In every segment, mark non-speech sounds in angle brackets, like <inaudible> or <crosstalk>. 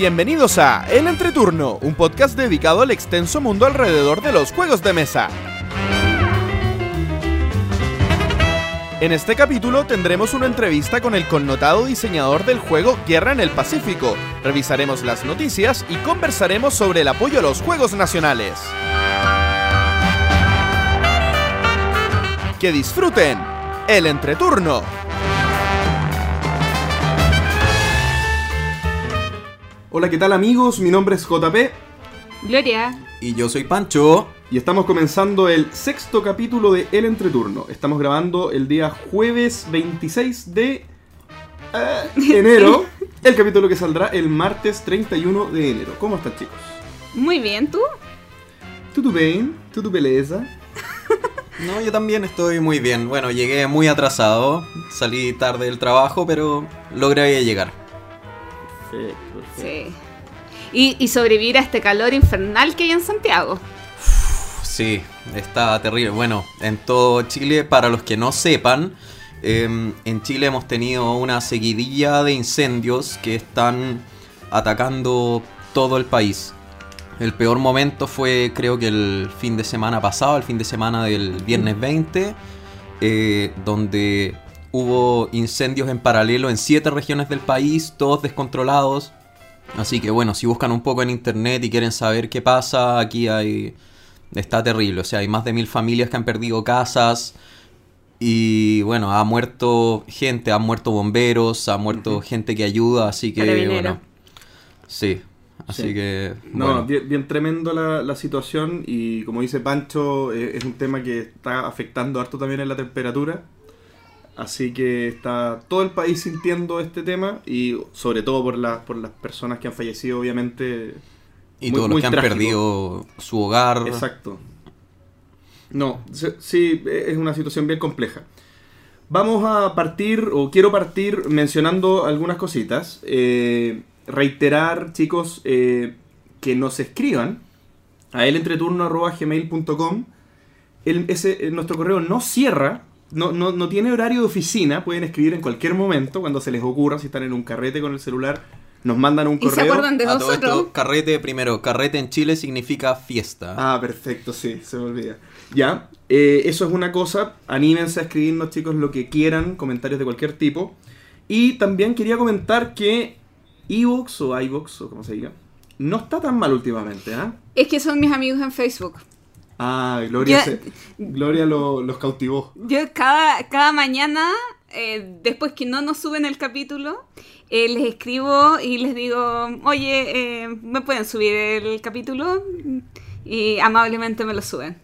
Bienvenidos a El Entreturno, un podcast dedicado al extenso mundo alrededor de los juegos de mesa. En este capítulo tendremos una entrevista con el connotado diseñador del juego Guerra en el Pacífico, revisaremos las noticias y conversaremos sobre el apoyo a los juegos nacionales. Que disfruten el entreturno. Hola, ¿qué tal amigos? Mi nombre es JP Gloria. Y yo soy Pancho. y estamos comenzando el sexto capítulo de El Entreturno. Estamos grabando el día jueves 26 de eh, enero, <laughs> el capítulo que saldrá el martes 31 de enero. ¿Cómo están chicos? Muy bien, ¿tú? ¿Tudo bien? ¿Tudo beleza? <laughs> No, yo también estoy muy bien. Bueno, llegué muy atrasado, salí tarde del trabajo, pero logré llegar. Perfecto. Sí. Y, y sobrevivir a este calor infernal que hay en Santiago. Sí, está terrible. Bueno, en todo Chile, para los que no sepan, em, en Chile hemos tenido una seguidilla de incendios que están atacando todo el país. El peor momento fue creo que el fin de semana pasado, el fin de semana del viernes 20, eh, donde hubo incendios en paralelo en siete regiones del país, todos descontrolados. Así que bueno, si buscan un poco en internet y quieren saber qué pasa, aquí hay... Está terrible, o sea, hay más de mil familias que han perdido casas y bueno, ha muerto gente, han muerto bomberos, ha muerto gente que ayuda, así que bueno. Sí, así Sí. que... No, bueno. bien, bien tremendo la, la situación y como dice Pancho, eh, es un tema que está afectando harto también en la temperatura. Así que está todo el país sintiendo este tema y sobre todo por, las por las personas que han fallecido, obviamente. Y muy- todos muy los que han trágico. perdido su hogar. Exacto. No, sí, es una situación bien compleja. Vamos a partir, o quiero partir mencionando algunas cositas. Eh, reiterar, chicos, eh, que nos escriban a elentreturno.gmail.com. El, ese, eh, nuestro correo no cierra, no, no, no tiene horario de oficina, pueden escribir en cualquier momento, cuando se les ocurra, si están en un carrete con el celular, nos mandan un ¿Y se correo. acuerdan de A todo nosotros? esto, carrete primero. Carrete en Chile significa fiesta. Ah, perfecto, sí, se me olvida. Ya, eh, eso es una cosa. Anímense a escribirnos, chicos, lo que quieran, comentarios de cualquier tipo. Y también quería comentar que Evox o iVox, o como se diga, no está tan mal últimamente, ¿ah? Es que son mis amigos en Facebook. Ah, Gloria, se- Gloria lo- los cautivó. Yo cada, cada mañana, eh, después que no nos suben el capítulo, eh, les escribo y les digo, oye, eh, ¿me pueden subir el capítulo? Y amablemente me lo suben.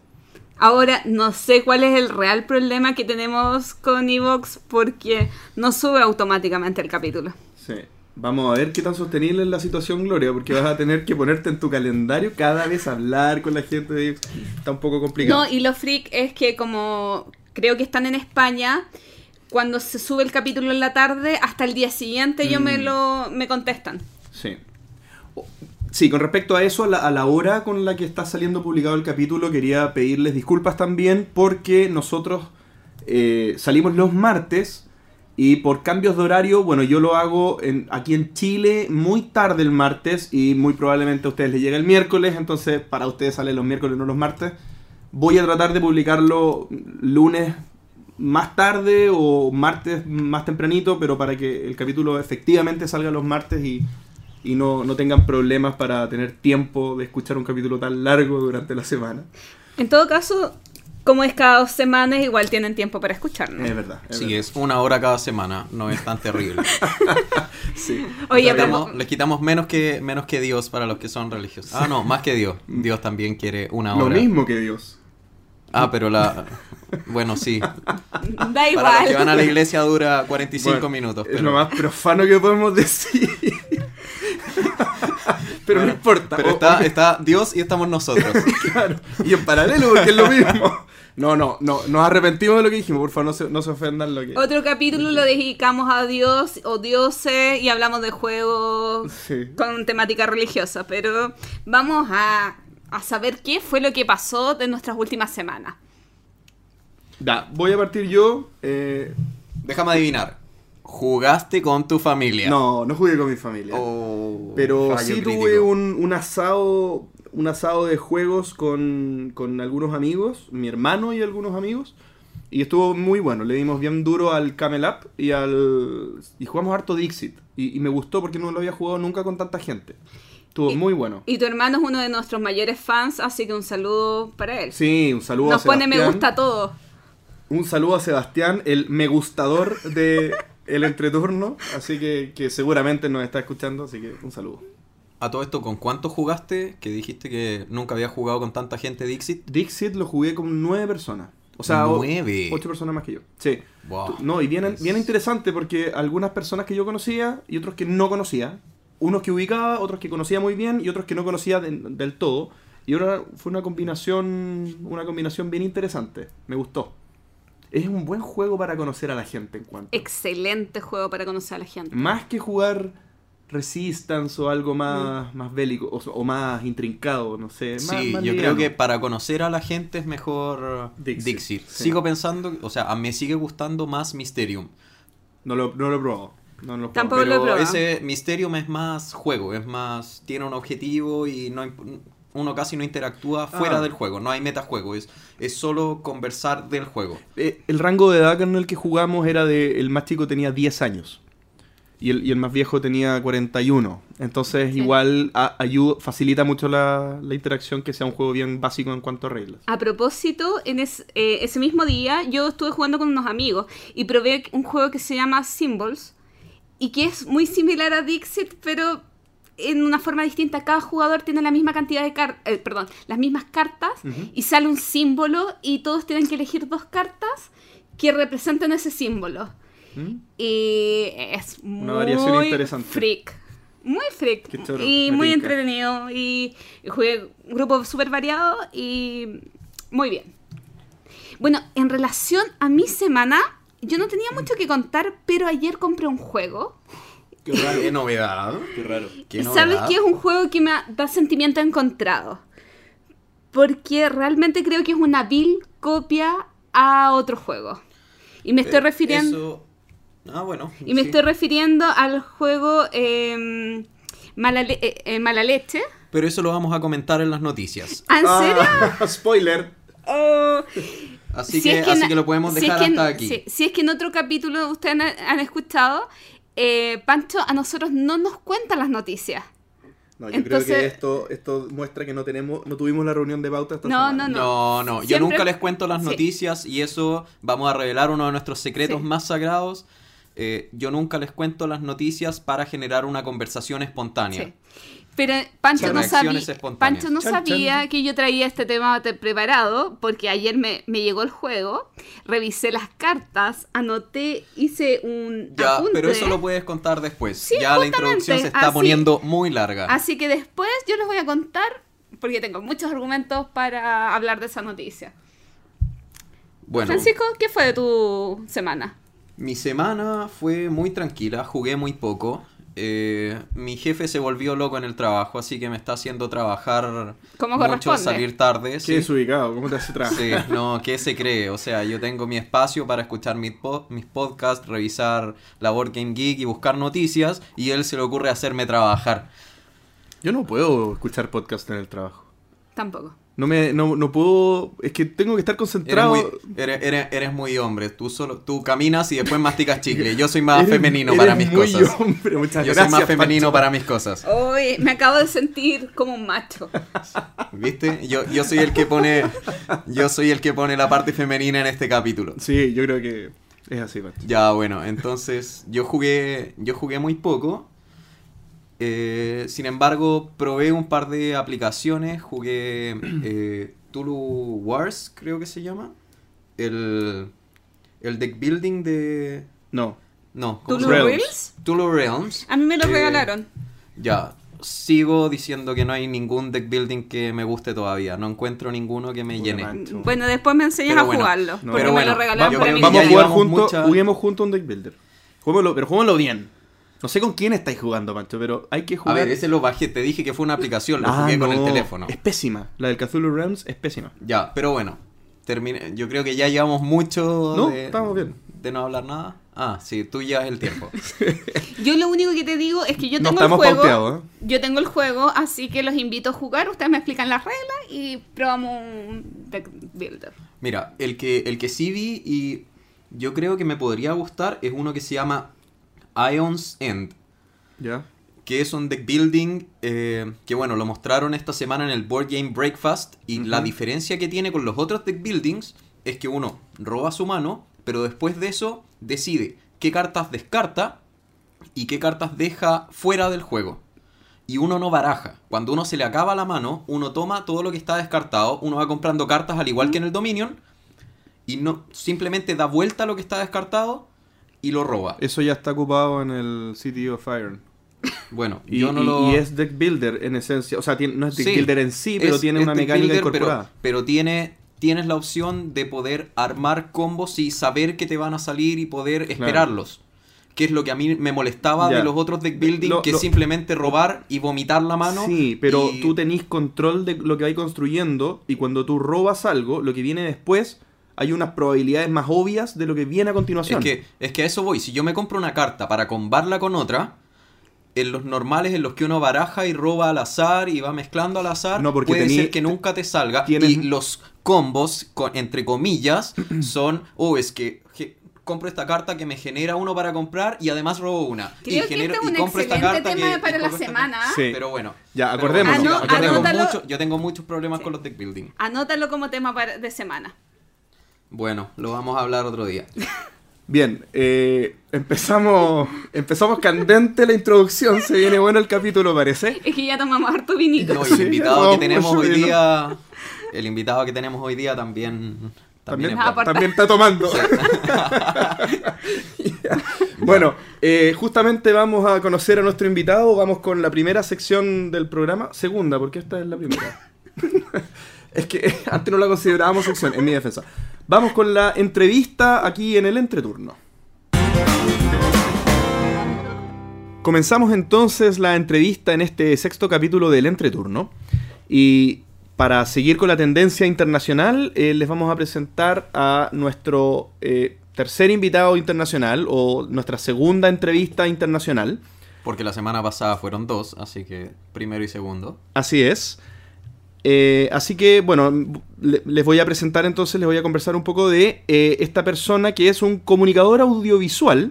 Ahora, no sé cuál es el real problema que tenemos con Evox porque no sube automáticamente el capítulo. Sí. Vamos a ver qué tan sostenible es la situación, Gloria, porque vas a tener que ponerte en tu calendario cada vez hablar con la gente. Está un poco complicado. No, y lo freak es que como creo que están en España, cuando se sube el capítulo en la tarde, hasta el día siguiente ellos me Mm. lo me contestan. Sí. Sí, con respecto a eso, a la, a la hora con la que está saliendo publicado el capítulo, quería pedirles disculpas también porque nosotros eh, salimos los martes y por cambios de horario, bueno, yo lo hago en- aquí en Chile muy tarde el martes y muy probablemente a ustedes les llegue el miércoles, entonces para ustedes sale los miércoles, no los martes. Voy a tratar de publicarlo lunes más tarde o martes más tempranito, pero para que el capítulo efectivamente salga los martes y, y no, no tengan problemas para tener tiempo de escuchar un capítulo tan largo durante la semana. En todo caso, como es cada dos semanas, igual tienen tiempo para escucharnos. Es verdad. Es Sí, verdad. es una hora cada semana, no es tan terrible. <laughs> Sí. Oye, Les pero- quitamos- les quitamos menos que, menos que Dios para los que son religiosos. Ah, no, más que Dios. Dios también quiere una Lo hora. mismo que Dios. Ah, pero la... Bueno, sí. <laughs> da Para los que van a la igual. iglesia dura <laughs> 45 Bueno, minutos. Es lo más profano que podemos decir. pero no importa. pero O- está, está Dios y estamos nosotros. Claro. Y en paralelo, porque es lo mismo. No, no, no. Nos arrepentimos de lo que dijimos. Por favor, no se, no se ofendan lo que. Otro capítulo lo dedicamos a Dios o dioses y hablamos de juegos Sí. con temática religiosa, pero vamos a, a saber qué fue lo que pasó de nuestras últimas semanas. Ya, voy a partir yo. eh, Déjame adivinar. jugaste con tu familia. No, no jugué con mi familia. Oh, Pero sí crítico. tuve un, un asado un asado de juegos con, con algunos amigos, mi hermano y algunos amigos. Y estuvo muy bueno, le dimos bien duro al Camel Up y al y jugamos harto Dixit. Y, y me gustó porque no lo había jugado nunca con tanta gente. Estuvo Y- muy bueno. Y tu hermano es uno de nuestros mayores fans, así que un saludo para él. Sí, un saludo Nos a pone me Sebastián. gusta todo. Un saludo a Sebastián, el me gustador de <laughs> el entreturno, así que, que seguramente nos está escuchando, así que un saludo. A todo esto, ¿con cuánto jugaste? Que dijiste que nunca había jugado con tanta gente Dixit. Dixit lo jugué con nueve personas. O sea, Nueve. ocho personas más que yo. Sí. Wow. No, y bien, Es- bien interesante porque algunas personas que yo conocía y otros que no conocía. Unos que ubicaba, otros que conocía muy bien y otros que no conocía de- del todo. Y ahora fue una combinación, una combinación bien interesante. Me gustó. Es un buen juego para conocer a la gente en cuanto. Excelente juego para conocer a la gente. Más que jugar Resistance o algo más, más bélico o, o más intrincado, no sé. Más, Sí, más yo creo que para conocer a la gente es mejor Dixit. sí. Sigo pensando, o sea, me sigue gustando más Mysterium. No lo, no lo he probado. No lo Tampoco probado. lo he Pero probado. ese Mysterium es más juego, es más. Tiene un objetivo y no uno casi no interactúa fuera Ah. del juego. No hay metajuego, es, es solo conversar del juego. Eh, el rango de edad en el que jugamos era de. El más chico tenía 10 años. Y el, y el más viejo tenía 41. Entonces, Sí. igual a- ayuda, facilita mucho la, la interacción que sea un juego bien básico en cuanto a reglas. A propósito, en es- eh, ese mismo día yo estuve jugando con unos amigos y probé un juego que se llama Symbols y que es muy similar a Dixit, pero en una forma distinta. Cada jugador tiene la misma cantidad de cartas, perdón, las mismas cartas y sale un símbolo y todos tienen que elegir dos cartas que representen ese símbolo. ¿Mm? Y es muy Una variación interesante. freak. Muy freak. Qué choro, y muy tinca. entretenido. Y jugué un grupo súper variado y muy bien. Bueno, en relación a mi semana, yo no tenía mucho que contar, pero ayer compré un juego. Qué raro. <laughs> Qué novedad. Qué raro. Qué sabes que es un juego que me da sentimiento encontrado. Porque realmente creo que es una vil copia a otro juego. Y me estoy Eh, refiriendo... eso- Ah, bueno. Y me sí. estoy refiriendo al juego eh, Mala, Le- eh, eh, Mala Leche. Pero eso lo vamos a comentar en las noticias. ¿Ah, ¿En serio? Ah, <laughs> spoiler. Oh. Así, Si que, es que así que lo podemos si es dejar que- hasta aquí. sí, si es que en otro capítulo ustedes han, han escuchado, eh, Pancho a nosotros no nos cuenta las noticias. No, yo Entonces- creo que esto, esto muestra que no tenemos, no tuvimos la reunión de pauta esta No, semana. no, No, no, yo Siempre- nunca les cuento las Sí. noticias y eso vamos a revelar uno de nuestros secretos Sí. más sagrados. Eh, yo nunca les cuento las noticias para generar una conversación espontánea. Sí. Pero Pancho Son no, sabía, reacciones espontáneas. Pancho no Chan, sabía chan. que yo traía este tema te- preparado porque ayer me, me llegó el juego, revisé las cartas, anoté, hice un Ya, apunte. pero eso lo puedes contar después. Sí, ya la justamente, introducción se está así- poniendo muy larga. Así que después yo les voy a contar porque tengo muchos argumentos para hablar de esa noticia. bueno, Francisco, ¿qué fue de tu semana? Mi semana fue muy tranquila, jugué muy poco. Eh, mi jefe se volvió loco en el trabajo, así que me está haciendo trabajar mucho, salir tarde. Qué sí. desubicado, ¿cómo te hace trabajar? Sí, no, ¿qué se cree? O sea, yo tengo mi espacio para escuchar mis, po- mis podcasts, revisar la Board Game Geek y buscar noticias, y él se le ocurre hacerme trabajar. Yo no puedo escuchar podcast en el trabajo. Tampoco. No me, no, no puedo, es que tengo que estar Eres concentrado. muy, eres, eres- eres muy hombre, tú solo tú caminas y después masticas chicle. Yo soy más <laughs> Eres- femenino eres para mis muy cosas. hombre, muchas Yo gracias, soy más femenino Pancho. para mis cosas. Hoy me acabo de sentir como un macho. <laughs> ¿Viste? Yo, yo soy el que pone yo soy el que pone la parte femenina en este capítulo. Sí, yo creo que es así, Pancho. Ya, bueno, entonces yo jugué, yo jugué muy poco. Eh, sin embargo, probé un par de aplicaciones. Jugué <clears throat> eh, Tulu Wars, creo que se llama. El, el deck building de... No. No, ¿cómo ¿Tulu? Realms? Tulu Realms. A mí me lo Eh, regalaron. Ya, sigo diciendo que no hay ningún deck building que me guste todavía. No encuentro ninguno que me llene. Bueno, después me enseñas Pero a bueno, jugarlo. no. porque Pero me bueno, lo regalaron vamos- para mi Vamos a jugar juntos, mucha- juguemos juntos un deck builder. Juguémoslo, pero juguémoslo bien. No sé con quién estáis jugando, Pancho, pero hay que A jugar. ver, ese lo bajé. Te dije que fue una aplicación, lo Ah, jugué con el no. teléfono. Es pésima. La del Cthulhu Realms es pésima. Ya, pero bueno. Terminé. Yo creo que ya llevamos mucho No, de, estamos bien. de no hablar nada. Ah, sí, tú ya es el tiempo. <laughs> Yo lo único que te digo es que yo No tengo el estamos juego. pauteados, ¿eh? Yo tengo el juego, así que los invito a jugar. Ustedes me explican las reglas y probamos un deck builder. Mira, el que, el que sí vi y yo creo que me podría gustar es uno que se llama Ion's End. ¿Ya? que es un deck building eh, que bueno, lo mostraron esta semana en el Board Game Breakfast y la diferencia que tiene con los otros deck buildings es que uno roba su mano, pero después de eso decide qué cartas descarta y qué cartas deja fuera del juego. Y uno no baraja. Cuando uno se le acaba la mano, uno toma todo lo que está descartado, uno va comprando cartas al igual que en el Dominion y no simplemente da vuelta a lo que está descartado y lo roba. Eso ya está ocupado en el City of Iron. Bueno, Y, yo no y- lo y es deck builder en esencia. O sea, tiene- no es deck Sí, builder en sí, pero es- tiene es una mecánica builder, pero- incorporada. Pero, tiene, tienes la opción de poder armar combos y saber que te van a salir y poder esperarlos. Que es lo que a mí me molestaba Ya. de los otros deck building, Lo- que lo- es simplemente robar y vomitar la mano. Sí, pero y- tú tenés control de lo que vais construyendo y cuando tú robas algo, lo que viene después, hay unas probabilidades más obvias de lo que viene a continuación. Es que, es que a eso voy. Si yo me compro una carta para combarla con otra, en los normales en los que uno baraja y roba al azar y va mezclando al azar, No, porque puede tení- ser que nunca te salga. tienes- Y los combos, con- entre comillas, <clears throat> son, oh, es que compro esta carta que me genera uno para comprar y además robo una. Creo y que este es y un compro esta excelente carta tema que- para y la semana. Sí. Pero bueno. Ya, Pero acordémonos, bueno, yo, tengo anótalo. mucho- yo tengo muchos problemas Sí. con los deck building. Anótalo como tema para- de semana. Bueno, lo vamos a hablar otro día. Bien, eh, empezamos empezamos candente la introducción, se viene bueno el capítulo, parece. Es que ya tomamos harto vinito. No, y el Sí, invitado que tenemos hoy vino. día. El invitado que tenemos hoy día también. También, También, es bueno. por- también está tomando. <laughs> Bueno, eh, justamente vamos a conocer a nuestro invitado. Vamos con la primera sección del programa. Segunda, porque esta es la primera. <laughs> <laughs> es que antes no la considerábamos sección, en mi defensa. Vamos con la entrevista aquí en el entreturno. Comenzamos entonces la entrevista en este sexto capítulo del entreturno. Y para seguir con la tendencia internacional, eh, les vamos a presentar a nuestro eh, tercer invitado internacional o nuestra segunda entrevista internacional. Porque la semana pasada fueron dos, así que primero y segundo. Así es. Eh, así que, bueno, le- les voy a presentar entonces, les voy a conversar un poco de eh, esta persona que es un comunicador audiovisual,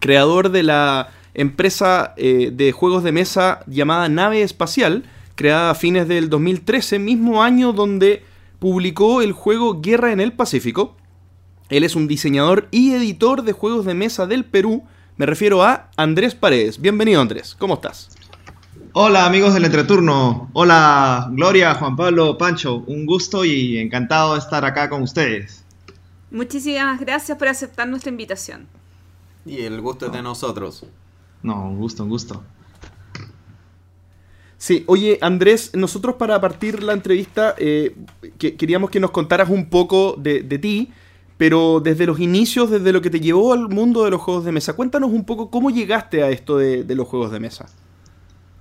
creador de la empresa eh, de juegos de mesa llamada Nave Espacial, creada a fines del 2013, mismo año donde publicó el juego Guerra en el Pacífico. Él es un diseñador y editor de juegos de mesa del Perú. Me refiero a Andrés Paredes. Bienvenido Andrés, ¿cómo estás? Hola amigos del entreturno, hola Gloria, Juan Pablo, Pancho, un gusto y encantado de estar acá con ustedes. Muchísimas gracias por aceptar nuestra invitación. Y el gusto es de nosotros. No, un gusto, un gusto. Sí, oye Andrés, nosotros para partir la entrevista eh, que- queríamos que nos contaras un poco de, de ti, pero desde los inicios, desde lo que te llevó al mundo de los juegos de mesa. Cuéntanos un poco cómo llegaste a esto de, de los juegos de mesa.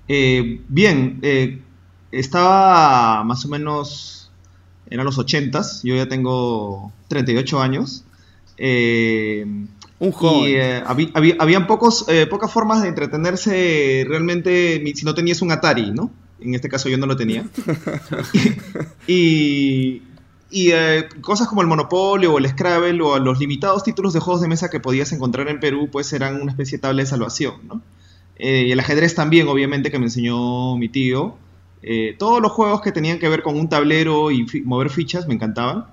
Eh, bien, eh, estaba más o menos, eran los 80s, yo ya tengo 38 años. Eh, Un joven. Y eh, habí- habí- habían pocos, eh, pocas formas de entretenerse realmente si no tenías un Atari, ¿no? En este caso yo no lo tenía. <laughs> y y eh, cosas como el Monopolio o el Scrabble o los limitados títulos de juegos de mesa que podías encontrar en Perú, pues eran una especie de tabla de salvación, ¿no? Eh, y el ajedrez también, obviamente, que me enseñó mi tío. Eh, todos los juegos que tenían que ver con un tablero y mover fichas me encantaban.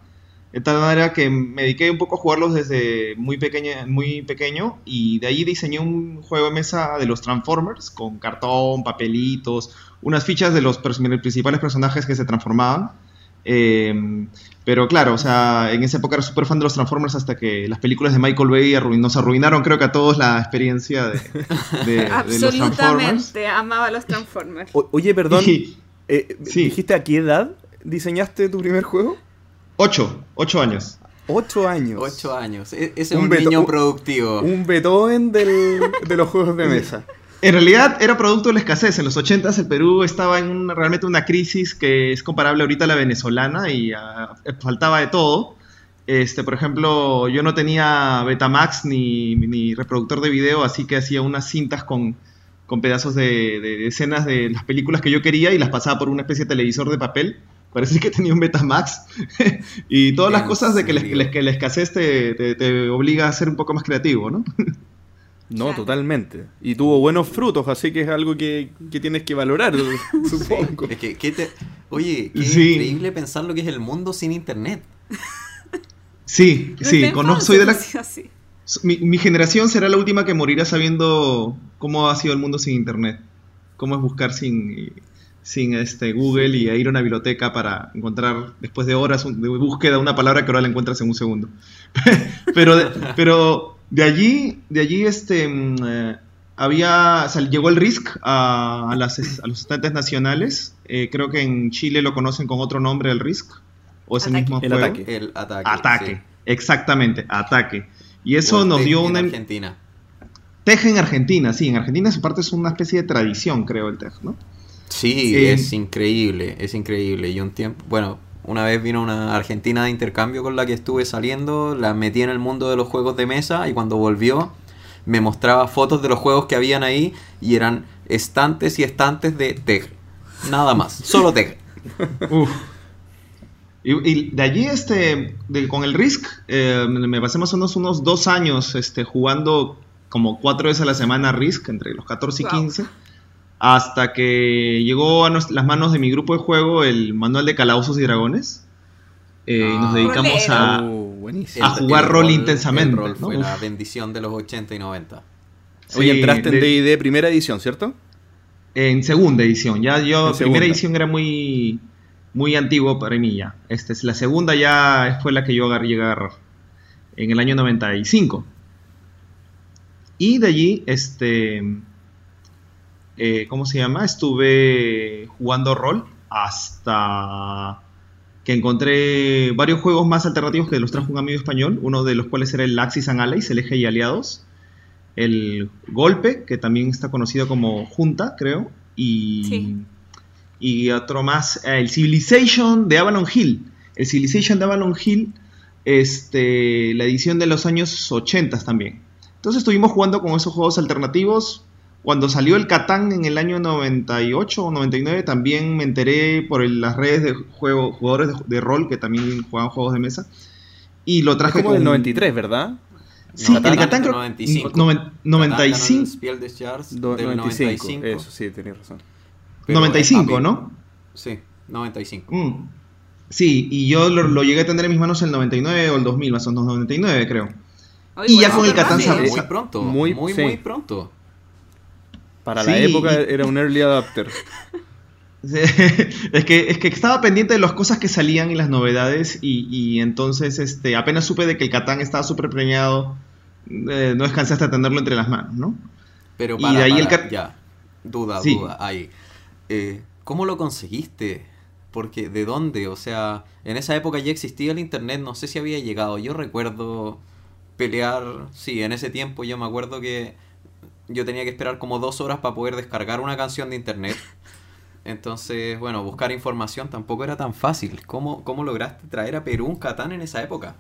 De tal manera que me dediqué un poco a jugarlos desde muy, pequeña, muy pequeño y de ahí diseñé un juego de mesa de los Transformers con cartón, papelitos, unas fichas de los principales personajes que se transformaban. Eh, pero claro, o sea, en esa época era súper fan de los Transformers hasta que las películas de Michael Bay arruin- nos arruinaron creo que a todos la experiencia de, de- de los Transformers. Absolutamente, amaba los Transformers. O- oye, perdón, Y eh, sí. ¿dijiste a qué edad diseñaste tu primer juego? ocho, ocho años. Ocho años. Ocho años. E- ese es Un un, niño productivo. Un Beethoven del- de los juegos de mesa. <laughs> En realidad era producto de la escasez. En los 80 el Perú estaba en una- realmente una crisis que es comparable ahorita a la venezolana y ah, faltaba de todo. Este, por ejemplo, yo no tenía Betamax ni, ni reproductor de video, así que hacía unas cintas con, con pedazos de, de escenas de las películas que yo quería y las pasaba por una especie de televisor de papel parece que tenía un Betamax. <laughs> y todas las cosas de que, les, que la escasez te, te, obliga a ser un poco más creativo, ¿no? <laughs> No, totalmente. Y tuvo buenos frutos, así que es algo que, que tienes que valorar, <laughs> supongo. Es que, te... Oye, qué increíble pensar lo que es el mundo sin internet. <laughs> Sí, sí, conozco, soy de la... Mi, mi, generación será la última que morirá sabiendo cómo ha sido el mundo sin internet. Cómo es buscar sin sin este, Google y ir a una biblioteca para encontrar, después de horas de búsqueda, una palabra que ahora la encuentras en un segundo. <laughs> pero, de, pero de allí, de allí este, mm, eh, había, llegó el RISC a, las, a los estantes nacionales. Eh, creo que en Chile lo conocen con otro nombre, el RISC. ¿O es el mismo el Ataque. El ataque. Ataque, exactamente, ataque. Y eso nos dio una... En Argentina. Tej en Argentina, sí, en Argentina su parte es una especie de tradición, creo, el Tej, ¿no? Sí, eh, es increíble, es increíble. Y un tiempo, bueno, una vez vino una argentina de intercambio con la que estuve saliendo, la metí en el mundo de los juegos de mesa y cuando volvió me mostraba fotos de los juegos que habían ahí y eran estantes y estantes de TEG. Nada más, solo TEG. <laughs> Y, de allí, este, con el Risk, eh, me pasé más o menos unos dos años este, jugando como cuatro veces a la semana Risk, entre los 14 y 15 hasta que llegó a las manos de mi grupo de juego el manual de Calabozos y Dragones. Eh, y nos ah. dedicamos a, uh, a jugar rol, intensamente. rol fue la bendición de los 80 y 90. Oye, entraste en D&D primera edición, ¿cierto? En segunda edición. Ya yo, primera edición era muy, muy antiguo para mí ya. Este, la segunda ya fue la que yo llegué a agarrar. En el año 95. Y de allí, este eh, ¿cómo se llama? Estuve jugando rol hasta que encontré varios juegos más alternativos que los trajo un amigo español, uno de los cuales era el Axis and Allies, el Eje y Aliados, el Golpe, que también está conocido como Junta, creo, y, y otro más, el Civilization de Avalon Hill. El Civilization de Avalon Hill, este, la edición de los años 80 también. Entonces estuvimos jugando con esos juegos alternativos, cuando salió el Catán en el año 98 o 99, también me enteré por las redes de juego, jugadores de, rol que también jugaban juegos de mesa. Y lo traje es como del 93, ¿verdad? Sí, el Catán creo 95. 95. 95. Eso, sí, tenías razón. 95, ¿no? Sí, 95. Mm. Sí, y yo lo, llegué a tener en mis manos el 99 o el 2000, más o menos 99, creo. y ya con el Catán... Muy pronto, muy, muy, muy pronto. Para la época era un early adapter. <laughs> es, que, es que estaba pendiente de las cosas que salían y las novedades y, entonces este, apenas supe de que el Catán estaba súper premiado, eh, no descansé hasta tenerlo entre las manos, ¿no? Pero para, y ahí el ya, duda, duda, ahí. Eh, ¿Cómo lo conseguiste? Porque, ¿de dónde? O sea, en esa época ya existía el internet, no sé si había llegado. Yo recuerdo pelear, sí, en ese tiempo yo me acuerdo que yo tenía que esperar como dos horas para poder descargar una canción de internet. Entonces, bueno, buscar información tampoco era tan fácil. ¿Cómo, cómo lograste traer a Perú un Catán en esa época?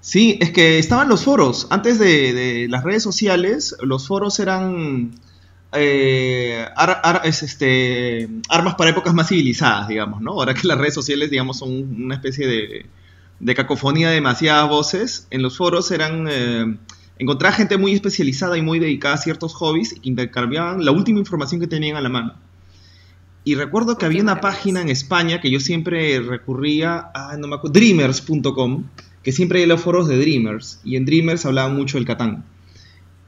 Sí, es que estaban los foros. Antes de, las redes sociales, los foros eran eh, este, armas para épocas más civilizadas, digamos, ¿no? Ahora que las redes sociales, digamos, son una especie de, de cacofonía de demasiadas voces, en los foros eran... Eh, encontraba gente muy especializada y muy dedicada a ciertos hobbies que intercambiaban la última información que tenían a la mano. Y recuerdo que había una página en España que yo siempre recurría a, no me acuerdo, dreamers.com, que siempre hay los foros de Dreamers, y en Dreamers hablaban mucho del Catán.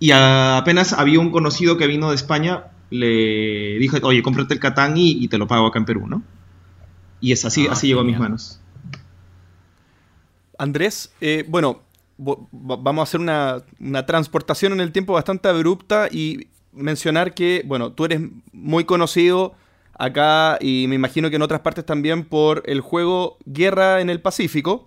Y apenas había un conocido que vino de España, le dijo, oye, cómprate el Catán y, te lo pago acá en Perú, ¿no? Y es así, ah, así llegó a mis manos. Andrés, eh, bueno, vamos a hacer una, transportación en el tiempo bastante abrupta y mencionar que, bueno, tú eres muy conocido acá y me imagino que en otras partes también por el juego Guerra en el Pacífico.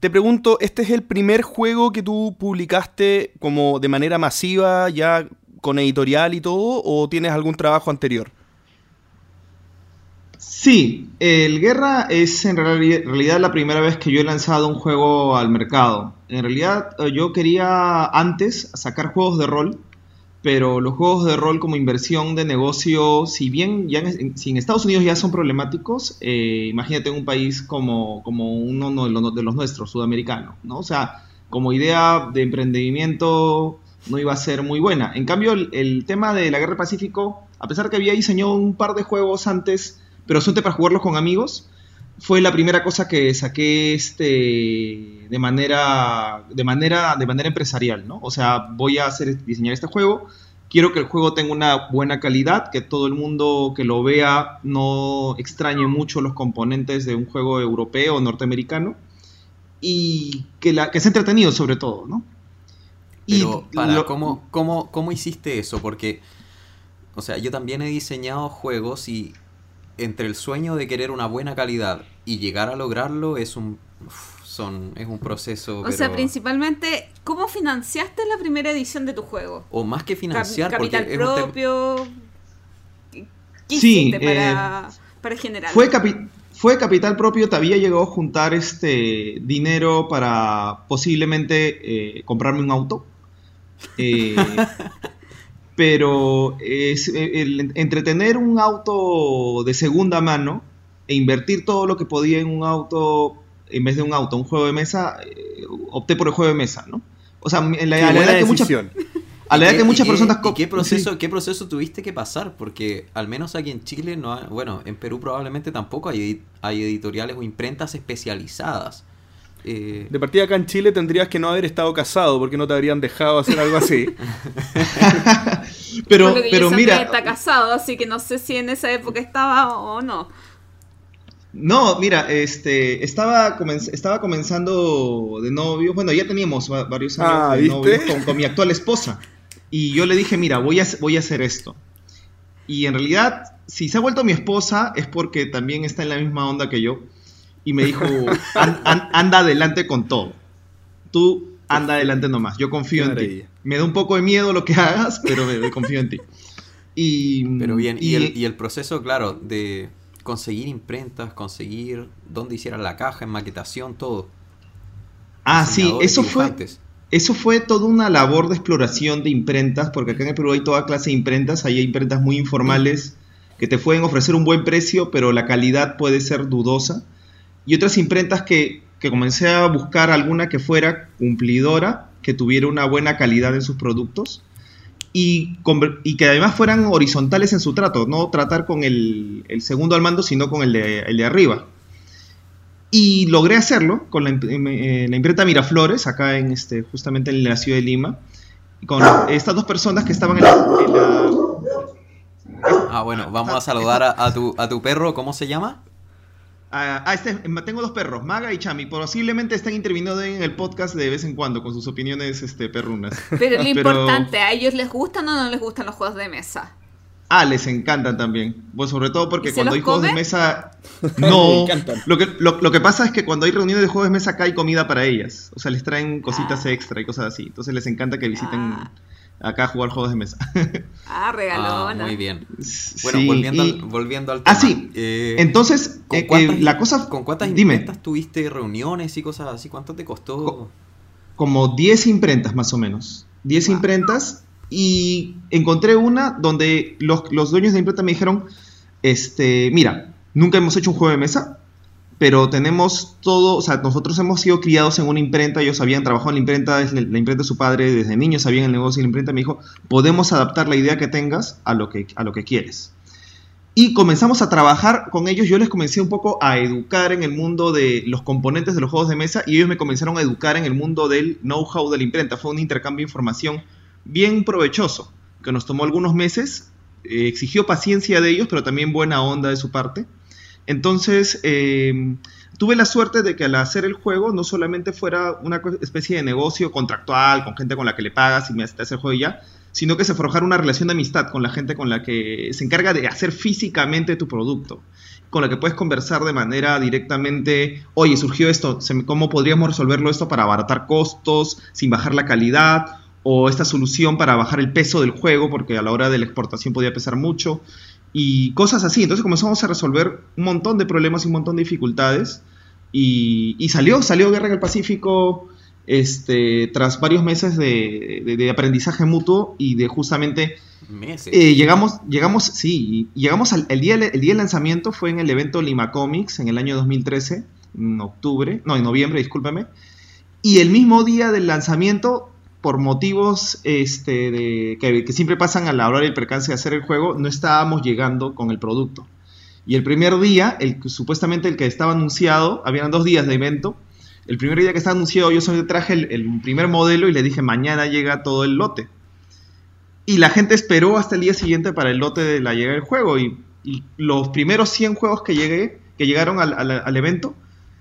Te pregunto, ¿este es el primer juego que tú publicaste como de manera masiva, ya con editorial y todo, o tienes algún trabajo anterior? Sí, el Guerra es en realidad la primera vez que yo he lanzado un juego al mercado. En realidad eh, yo quería antes sacar juegos de rol, pero los juegos de rol como inversión de negocio, si bien ya en, si Estados Unidos ya son problemáticos, eh, imagínate un país como, como uno de los nuestros, sudamericano, ¿no? O sea, como idea de emprendimiento no iba a ser muy buena. En cambio, el, tema de la Guerra del Pacífico, a pesar que había diseñado un par de juegos antes, pero solamente para jugarlos con amigos, fue la primera cosa que saqué este de manera de manera de manera empresarial, ¿no? O sea, voy a hacer diseñar este juego, quiero que el juego tenga una buena calidad, que todo el mundo que lo vea no extrañe mucho los componentes de un juego europeo o norteamericano y que la que sea entretenido sobre todo, ¿no? Pero, para, ¿cómo, cómo, cómo hiciste eso? Porque, o sea, yo también he diseñado juegos y entre el sueño de querer una buena calidad y llegar a lograrlo es un son es un proceso o sea principalmente cómo financiaste la primera edición de tu juego o más que financiar capital propio. ¿qué sí, para, eh, para generar fue fue capital propio, todavía llegó a juntar este dinero para posiblemente eh, comprarme un auto. Eh, <laughs> pero es, el, entretener un auto de segunda mano e invertir todo lo que podía en un auto, en vez de un auto, un juego de mesa, eh, opté por el juego de mesa, ¿no? O sea, en la, la que muchas a la que muchas personas... ¿y qué, proceso, ¿Qué proceso tuviste que pasar? Porque al menos aquí en Chile, no bueno, en Perú probablemente tampoco hay, hay editoriales o imprentas especializadas. Eh, de partida acá en Chile tendrías que no haber estado casado porque no te habrían dejado hacer algo así. pero pero mira... Está casado, así que no sé si en esa época estaba o no. No, mira, este, estaba, estaba comenzando de novio, bueno, ya teníamos varios años ah, de novio con, mi actual esposa. Y yo le dije, mira, voy a, voy a hacer esto. Y en realidad, si se ha vuelto mi esposa, es porque también está en la misma onda que yo. Y me dijo, anda adelante con todo. Tú anda adelante nomás, yo confío en ti. Me da un poco de miedo lo que hagas, pero me, confío en ti. Y, pero bien, y, el, y el proceso, claro, de conseguir imprentas, conseguir dónde hicieran la caja, en maquetación, todo. Ah, sí, eso fue, eso fue toda una labor de exploración de imprentas, porque acá en el Perú hay toda clase de imprentas, hay imprentas muy informales que te pueden ofrecer un buen precio, pero la calidad puede ser dudosa. Y otras imprentas que, que comencé a buscar alguna que fuera cumplidora, que tuviera una buena calidad en sus productos y, y, que además fueran horizontales en su trato, no tratar con el, el segundo al mando, sino con el de, el de arriba. Y logré hacerlo con la, eh, la, imprenta Miraflores, acá en este, justamente en la ciudad de Lima, con estas dos personas que estaban en la... Ah, bueno, vamos a saludar a, tu, a tu perro, ¿cómo se llama? Ah, ah este, tengo dos perros, Maga y Chami. Posiblemente están interviniendo en el podcast de vez en cuando con sus opiniones este, perrunas. <laughs> Pero lo importante, ¿a ellos les gustan o no les gustan los juegos de mesa? Ah, les encantan también. Pues sobre todo porque cuando hay juegos de mesa. <laughs> No. lo, que, lo, que pasa es que cuando hay reuniones de juegos de mesa acá hay comida para ellas. O sea, les traen cositas ah. extra y cosas así. Entonces les encanta que visiten ah acá a jugar juegos de mesa. <laughs> Ah, regalona. Ah, muy bien. Bueno, volviendo, al, volviendo al tema. Ah, sí. Eh, Entonces, ¿con eh, cuántas, la cosa... ¿Con cuántas imprentas tuviste reuniones y cosas así? ¿Cuánto te costó? Como 10 imprentas más o menos. 10 imprentas y encontré una donde los, los dueños de imprenta me dijeron, este, mira, nunca hemos hecho un juego de mesa, pero tenemos todo, o sea, nosotros hemos sido criados en una imprenta, ellos habían trabajado en la imprenta, la, la imprenta de su padre, desde niños sabían el negocio de la imprenta, me dijo, podemos adaptar la idea que tengas a lo que, a lo que quieres. Y comenzamos a trabajar con ellos, yo les comencé un poco a educar en el mundo de los componentes de los juegos de mesa y ellos me comenzaron a educar en el mundo del know-how de la imprenta. Fue un intercambio de información bien provechoso, que nos tomó algunos meses, eh, exigió paciencia de ellos, pero también buena onda de su parte entonces, eh, tuve la suerte de que al hacer el juego no solamente fuera una especie de negocio contractual con gente con la que le pagas y me hace el juego y ya, sino que se forjara una relación de amistad con la gente con la que se encarga de hacer físicamente tu producto, con la que puedes conversar de manera directamente, oye, surgió esto, ¿cómo podríamos resolverlo esto para abaratar costos, sin bajar la calidad? O esta solución para bajar el peso del juego, porque a la hora de la exportación podía pesar mucho. Y cosas así. Entonces comenzamos a resolver un montón de problemas y un montón de dificultades. Y, y salió, salió Guerra en el Pacífico este, tras varios meses de, de- de aprendizaje mutuo y de justamente Meses. eh, llegamos, llegamos, sí, llegamos al el día, el día del lanzamiento fue en el evento Lima Comics en el año 2013, en octubre, no, en noviembre, discúlpeme, y el mismo día del lanzamiento, por motivos este, que, siempre pasan a la hora del percance de hacer el juego, no estábamos llegando con el producto. Y el primer día, el, supuestamente el que estaba anunciado, habían dos días de evento, el primer día que estaba anunciado yo solamente traje el, primer modelo y le dije mañana llega todo el lote. Y la gente esperó hasta el día siguiente para el lote de la llegada del juego. Y, los primeros 100 juegos que, llegué, que llegaron al evento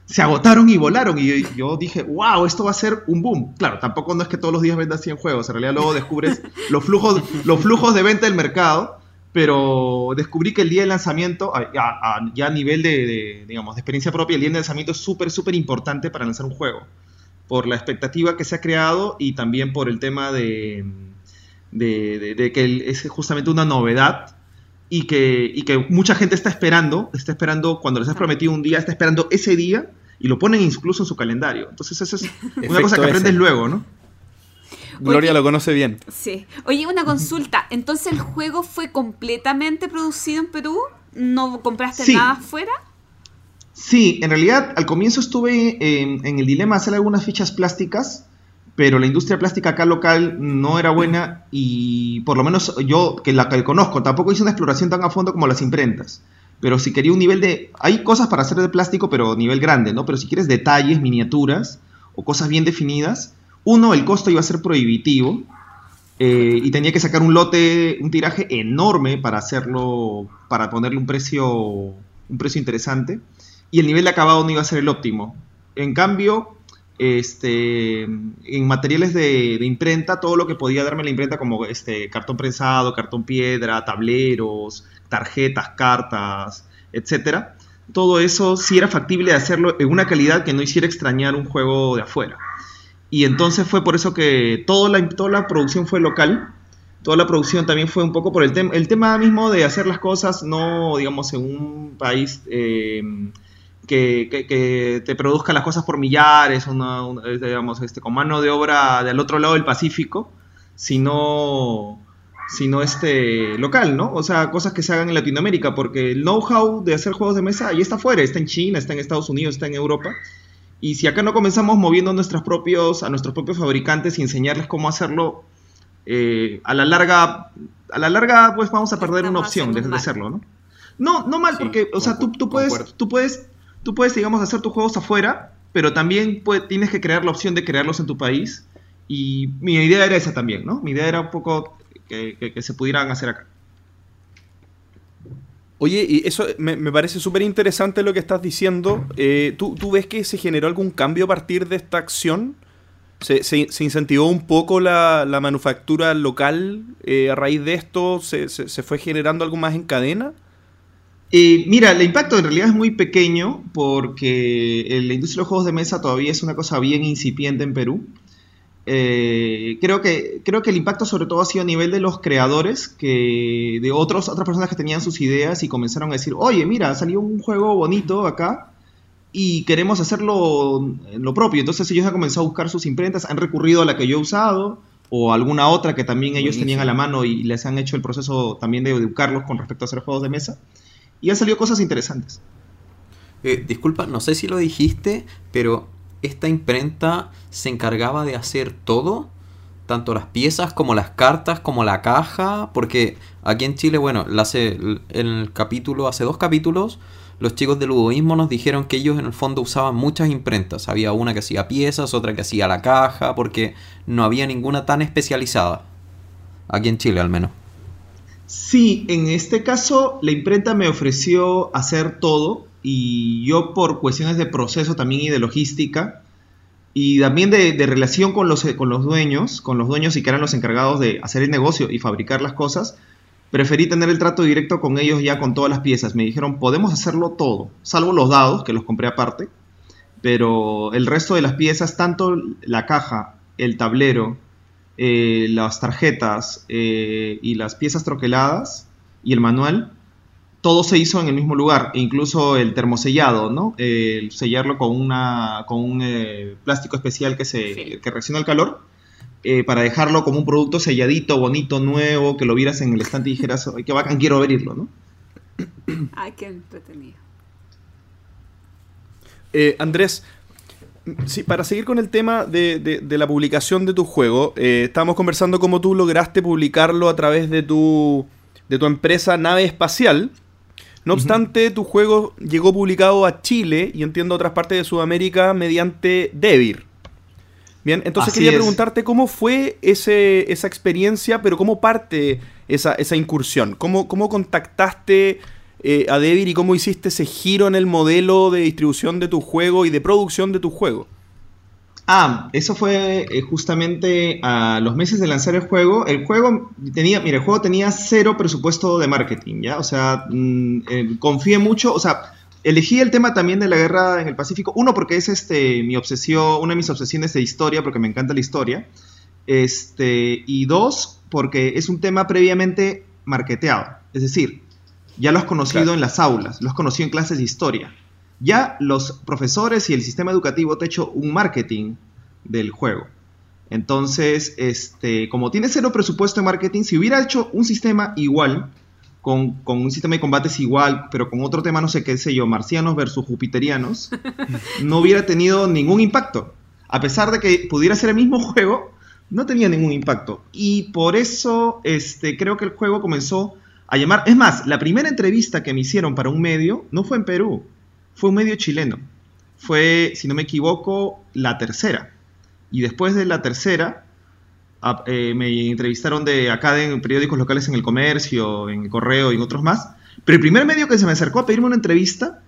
se agotaron y volaron. Y yo, dije, wow, esto va a ser un boom. Claro, tampoco no es que todos los días vendas 100 juegos. En realidad luego descubres <laughs> los flujos, los flujos de venta del mercado. Pero descubrí que el día del lanzamiento, a- a- ya a nivel de, de, digamos, de experiencia propia, el día del lanzamiento es súper, súper importante para lanzar un juego. Por la expectativa que se ha creado y también por el tema de, de, de- de que es justamente una novedad y que, y que mucha gente está esperando, está esperando cuando les has prometido un día, está esperando ese día y lo ponen incluso en su calendario. Entonces eso es una Efecto cosa que ese. aprendes luego, ¿no? Gloria Oye. lo conoce bien. Sí. Oye, una consulta. <laughs> Entonces, ¿el juego fue completamente producido en Perú? ¿No compraste Sí. nada afuera? Sí, en realidad al comienzo estuve en, en el dilema de hacer algunas fichas plásticas, pero la industria plástica acá local no era buena y por lo menos yo, que la que conozco, tampoco hice una exploración tan a fondo como las imprentas. Pero si quería un nivel de... Hay cosas para hacer de plástico, pero nivel grande, ¿no? Pero si quieres detalles, miniaturas o cosas bien definidas, uno, el costo iba a ser prohibitivo eh, y tenía que sacar un lote, un tiraje enorme para hacerlo, para ponerle un precio, un precio interesante y el nivel de acabado no iba a ser el óptimo. En cambio, este, en materiales de, imprenta, todo lo que podía darme la imprenta, como este, cartón prensado, cartón piedra, tableros, tarjetas, cartas, etcétera, todo eso sí era factible de hacerlo en una calidad que no hiciera extrañar un juego de afuera. Y entonces fue por eso que toda la, toda la producción fue local. Toda la producción también fue un poco por el, tema el tema mismo de hacer las cosas, no, digamos, en un país eh, que, que- que te produzca las cosas por millares, una, una- digamos, este, con mano de obra del otro lado del Pacífico, sino, sino este, local, ¿no? O sea, cosas que se hagan en Latinoamérica, porque el know-how de hacer juegos de mesa ahí está afuera, está en China, está en Estados Unidos, está en Europa. Y si acá no comenzamos moviendo a nuestros propios, a nuestros propios fabricantes y enseñarles cómo hacerlo, eh, a la larga, a la larga, pues vamos a perder una opción de, hacerlo, ¿no? No, no mal, Sí, porque, o sea, tú, tú puedes, tú puedes, tú puedes, digamos, hacer tus juegos afuera, pero también tienes que crear la opción de crearlos en tu país. Y mi idea era esa también, ¿no? Mi idea era un poco que, se pudieran hacer acá. Oye, y eso me, parece súper interesante lo que estás diciendo. Eh, ¿tú, ves que se generó algún cambio a partir de esta acción? ¿Se, se- incentivó un poco la, manufactura local eh, a raíz de esto? ¿Se, se- se fue generando algo más en cadena? Eh, mira, el impacto en realidad es muy pequeño porque la industria de los juegos de mesa todavía es una cosa bien incipiente en Perú. Eh, creo, que, creo que el impacto sobre todo ha sido a nivel de los creadores, que de otros, otras personas que tenían sus ideas y comenzaron a decir, oye, mira, salió un juego bonito acá y queremos hacerlo lo propio. Entonces ellos han comenzado a buscar sus imprentas, han recurrido a la que yo he usado o alguna otra que también ellos Buenísimo. tenían a la mano y les han hecho el proceso también de educarlos con respecto a hacer juegos de mesa. Y han salido cosas interesantes. Eh, disculpa, no sé si lo dijiste, pero esta imprenta se encargaba de hacer todo, tanto las piezas como las cartas, como la caja, porque aquí en Chile, bueno, hace, en el capítulo, hace dos capítulos, los chicos del ludoísmo nos dijeron que ellos en el fondo usaban muchas imprentas. Había una que hacía piezas, otra que hacía la caja, porque no había ninguna tan especializada. Aquí en Chile al menos. Sí, en este caso la imprenta me ofreció hacer todo y yo por cuestiones de proceso también y de logística y también de, relación con los, con los dueños, con los dueños y que eran los encargados de hacer el negocio y fabricar las cosas, preferí tener el trato directo con ellos ya con todas las piezas. Me dijeron, podemos hacerlo todo, salvo los dados, que los compré aparte, pero el resto de las piezas, tanto la caja, el tablero, eh, las tarjetas eh, y las piezas troqueladas y el manual, todo se hizo en el mismo lugar, e incluso el termosellado, ¿no? El sellarlo con, una, con un eh, plástico especial que, se, Sí. que reacciona al calor, eh, para dejarlo como un producto selladito, bonito, nuevo, que lo vieras en el estante y dijeras, "Ay, qué bacán, quiero abrirlo, ¿no? Ay, qué entretenido. Eh, Andrés, sí, para seguir con el tema de, de- de la publicación de tu juego, eh, estábamos conversando cómo tú lograste publicarlo a través de tu, de tu empresa Nave Espacial. No obstante, tu juego llegó publicado a Chile y entiendo otras partes de Sudamérica mediante Devir. Bien, entonces Así quería es. preguntarte cómo fue ese, esa experiencia, pero cómo parte esa, esa incursión. ¿Cómo, cómo contactaste eh, a Devir y cómo hiciste ese giro en el modelo de distribución de tu juego y de producción de tu juego? Ah, eso fue eh, justamente a los meses de lanzar el juego. El juego tenía, mira, el juego tenía cero presupuesto de marketing, ¿ya? O sea, mm, eh, confié mucho, o sea, elegí el tema también de la guerra en el Pacífico. Uno, porque es este mi obsesión, una de mis obsesiones de historia, porque me encanta la historia. Este, y dos, porque es un tema previamente marketeado. Es decir, ya lo has conocido Claro. en las aulas, lo has conocido en clases de historia. Ya los profesores y el sistema educativo te ha hecho un marketing del juego. Entonces, este, como tiene cero presupuesto de marketing, si hubiera hecho un sistema igual, con, con un sistema de combates igual, pero con otro tema, no sé qué sé yo, marcianos versus jupiterianos, <laughs> no hubiera tenido ningún impacto. A pesar de que pudiera ser el mismo juego, no tenía ningún impacto. Y por eso este, creo que el juego comenzó a llamar... Es más, la primera entrevista que me hicieron para un medio no fue en Perú, fue un medio chileno. Fue, si no me equivoco, la tercera. Y después de la tercera, a- eh, me entrevistaron de acá de en periódicos locales en el comercio, en el correo y en otros más. Pero el primer medio que se me acercó a pedirme una entrevista,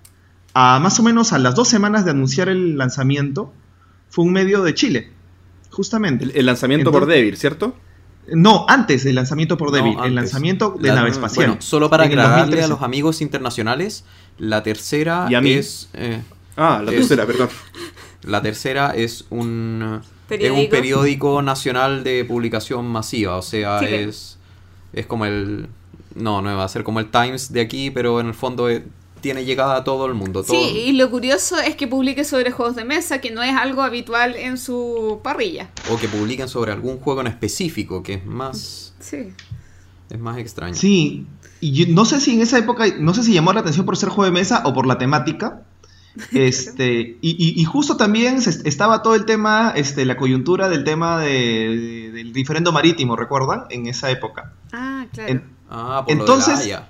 a más o menos a las dos semanas de anunciar el lanzamiento, fue un medio de Chile, justamente. El, el lanzamiento por Devir, ¿cierto? No, antes del lanzamiento por No, antes. el lanzamiento de La- nave espacial. Bueno, solo para aclararle 2013. a los amigos internacionales, la tercera Y a mí. es... eh, Ah, la Es- tercera, perdón. <laughs> La tercera es un, es ¿Periódico? un periódico nacional de publicación masiva, o sea, es, es como el... No, no va a ser como el Times de aquí, pero en el fondo eh, tiene llegada a todo el mundo. Todo, Sí, y lo curioso es que publique sobre juegos de mesa, que no es algo habitual en su parrilla. O que publiquen sobre algún juego en específico, que es más, Sí. es más extraño. Sí, y yo no sé si en esa época, no sé si llamó la atención por ser juego de mesa o por la temática. <laughs> Este, y, y- y justo también se- estaba todo el tema, este, la coyuntura del tema de- de- del diferendo marítimo, ¿recuerdan? En esa época. Ah, claro. En- Ah, por Entonces- lo de la Haya.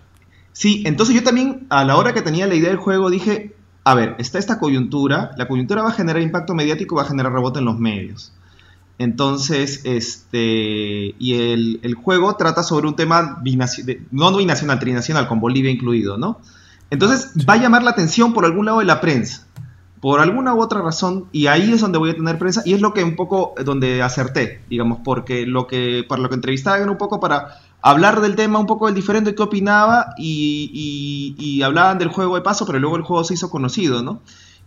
Sí, entonces yo también, a la hora que tenía la idea del juego, dije, a ver, está esta coyuntura, la coyuntura va a generar impacto mediático, va a generar rebote en los medios. Entonces, este, y el, el juego trata sobre un tema binaci- de- no binacional, trinacional, con Bolivia incluido, ¿no? Entonces, va a llamar la atención por algún lado de la prensa, por alguna u otra razón, y ahí es donde voy a tener prensa, y es lo que un poco, eh, donde acerté, digamos, porque lo que, para lo que entrevistaban un poco para hablar del tema, un poco del diferente, qué opinaba, y, y- hablaban del juego de paso, pero luego el juego se hizo conocido, ¿no?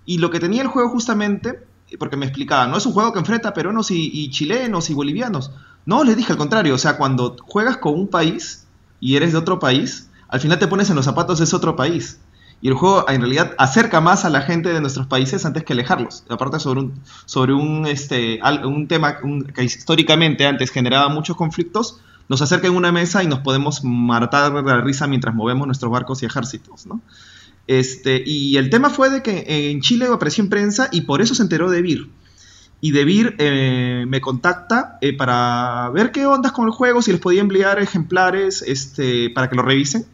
Y lo que tenía el juego justamente, porque me explicaban, no es un juego que enfrenta a peruanos y, y chilenos y bolivianos. No, les dije al contrario, o sea, cuando juegas con un país y eres de otro país, al final te pones en los zapatos de ese otro país. Y el juego en realidad acerca más a la gente de nuestros países antes que alejarlos. Aparte sobre un, sobre un, este, un tema que históricamente antes generaba muchos conflictos, nos acerca en una mesa y nos podemos matar de la risa mientras movemos nuestros barcos y ejércitos, ¿no? Este, y el tema fue de que en Chile apareció en prensa y por eso se enteró de Vir. Y de Vir eh, me contacta eh, para ver qué ondas con el juego, si les podía enviar ejemplares este, para que lo revisen.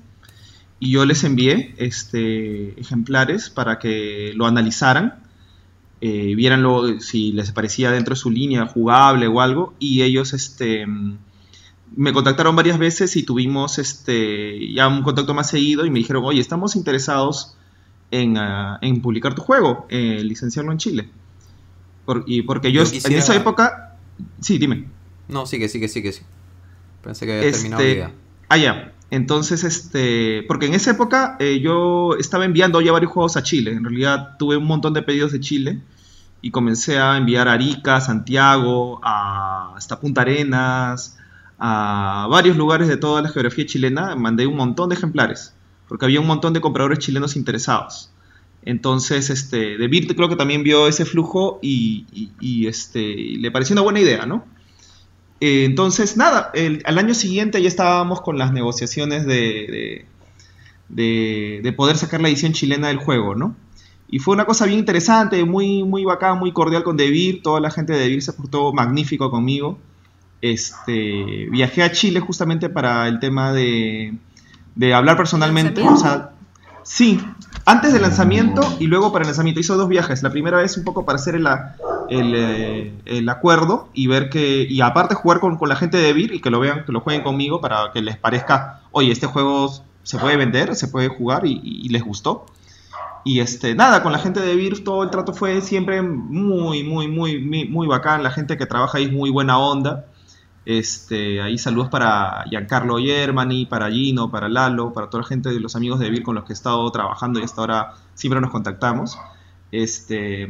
Y yo les envié este, ejemplares para que lo analizaran, eh, si les parecía dentro de su línea jugable o algo. Y ellos este, me contactaron varias veces y tuvimos este, ya un contacto más seguido y me dijeron, oye, estamos interesados en, ah, en publicar tu juego, eh, licenciarlo en Chile. Por- y porque yo, Yo quisiera- en esa época... Sí, dime. No, sigue, sigue, sigue, sí. Pensé que había terminado Este, la idea. Ah, ya. Entonces, este, porque en esa época eh, yo estaba enviando ya varios juegos a Chile. En realidad tuve un montón de pedidos de Chile y comencé a enviar a Arica, Santiago, a, hasta Punta Arenas, a varios lugares de toda la geografía chilena. Mandé un montón de ejemplares. porque había un montón de compradores chilenos interesados. Entonces, este, Beer creo que también vio ese flujo y, este, le pareció una buena idea, ¿no? Eh, entonces, nada, al año siguiente ya estábamos con las negociaciones de, de, poder sacar la edición chilena del juego, ¿no? Y fue una cosa bien interesante, muy, muy bacán, muy cordial con Debir. Toda la gente de Debir se portó magnífico conmigo. Este, viajé a Chile justamente para el tema de, de hablar personalmente. O sea, sí, antes del lanzamiento y luego para el lanzamiento. Hizo dos viajes. La primera vez un poco para hacer el, el, el acuerdo y ver que. Y aparte jugar con, con la gente de Debir y que lo vean, que lo jueguen conmigo para que les parezca, oye, este juego se puede vender, se puede jugar y, les gustó. Y este, nada, con la gente de Vir todo el trato fue siempre muy, muy, muy, muy, muy bacán. La gente que trabaja ahí es muy buena onda. Este, ahí saludos para Giancarlo Germani, para Gino, para Lalo, para toda la gente de los amigos de Vir con los que he estado trabajando y hasta ahora siempre nos contactamos. Este,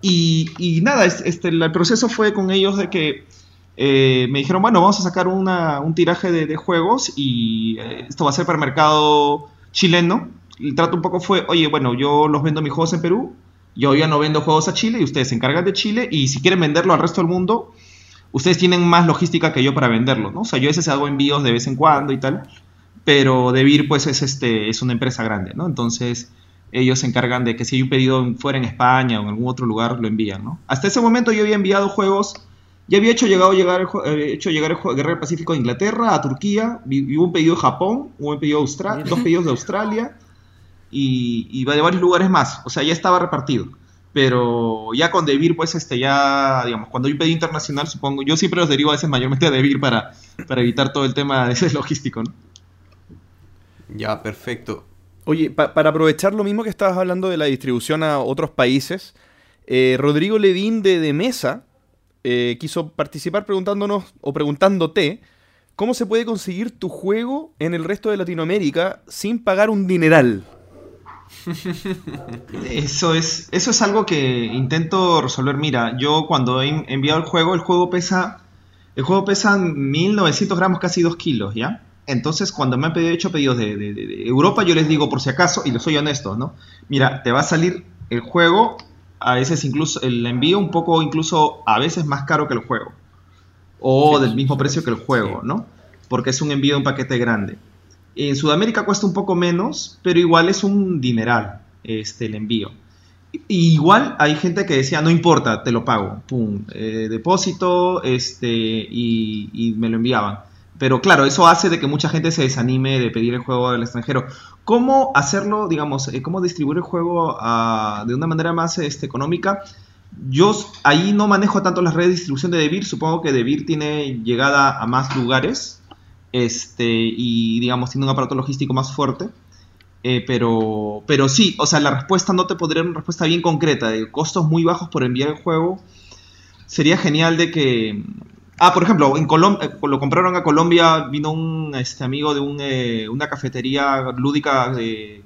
y, nada, este, el proceso fue con ellos de que eh, me dijeron, bueno, vamos a sacar un tiraje de, juegos y eh, esto va a ser para el mercado chileno. El trato un poco fue, oye, bueno, yo los vendo mis juegos en Perú, yo ya no vendo juegos a Chile y ustedes se encargan de Chile y si quieren venderlo al resto del mundo, ustedes tienen más logística que yo para venderlo, ¿no? O sea, yo a veces hago envíos de vez en cuando y tal, pero Debir pues es, este, es una empresa grande, ¿no? Entonces ellos se encargan de que si hay un pedido fuera en España o en algún otro lugar, lo envían, ¿no? Hasta ese momento yo había enviado juegos ya había hecho, llegado, llegar, el, hecho llegar el Guerra del Pacífico a Inglaterra, a Turquía, hubo un pedido de Japón, hubo un pedido de Australia, dos pedidos de Australia y, de varios lugares más. O sea, ya estaba repartido. Pero ya con Debir, pues este ya, digamos, cuando hay un pedido internacional, supongo, yo siempre los derivo a veces mayormente a Debir para, para evitar todo el tema de ese logístico, ¿no? Ya, perfecto. Oye, para aprovechar lo mismo que estabas hablando de la distribución a otros países, eh, Rodrigo Levin de, de Mesa eh, quiso participar preguntándonos o preguntándote cómo se puede conseguir tu juego en el resto de Latinoamérica sin pagar un dineral. Eso es, eso es algo que intento resolver. Mira, yo cuando he enviado el juego, el juego pesa, el juego pesa 1900 gramos, casi 2 kilos, ¿ya? Entonces, cuando me han pedido, hecho pedidos de, de, Europa, yo les digo, por si acaso, y lo soy honesto, ¿no? Mira, te va a salir el juego a veces incluso el envío un poco incluso a veces más caro que el juego o del mismo precio que el juego, ¿no? Porque es un envío de un paquete grande. En Sudamérica cuesta un poco menos, pero igual es un dineral este, el envío. igual hay gente que decía, no importa, te lo pago, pum, eh, depósito, este, y, me lo enviaban. Pero claro, eso hace de que mucha gente se desanime de pedir el juego al extranjero. ¿Cómo hacerlo, digamos, eh, cómo distribuir el juego ah, de una manera más este, económica? Yo ahí no manejo tanto las redes de distribución de Devir, supongo que Devir tiene llegada a más lugares este, y, digamos, tiene un aparato logístico más fuerte. Eh, pero, pero sí, o sea, la respuesta no te podría dar una respuesta bien concreta de costos muy bajos por enviar el juego. Sería genial de que Ah, por ejemplo, en Colombia, eh, lo compraron a Colombia, vino un este, amigo de eh, una cafetería lúdica de,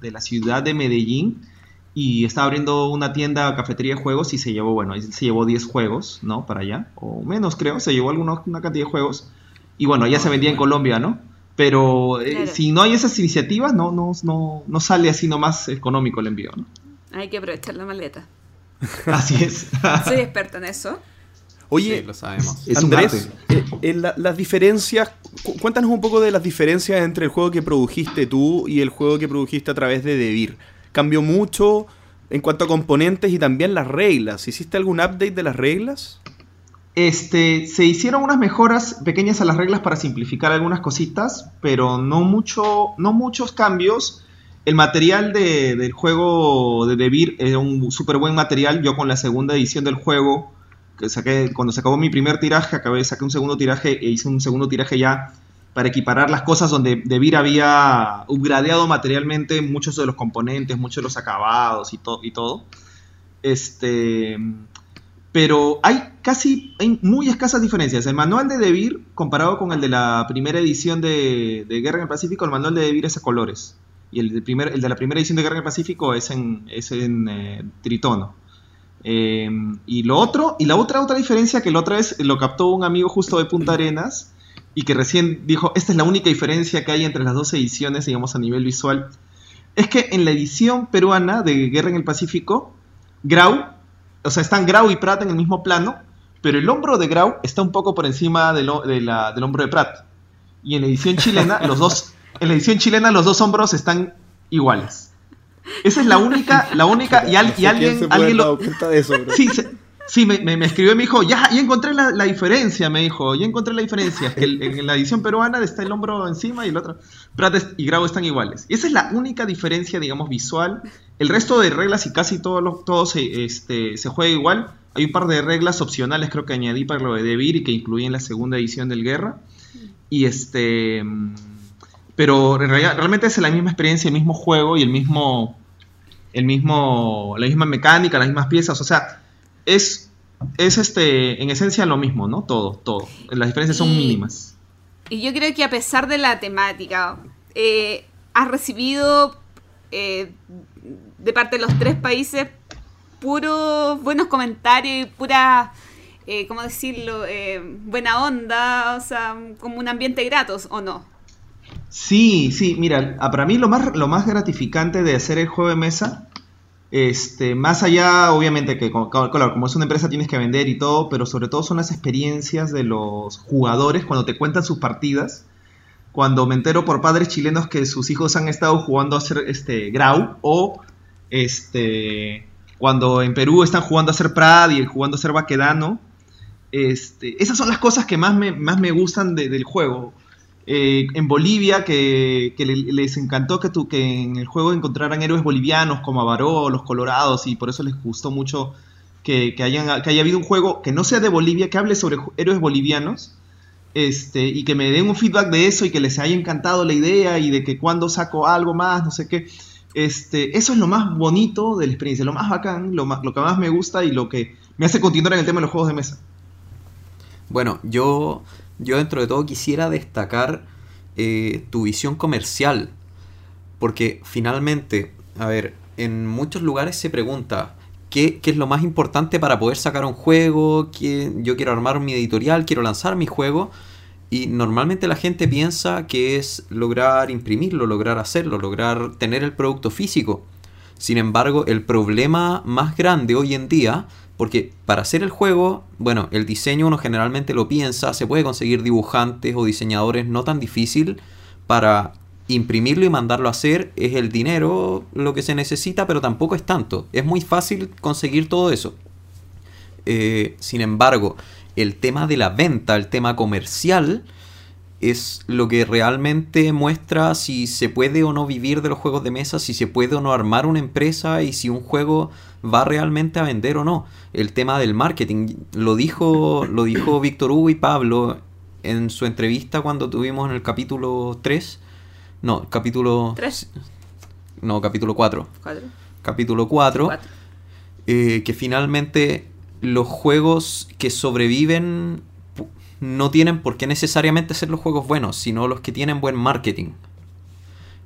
la ciudad de Medellín y estaba abriendo una tienda, cafetería de juegos y se llevó, bueno, se llevó 10 juegos, ¿no? Para allá, o menos creo, se llevó alguna, una cantidad de juegos y bueno, ya se vendía en Colombia, ¿no? Pero eh, si no hay esas iniciativas, no, no, no, no sale así nomás económico el envío, ¿no? Hay que aprovechar la maleta. <laughs> Así es. <laughs> Soy experta en eso. Oye, lo sabemos. Andrés, eh, en las diferencias, cuéntanos un poco de las diferencias entre el juego que produjiste tú y el juego que produjiste a través de Devir. ¿Cambió mucho en cuanto a componentes y también las reglas? ¿Hiciste algún update de las reglas? Este, se hicieron unas mejoras pequeñas a las reglas para simplificar algunas cositas, pero no, mucho, no muchos cambios. El material del juego de Devir era un súper buen material. Yo con la segunda edición del juego saqué, cuando se acabó mi primer tiraje, acabé, saqué un segundo tiraje e hice un segundo tiraje ya para equiparar las cosas donde Devir había upgradeado materialmente muchos de los componentes, muchos de los acabados y, y todo. Este, pero hay casi, hay muy escasas diferencias. El manual de Devir, comparado con el de la primera edición de, Guerra en el Pacífico, el manual de Devir es a colores. Y el de, primer, el de la primera edición de Guerra en el Pacífico es en, es en eh, tritono. Em, y lo otro, y la otra otra diferencia que la otra vez lo captó un amigo justo de Punta Arenas, y que recién dijo, esta es la única diferencia que hay entre las dos ediciones, digamos, a nivel visual, es que en la edición peruana de Guerra en el Pacífico, Grau, o sea, están Grau y Pratt en el mismo plano, pero el hombro de Grau está un poco por encima del, del hombro de Pratt. Y en la edición chilena, los dos, en la edición chilena, los dos hombros están iguales. Esa es la única, la única, y, alguien, alguien lo... de eso, Sí, Sí, me, escribió y me dijo, ya, ya encontré la, diferencia, me dijo, ya encontré la diferencia. en la edición peruana está el hombro encima y el otro. Prat y Grau están iguales. esa es la única diferencia, digamos, visual. El resto de reglas y casi todo, todo se, este, se juega igual. Hay un par de reglas opcionales, creo que añadí para lo de Debir y que incluí en la segunda edición del Guerra. Y este. Pero realmente es la misma experiencia, el mismo juego y el mismo. El mismo. La misma mecánica, las mismas piezas. O sea, es, es este, en esencia lo mismo, ¿no? Todo, todo. Las diferencias son mínimas. Y yo creo que a pesar de la temática, eh, has recibido eh, de parte de los tres países puros buenos comentarios y pura, eh, ¿cómo decirlo? Eh, buena onda, o sea, como un ambiente grato, ¿o no? Sí, sí, mira, para mí lo más, lo más gratificante de hacer el juego de mesa este, más allá, obviamente, que como es una empresa tienes que vender y todo, pero sobre todo son las experiencias de los jugadores cuando te cuentan sus partidas. Cuando me entero por padres chilenos que sus hijos han estado jugando a hacer este, Grau, o este, cuando en Perú están jugando a ser Prad y jugando a ser Baquedano. Este, esas son las cosas que más me, más me gustan del juego. Eh, en Bolivia, que, les encantó que, en el juego encontraran héroes bolivianos como Avaró, los Colorados, y por eso les gustó mucho que, hayan, que haya habido un juego que no sea de Bolivia, que hable sobre héroes bolivianos, este, y que me den un feedback de eso y que les haya encantado la idea y de que cuando saco algo más, no sé qué. Este, eso es lo más bonito de la experiencia, lo más bacán, lo, lo que más me gusta y lo que me hace continuar en el tema de los juegos de mesa. Bueno, yo yo dentro de todo quisiera destacar eh, tu visión comercial. Porque finalmente, a ver, en muchos lugares se pregunta, ¿qué, es lo más importante para poder sacar un juego? ¿Qué, yo quiero armar mi editorial, quiero lanzar mi juego. Y normalmente la gente piensa que es lograr imprimirlo, lograr hacerlo, lograr tener el producto físico. Sin embargo, el problema más grande hoy en día porque para hacer el juego, bueno, el diseño uno generalmente lo piensa, se puede conseguir dibujantes o diseñadores no tan difícil para imprimirlo y mandarlo a hacer. Es el dinero lo que se necesita, pero tampoco es tanto. Es muy fácil conseguir todo eso. Eh, sin embargo, el tema de la venta, el tema comercial, es lo que realmente muestra si se puede o no vivir de los juegos de mesa, si se puede o no armar una empresa y si un juego va realmente a vender o no. El tema del marketing, lo dijo, lo dijo <coughs> Víctor Hugo y Pablo en su entrevista cuando tuvimos en el capítulo 3. No, capítulo... 3. No, capítulo 4. Capítulo 4. Eh, que finalmente los juegos que sobreviven no tienen por qué necesariamente ser los juegos buenos, sino los que tienen buen marketing.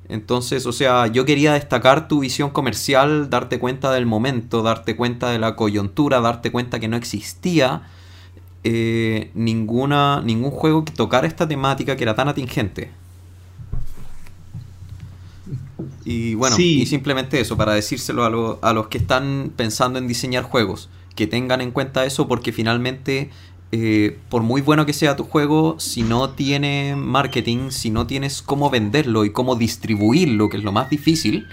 Entonces, o sea, yo quería destacar tu visión comercial, darte cuenta del momento, darte cuenta de la coyuntura, darte cuenta que no existía eh, ninguna, ningún juego que tocara esta temática que era tan atingente. Y bueno, y simplemente eso, para decírselo a, a los que están pensando en diseñar juegos, que tengan en cuenta eso porque finalmente eh, por muy bueno que sea tu juego, si no tiene marketing, si no tienes cómo venderlo y cómo distribuirlo, que es lo más difícil,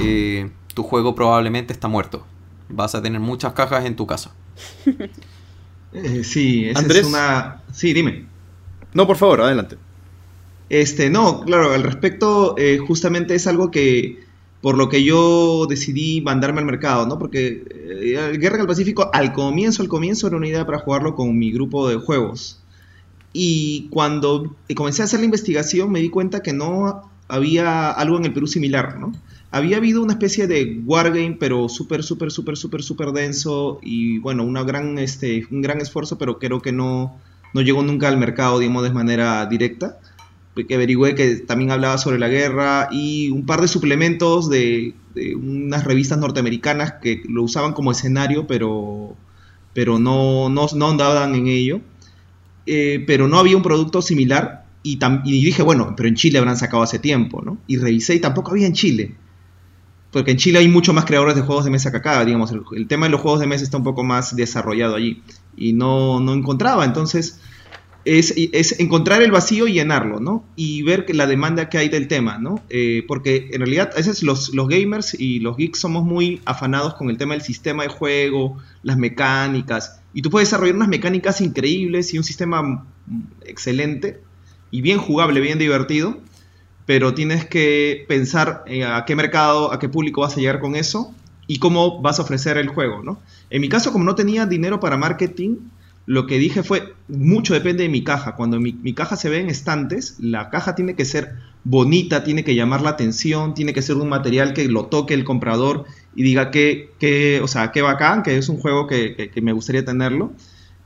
eh, tu juego probablemente está muerto. Vas a tener muchas cajas en tu casa. <laughs> Eh, sí, esa es una. Sí, dime. No, por favor, adelante. Este, no, claro, al respecto, justamente es algo que por lo que yo decidí mandarme al mercado, ¿no? Porque eh, Guerra del Pacífico al comienzo, al comienzo era una idea para jugarlo con mi grupo de juegos. Y cuando comencé a hacer la investigación me di cuenta que no había algo en el Perú similar, ¿no? Había habido una especie de wargame, pero súper, súper, súper, súper, súper denso y bueno, una gran, este, un gran esfuerzo, pero creo que no, no llegó nunca al mercado, digamos, de manera directa que averigüé que también hablaba sobre la guerra y un par de suplementos de, unas revistas norteamericanas que lo usaban como escenario, pero, pero no, no, no andaban en ello. eh, pero no había un producto similar y, dije, bueno, pero en Chile habrán sacado hace tiempo, ¿no? Y revisé y tampoco había en Chile. Porque en Chile hay mucho más creadores de juegos de mesa que acá, digamos, el, tema de los juegos de mesa está un poco más desarrollado allí. Y no, no encontraba, entonces es, encontrar el vacío y llenarlo, ¿no? Y ver que la demanda que hay del tema, ¿no? Eh, porque en realidad a veces los, los gamers y los geeks somos muy afanados con el tema del sistema de juego, las mecánicas, y tú puedes desarrollar unas mecánicas increíbles y un sistema excelente y bien jugable, bien divertido, pero tienes que pensar eh, a qué mercado, a qué público vas a llegar con eso y cómo vas a ofrecer el juego, ¿no? En mi caso, como no tenía dinero para marketing, lo que dije fue, mucho depende de mi caja. Cuando mi, caja se ve en estantes, la caja tiene que ser bonita, tiene que llamar la atención, tiene que ser un material que lo toque el comprador y diga que, que o sea, qué bacán, que es un juego que, me gustaría tenerlo.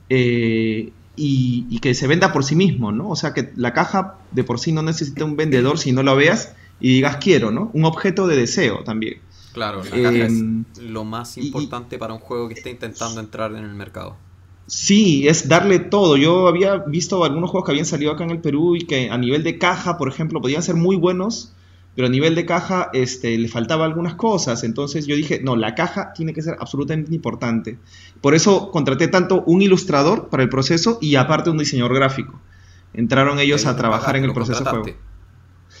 Eh, y, que se venda por sí mismo, ¿no? O sea, que la caja de por sí no necesita un vendedor si no lo veas y digas quiero, ¿no? Un objeto de deseo también. Claro, la caja es em, lo más importante para un juego que esté intentando entrar en el mercado. Sí, es darle todo. Yo había visto algunos juegos que habían salido acá en el Perú y que a nivel de caja, por ejemplo, podían ser muy buenos, pero a nivel de caja este, le faltaba algunas cosas. Entonces yo dije, no, la caja tiene que ser absolutamente importante. Por eso contraté tanto un ilustrador para el proceso y aparte un diseñador gráfico. Entraron ellos a trabajar en el proceso de juego.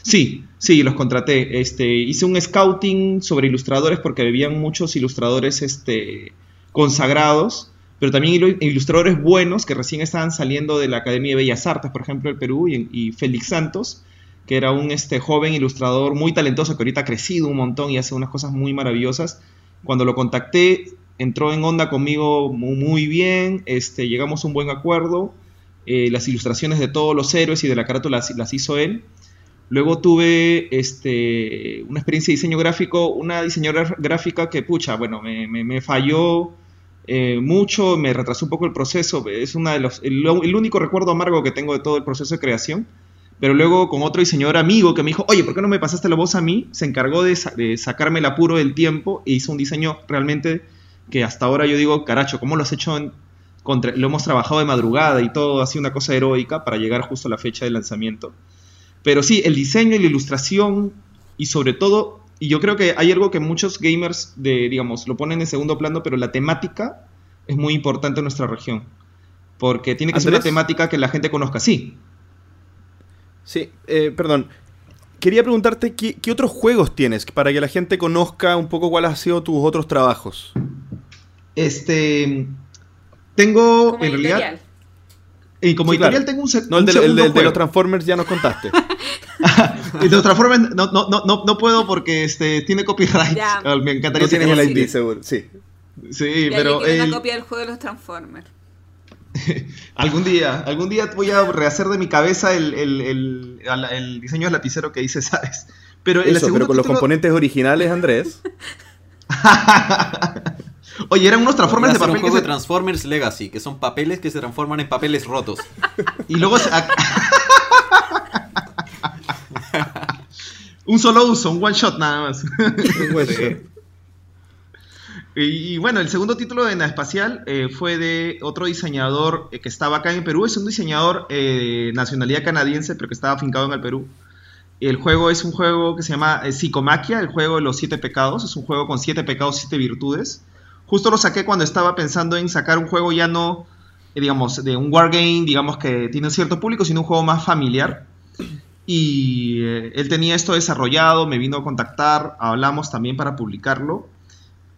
Sí, sí, los contraté. Este, hice un scouting sobre ilustradores porque habían muchos ilustradores este, consagrados pero también ilustradores buenos que recién estaban saliendo de la Academia de Bellas Artes, por ejemplo, del Perú, y, Félix Santos, que era un este, joven ilustrador muy talentoso que ahorita ha crecido un montón y hace unas cosas muy maravillosas. Cuando lo contacté, entró en onda conmigo muy, bien, este, llegamos a un buen acuerdo, eh, las ilustraciones de todos los héroes y de la carátula las, hizo él. Luego tuve este, una experiencia de diseño gráfico, una diseñadora gráfica que, pucha, bueno, me falló eh, mucho, me retrasó un poco el proceso, es una de los, el, único recuerdo amargo que tengo de todo el proceso de creación, pero luego con otro diseñador amigo que me dijo, oye, ¿por qué no me pasaste la voz a mí? Se encargó de, sacarme el apuro del tiempo e hizo un diseño realmente que hasta ahora yo digo, caracho, ¿cómo lo has hecho? En, contra, lo hemos trabajado de madrugada y todo, ha sido una cosa heroica para llegar justo a la fecha de lanzamiento. Pero sí, el diseño y la ilustración y sobre todo y yo creo que hay algo que muchos gamers, de, digamos, lo ponen en segundo plano, pero la temática es muy importante en nuestra región. Porque tiene que ser una temática que la gente conozca, sí. Sí, eh, perdón. Quería preguntarte ¿qué, otros juegos tienes para que la gente conozca un poco cuáles han sido tus otros trabajos. Este. Tengo, en realidad. Y como editorial tengo un, No, el, de, los Transformers ya nos contaste. <laughs> y los Transformers no, no, no, no, puedo porque este, tiene copyright. <laughs> Me encantaría no tienes el ID, seguro. Sí. Sí, pero. una copia del juego de los Transformers. <laughs> algún día, algún día voy a rehacer de mi cabeza el, el, el, diseño del lapicero que hice, ¿sabes? Pero, pero con los componentes originales, Andrés. Oye, eran unos Transformers de papel. Un juego de Transformers Legacy, que son papeles que se transforman en papeles rotos. y luego se... un solo uso, un one shot nada más. y, bueno, el segundo título de Espacial eh, fue de otro diseñador eh, que estaba acá en Perú. Es un diseñador eh, nacionalidad canadiense, pero que estaba afincado en el Perú. El juego es un juego que se llama Psicomaquia, el juego de los siete pecados. Es un juego con siete pecados, siete virtudes. Justo lo saqué cuando estaba pensando en sacar un juego ya no, eh, digamos, de un wargame, digamos, que tiene cierto público, sino un juego más familiar. Y eh, él tenía esto desarrollado, me vino a contactar, hablamos también para publicarlo.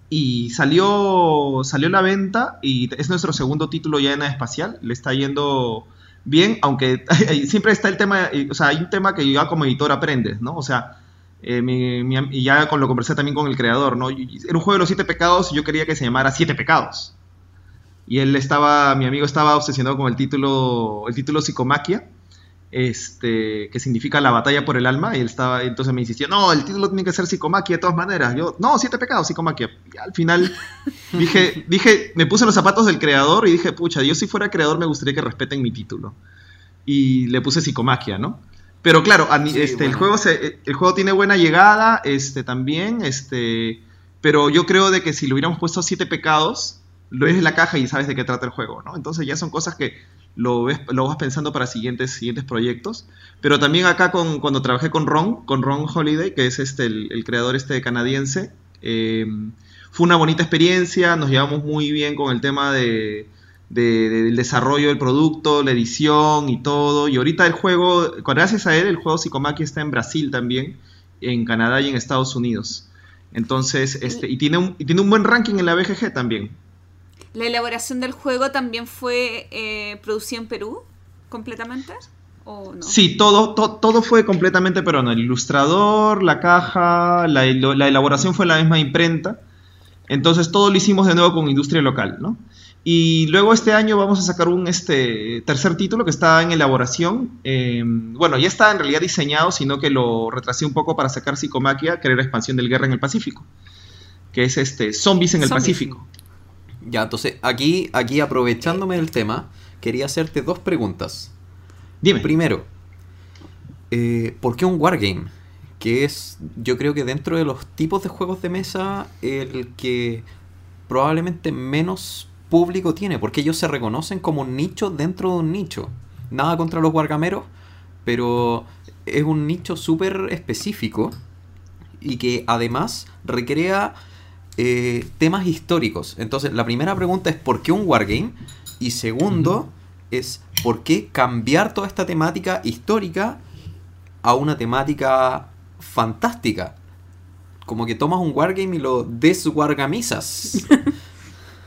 Y salió, salió la venta y es nuestro segundo título ya en espacial. Le está yendo bien, aunque <laughs> siempre está el tema, o sea, hay un tema que ya como editor aprendes, ¿no? O sea, eh, y ya con lo conversé también con el creador, ¿no? Era un juego de los siete pecados y yo quería que se llamara Siete Pecados. Y él estaba, mi amigo estaba obsesionado con el título, el título Psicomaquia, este, que significa la batalla por el alma, y él estaba, entonces me insistió, no, el título tiene que ser Psicomaquia de todas maneras. Yo, no, Siete Pecados, Psicomaquia. Y al final <laughs> dije, dije, me puse los zapatos del creador y dije, pucha, yo si fuera creador me gustaría que respeten mi título. Y le puse Psicomaquia, ¿no? Pero claro, este, el, juego se, el juego tiene buena llegada, este, también, este, pero yo creo de que si le hubiéramos puesto siete pecados, lo ves en la caja y sabes de qué trata el juego, ¿no? Entonces ya son cosas que lo, ves, lo vas pensando para siguientes, siguientes proyectos. Pero también acá con, cuando trabajé con Ron, con Ron Holiday, que es este, el, creador este canadiense, eh, fue una bonita experiencia, nos llevamos muy bien con el tema de, del desarrollo del producto, la edición y todo. Y ahorita el juego, gracias a él, el juego Psicomaki está en Brasil también, en Canadá y en Estados Unidos. Entonces, este, y tiene un, y tiene un buen ranking en la BGG también. ¿La elaboración del juego también fue eh, producida en Perú completamente? ¿O no? Sí, todo, todo fue completamente peruano. El ilustrador, la caja, la, la, elaboración fue la misma imprenta. Entonces todo lo hicimos de nuevo con industria local, ¿no? Y luego este año vamos a sacar un este, tercer título que está en elaboración. Em, bueno, ya está en realidad diseñado, sino que lo retrasé un poco para sacar Psicomaquia, querer expansión del guerra en el Pacífico. Que es este Zombies en el Pacífico. Ya, entonces, aquí, aquí aprovechándome del tema, quería hacerte dos preguntas. Dime. Primero, eh, ¿por qué un wargame? Que es, yo creo que dentro de los tipos de juegos de mesa, el que probablemente menos público tiene, porque ellos se reconocen como un nicho dentro de un nicho. Nada contra los wargameros, pero es un nicho súper específico y que además recrea eh, temas históricos. Entonces, la primera pregunta es ¿por qué un wargame? Y segundo es ¿por qué cambiar toda esta temática histórica a una temática fantástica? Como que tomas un wargame y lo deswargamizas.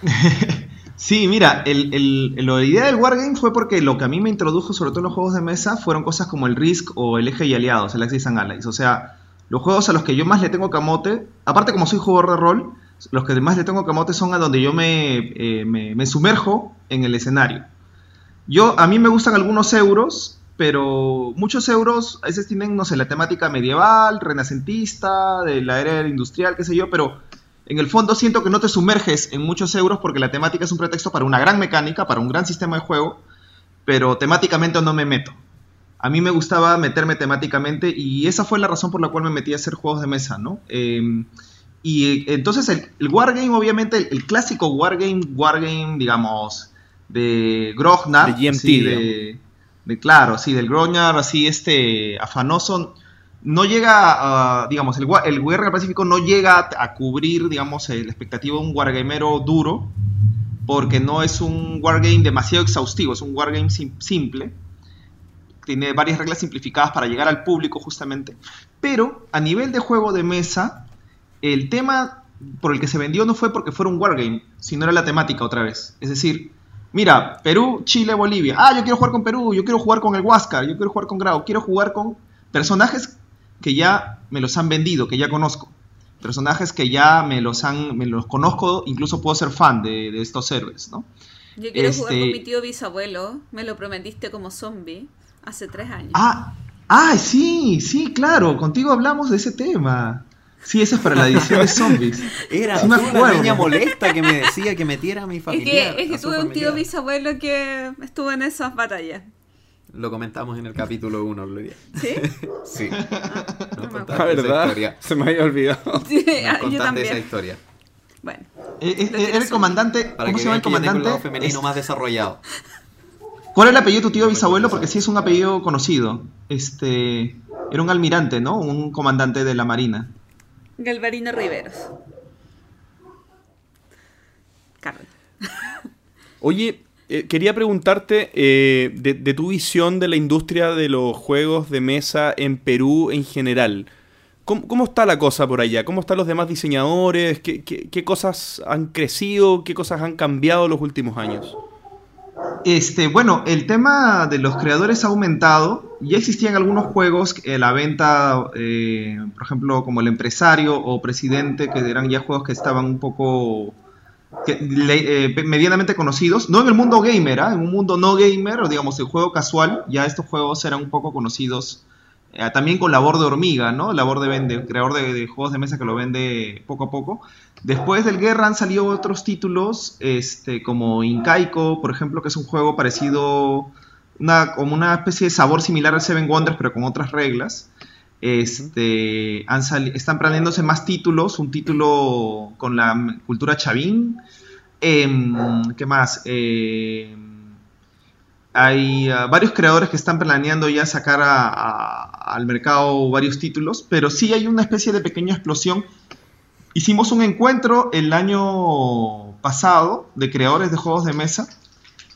<laughs> Sí, mira, el, la idea del Wargame fue porque lo que a mí me introdujo, sobre todo en los juegos de mesa, fueron cosas como el Risk o el Eje y Aliados, el Axis and Allies. O sea, los juegos a los que yo más le tengo camote, aparte como soy jugador de rol, los que más le tengo camote son a donde yo me, eh, sumerjo en el escenario. Yo, a mí me gustan algunos euros, pero muchos euros a veces tienen, no sé, la temática medieval, renacentista, de la era industrial, qué sé yo, pero en el fondo siento que no te sumerges en muchos euros porque la temática es un pretexto para una gran mecánica, para un gran sistema de juego, pero temáticamente no me meto a mí me gustaba meterme temáticamente y esa fue la razón por la cual me metí a hacer juegos de mesa, ¿no? Em, y entonces el, Wargame, obviamente, el, clásico Wargame, Wargame, digamos, de Grognar, de GMT, de, claro, sí, del Grognar, así, este, afanoso, no llega, digamos, el, el Guerra Pacífico no llega a, cubrir, digamos, la expectativa de un Wargamero duro, porque no es un Wargame demasiado exhaustivo, es un Wargame simple, tiene varias reglas simplificadas para llegar al público justamente. Pero a nivel de juego de mesa, el tema por el que se vendió no fue porque fuera un wargame, sino era la temática otra vez. Es decir, mira, Perú, Chile, Bolivia. Ah, yo quiero jugar con Perú, yo quiero jugar con el Huáscar, yo quiero jugar con Grau, quiero jugar con personajes que ya me los han vendido, que ya conozco. Personajes que ya me los han, me los conozco, incluso puedo ser fan de, estos héroes, ¿no? Yo quiero jugar con este mi tío bisabuelo, me lo prometiste como zombie hace tres años. Ah, ah, sí, sí, claro, contigo hablamos de ese tema. Sí, eso es para la edición de zombies. <laughs> Era una niña molesta que me decía que metiera a mi familia. Es que, es que tuve un tío bisabuelo que estuvo en esas batallas. Lo comentamos en el capítulo 1, Gloria. ¿Sí? <laughs> sí. No la verdad, se me había olvidado. <laughs> Sí, ah, yo también. esa historia. Bueno. Eh, eh, era el comandante. ¿Cómo se llama el comandante? Un lado femenino más desarrollado. ¿Cuál es el apellido de tu tío bisabuelo? Porque sí es un apellido conocido. Este. Era un almirante, ¿no? Un comandante de la Marina. Galvarino Riveros. Carlos. Oye, eh, quería preguntarte eh, de, tu visión de la industria de los juegos de mesa en Perú en general. ¿Cómo, está la cosa por allá? ¿Cómo están los demás diseñadores? ¿Qué, cosas han crecido? ¿Qué cosas han cambiado los últimos años? Este, bueno, el tema de los creadores ha aumentado. Ya existían algunos juegos, eh, la venta, por ejemplo, como el empresario o presidente, que eran ya juegos que estaban un poco eh, medianamente conocidos. No en el mundo gamer, ¿ah? en un mundo no gamer, o digamos el juego casual, ya estos juegos eran un poco conocidos eh, también con labor de hormiga, ¿no? Labor de vende, creador de, juegos de mesa que lo vende poco a poco. Después del Guerra han salido otros títulos, este, como Incaico, por ejemplo, que es un juego parecido, una, como una especie de sabor similar al Seven Wonders, pero con otras reglas. Este, han están planeándose más títulos, un título con la cultura chavín. Em, ¿Qué más? Eh, hay ah, varios creadores que están planeando ya sacar a- a- al mercado varios títulos, pero sí hay una especie de pequeña explosión. Hicimos un encuentro el año pasado de creadores de juegos de mesa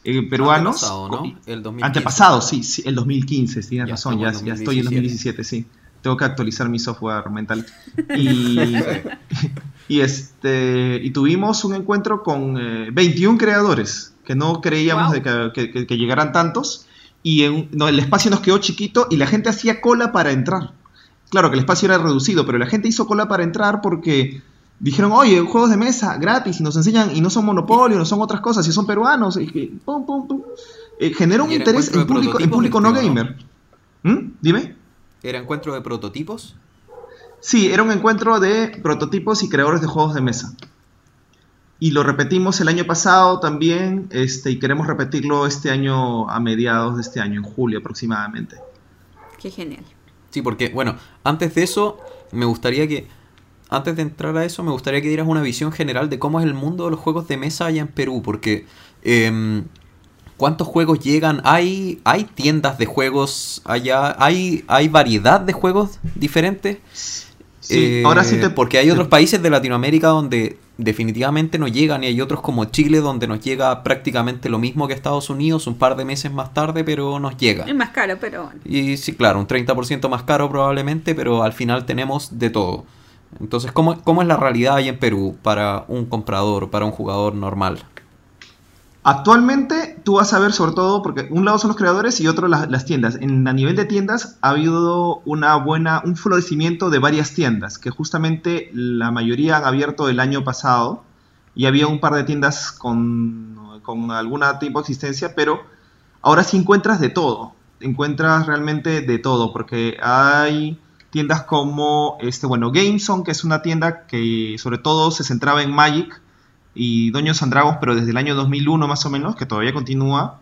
eh, peruanos. Antepasado, El 2015. Antepasado, sí, sí, el 2015, tienes Ya razón, ya, ya estoy en 2017, sí. Tengo que actualizar mi software mental. <laughs> Y, y, este, y tuvimos un encuentro con eh, 21 creadores, que no creíamos Wow. de que, que- que- que llegaran tantos. Y en- no, el espacio nos quedó chiquito y la gente hacía cola para entrar. Claro que el espacio era reducido, pero la gente hizo cola para entrar porque dijeron, oye, juegos de mesa gratis y nos enseñan, y no son monopolio, no son otras cosas, y son peruanos, y que, pum, pum, pum. Eh, genera un ¿Y interés en público, en público no? gamer. ¿Mm? Dime. ¿Era encuentro de prototipos? Sí, era un encuentro de prototipos y creadores de juegos de mesa. Y lo repetimos el año pasado también, este, y queremos repetirlo este año a mediados de este año, en julio aproximadamente. Qué genial. Sí, porque, bueno, antes de eso, me gustaría que. Antes de entrar a eso, me gustaría que dieras una visión general de cómo es el mundo de los juegos de mesa allá en Perú. Porque. em, ¿Cuántos juegos llegan? ¿Hay, ¿Hay tiendas de juegos allá? ¿Hay, ¿Hay variedad de juegos diferentes? Sí, Eh, ahora sí te... Porque hay otros países de Latinoamérica donde definitivamente no llegan y hay otros como Chile donde nos llega prácticamente lo mismo que Estados Unidos un par de meses más tarde, pero nos llega. Es más caro, pero bueno. Y sí, claro, un 30% más caro probablemente, pero al final tenemos de todo. Entonces, ¿cómo, ¿cómo es la realidad ahí en Perú para un comprador, para un jugador normal? Actualmente tú vas a ver sobre todo, porque un lado son los creadores y otro las, tiendas. En, a nivel de tiendas ha habido una buena, un florecimiento de varias tiendas, que justamente la mayoría han abierto el año pasado y había un par de tiendas con, con algún tipo de existencia, pero ahora sí encuentras de todo, encuentras realmente de todo, porque hay tiendas como, este, bueno, GameZone, que es una tienda que sobre todo se centraba en Magic, y Doños and Dragons, pero desde el año 2001 más o menos, que todavía continúa.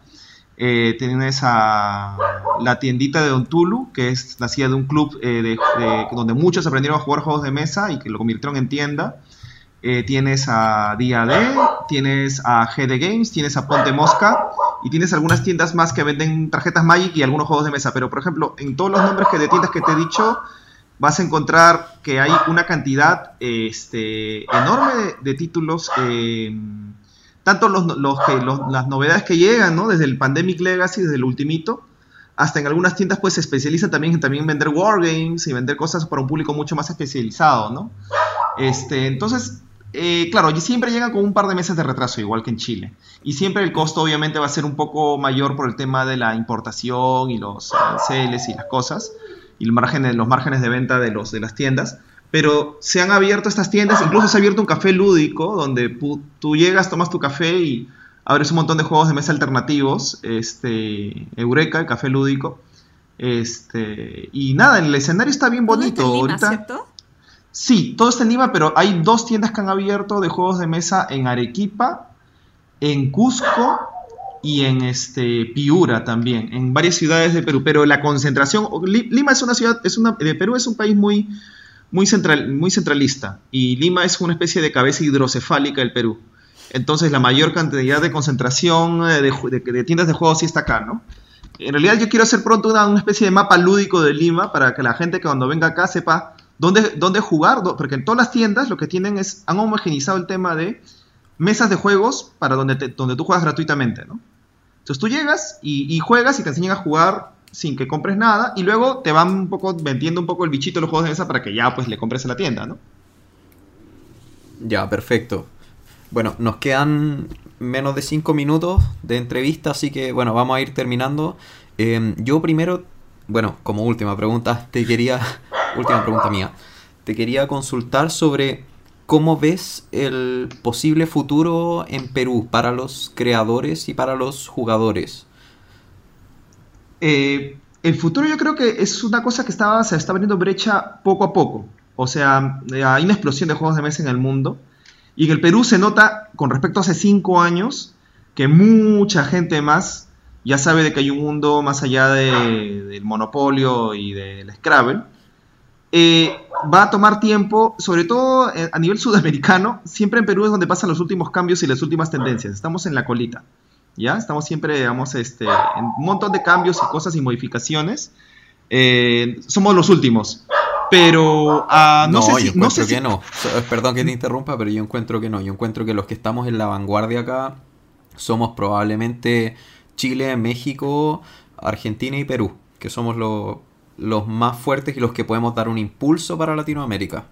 Eh, tienes a la tiendita de Don Tulu, que es nacida de un club eh, de, de- donde muchos aprendieron a jugar juegos de mesa y que lo convirtieron en tienda. Eh, tienes a Día D, tienes a GD Games, tienes a Ponte Mosca y tienes algunas tiendas más que venden tarjetas Magic y algunos juegos de mesa. Pero, por ejemplo, en todos los nombres que de tiendas que te he dicho, vas a encontrar que hay una cantidad este, enorme de, de títulos, eh, tanto los, los que, los- las novedades que llegan, ¿no? desde el Pandemic Legacy, desde el Ultimito, hasta en algunas tiendas pues se especializan también en también vender wargames y vender cosas para un público mucho más especializado, ¿no? Este, entonces, eh, claro, siempre llegan con un par de meses de retraso, igual que en Chile. Y siempre el costo obviamente va a ser un poco mayor por el tema de la importación y los aranceles y las cosas y el margen- los márgenes de venta de, los, de las tiendas. Pero se han abierto estas tiendas, incluso se ha abierto un café lúdico donde tú llegas, tomas tu café y abres un montón de juegos de mesa alternativos. Este, Eureka, el café lúdico. Este, y nada, el escenario está bien Todo está bonito. en Lima, Ahorita, ¿cierto? Sí, todo está en Lima, pero hay dos tiendas que han abierto de juegos de mesa en Arequipa, en Cusco y en este Piura también, en varias ciudades de Perú. Pero la concentración, Li- Lima es una ciudad, es una, de Perú es un país muy, muy, central, muy centralista y Lima es una especie de cabeza hidrocefálica del Perú. Entonces la mayor cantidad de concentración eh, de, de- de tiendas de juegos sí está acá, ¿no? En realidad yo quiero hacer pronto una, una especie de mapa lúdico de Lima para que la gente que cuando venga acá sepa dónde, dónde jugar, porque en todas las tiendas lo que tienen es, han homogenizado el tema de mesas de juegos para donde, te- donde tú juegas gratuitamente, ¿no? Entonces tú llegas y, juegas y te enseñan a jugar sin que compres nada y luego te van un poco vendiendo un poco el bichito de los juegos de mesa para que ya pues le compres a la tienda, ¿no? Ya, perfecto. Bueno, nos quedan menos de 5 minutos de entrevista, así que bueno, vamos a ir terminando. Eh, yo primero, bueno, como última pregunta, te quería, <laughs> última pregunta mía, te quería consultar sobre cómo ves el posible futuro en Perú para los creadores y para los jugadores. Eh, el futuro yo creo que es una cosa que se está abriendo brecha poco a poco. O sea, hay una explosión de juegos de mesa en el mundo. Y en el Perú se nota, con respecto a hace cinco años, que mucha gente más ya sabe de que hay un mundo más allá de- del monopolio y del Scrabble. Eh, va a tomar tiempo, sobre todo eh, a nivel sudamericano. Siempre en Perú es donde pasan los últimos cambios y las últimas tendencias. Estamos en la colita. ¿ya? Estamos siempre, digamos, este, en un montón de cambios y cosas y modificaciones. Eh, somos los últimos. Pero uh, no, no, sé yo si... encuentro No sé que si- no. So- Perdón que te interrumpa, pero yo encuentro que no. Yo encuentro que los que estamos en la vanguardia acá somos probablemente Chile, México, Argentina y Perú, que somos lo- los más fuertes y los que podemos dar un impulso para Latinoamérica.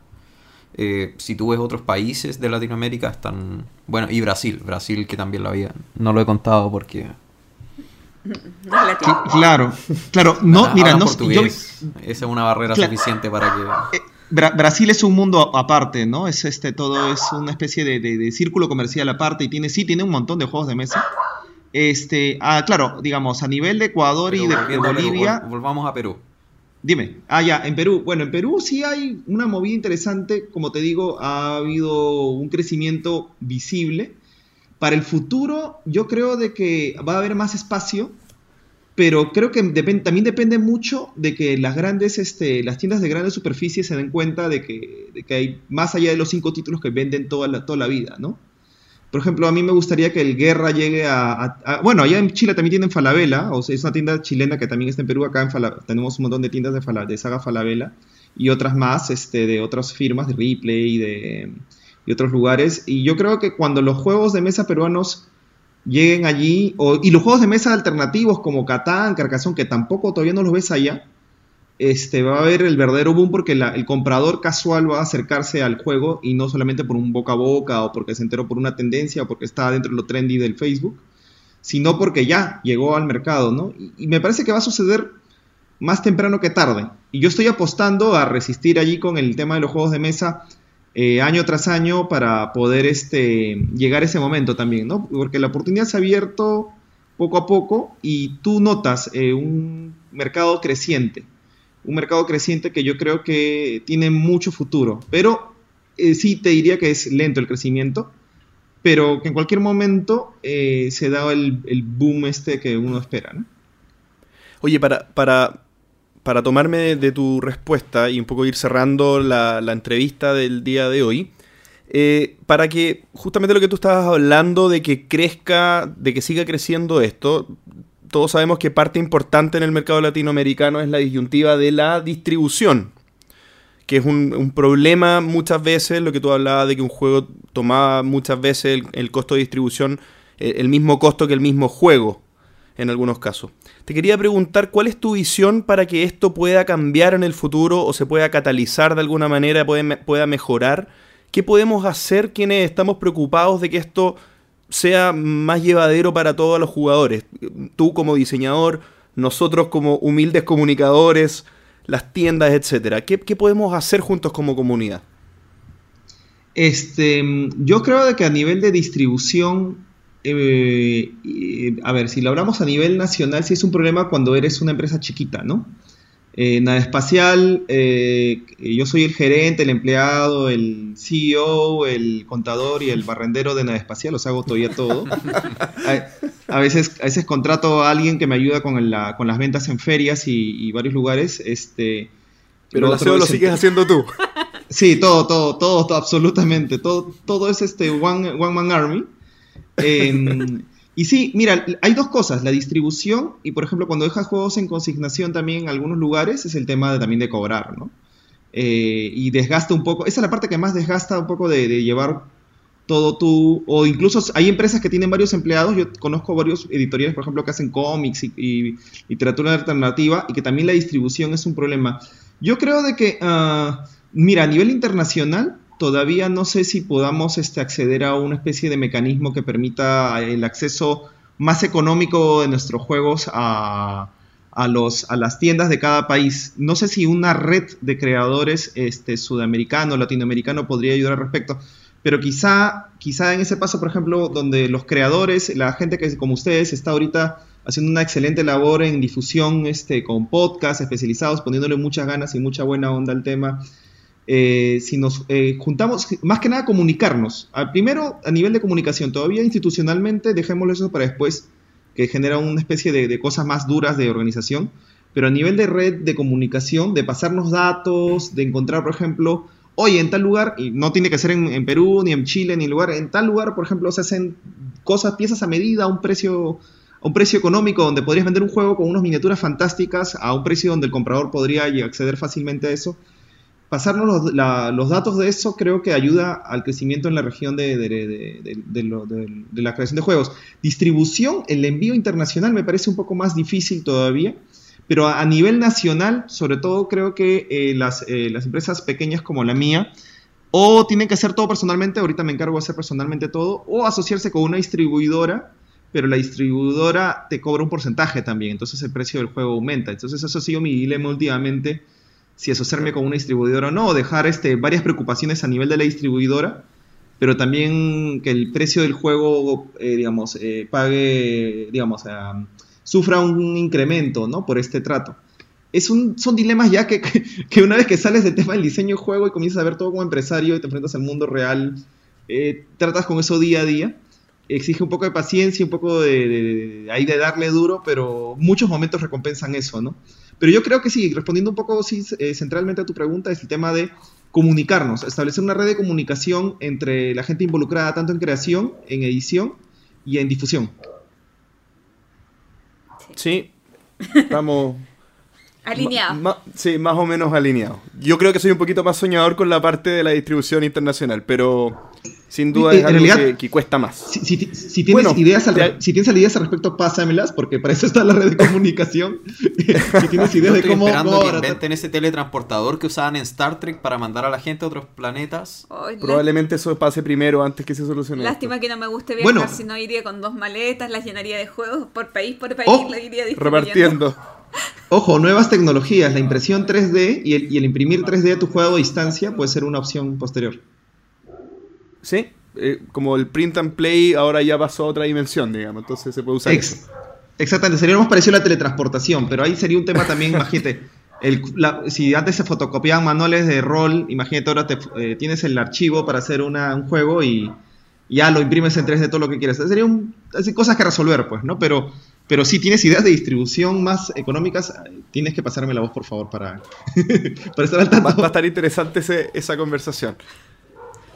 Eh, si tú ves otros países de Latinoamérica, están... Bueno, y Brasil, Brasil que también lo había... No lo he contado porque... <laughs> Claro, claro. No, mira, no, yo. Esa es una barrera Claro. suficiente para que... Eh, Bra- Brasil es un mundo a- aparte, ¿no? Es este todo es una especie de, de- de círculo comercial aparte y tiene sí tiene un montón de juegos de mesa. Este, ah, claro, digamos a nivel de Ecuador y Pero de, Bolivia, vol- volvamos a Perú. Dime. Ah, ya, en Perú. Bueno, en Perú sí hay una movida interesante, como te digo, ha habido un crecimiento visible. Para el futuro, yo creo de que va a haber más espacio, pero creo que también depende mucho de que las grandes, este, las tiendas de grandes superficies se den cuenta de que, de que hay más allá de los cinco títulos que venden toda la, toda la vida, ¿no? Por ejemplo, a mí me gustaría que el Guerra llegue a, Bueno, allá en Chile también tienen Falabella, o sea, es una tienda chilena que también está en Perú. Acá en Fala- tenemos un montón de tiendas de, de saga Falabella y otras más este, de otras firmas, de Ripley y de otros lugares. Y yo creo que cuando los juegos de mesa peruanos lleguen allí, o- y los juegos de mesa alternativos como Catán, Carcassonne, que tampoco todavía no los ves allá, este, va a haber el verdadero boom porque el comprador casual va a acercarse al juego y no solamente por un boca a boca o porque se enteró por una tendencia o porque está dentro de lo trendy del Facebook, sino porque ya llegó al mercado, ¿no? Y, y me parece que va a suceder más temprano que tarde. Y yo estoy apostando a resistir allí con el tema de los juegos de mesa eh, año tras año para poder este, llegar a ese momento también, ¿no? Porque la oportunidad se ha abierto poco a poco y tú notas eh, un mercado creciente, un mercado creciente que yo creo que tiene mucho futuro, pero eh, sí te diría que es lento el crecimiento, pero que en cualquier momento eh, se da el, el boom este que uno espera, ¿no? Oye, para, para, para tomarme de, tu respuesta y un poco ir cerrando la, la entrevista del día de hoy, eh, para que justamente lo que tú estabas hablando de que crezca, de que siga creciendo esto, todos sabemos que parte importante en el mercado latinoamericano es la disyuntiva de la distribución, que es un, problema muchas veces, lo que tú hablabas de que un juego tomaba muchas veces el, costo de distribución, eh, el mismo costo que el mismo juego en algunos casos. Te quería preguntar cuál es tu visión para que esto pueda cambiar en el futuro o se pueda catalizar de alguna manera, pueda mejorar. ¿Qué podemos hacer quienes estamos preocupados de que esto sea más llevadero para todos los jugadores? Tú como diseñador, nosotros como humildes comunicadores, las tiendas, etcétera. ¿Qué, podemos hacer juntos como comunidad? Este, yo creo de que a nivel de distribución, eh, a ver, si lo hablamos a nivel nacional, sí es un problema cuando eres una empresa chiquita, ¿no? Eh, Nada Espacial, eh, yo soy el gerente, el empleado, el CEO, el contador y el barrendero de Nada Espacial, sea, hago todavía todo. <laughs> A, a veces, a veces contrato a alguien que me ayuda con, la- con las ventas en ferias y, y varios lugares. Este, Pero el aseo lo sigues haciendo tú. Sí, todo, todo, todo, todo, absolutamente. Todo, todo es este One, one Man Army. Eh, <laughs> y sí, mira, hay dos cosas, la distribución y por ejemplo cuando dejas juegos en consignación también en algunos lugares es el tema de, también de cobrar, ¿no? Eh, y desgasta un poco, esa es la parte que más desgasta un poco de, llevar todo tú, o incluso hay empresas que tienen varios empleados, yo conozco varios editoriales, por ejemplo, que hacen cómics y, y literatura alternativa y que también la distribución es un problema. Yo creo de que, ah, mira, a nivel internacional, todavía no sé si podamos este, acceder a una especie de mecanismo que permita el acceso más económico de nuestros juegos a, las tiendas de cada país. No sé si una red de creadores este, sudamericano, latinoamericano podría ayudar al respecto. Pero quizá, quizá en ese paso, por ejemplo, donde los creadores, la gente que como ustedes está ahorita haciendo una excelente labor en difusión este, con podcasts especializados, poniéndole muchas ganas y mucha buena onda al tema. Eh, si nos eh, juntamos, más que nada comunicarnos. Al primero, a nivel de comunicación, todavía institucionalmente, dejémoslo eso para después, que genera una especie de, cosas más duras de organización. Pero a nivel de red de comunicación, de pasarnos datos, de encontrar, por ejemplo, oye, en tal lugar, y no tiene que ser en, en Perú, ni en Chile, ni en lugar, en tal lugar, por ejemplo, se hacen cosas, piezas a medida, a un precio a un precio económico donde podrías vender un juego con unas miniaturas fantásticas a un precio donde el comprador podría acceder fácilmente a eso. Pasarnos los, datos de eso creo que ayuda al crecimiento en la región de, la creación de juegos. Distribución, el envío internacional me parece un poco más difícil todavía, pero a, a nivel nacional, sobre todo creo que eh, las, eh, las empresas pequeñas como la mía, o tienen que hacer todo personalmente, ahorita me encargo de hacer personalmente todo, o asociarse con una distribuidora pero la distribuidora te cobra un porcentaje también, entonces el precio del juego aumenta. Entonces eso ha sido mi dilema últimamente, si asociarme con una distribuidora o no, o dejar este, varias preocupaciones a nivel de la distribuidora, pero también que el precio del juego, eh, digamos, eh, pague, digamos, ah, sufra un incremento, ¿no? Por este trato. Es un, son dilemas ya que, <laughs> que, una vez que sales del tema del diseño de juego y comienzas a ver todo como empresario y te enfrentas al mundo real, eh, tratas con eso día a día exige un poco de paciencia, un poco de, de, ahí de darle duro, pero muchos momentos recompensan eso, ¿no? Pero yo creo que sí, respondiendo un poco sí, eh, centralmente a tu pregunta, es el tema de comunicarnos, establecer una red de comunicación entre la gente involucrada tanto en creación, en edición y en difusión. Sí, estamos Alineados. Ma, ma, sí, más o menos alineados. Yo creo que soy un poquito más soñador con la parte de la distribución internacional, pero sin duda en es algo realidad, que, que, cuesta más. Si, si, si tienes, bueno, ideas al, te... si tienes ideas al respecto, pásamelas, porque para eso está la red de comunicación. <laughs> si tienes ideas de cómo. esperando cómo que inventen ese teletransportador que usaban en Star Trek para mandar a la gente a otros planetas. Oh, Probablemente eso pase primero antes que se solucione. Lástima esto. que no me guste viajar, bueno, si no iría con dos maletas, las llenaría de juegos por país por país, oh, la iría repartiendo. Ojo, nuevas tecnologías, la impresión 3D y el, y el, imprimir 3D de tu juego a distancia puede ser una opción posterior. Sí, eh, como el print and play ahora ya pasó a otra dimensión, digamos, entonces se puede usar. Ex eso. Exactamente, sería más parecido a la teletransportación, pero ahí sería un tema también, <laughs> imagínate, el, la, si antes se fotocopiaban manuales de rol, imagínate ahora te, eh, tienes el archivo para hacer una, un juego y ya lo imprimes en 3D todo lo que quieras. Sería un, cosas que resolver, pues, ¿no? Pero pero si tienes ideas de distribución más económicas, tienes que pasarme la voz, por favor, para, <laughs> para estar al tanto. Va, va, a estar interesante ese, esa conversación.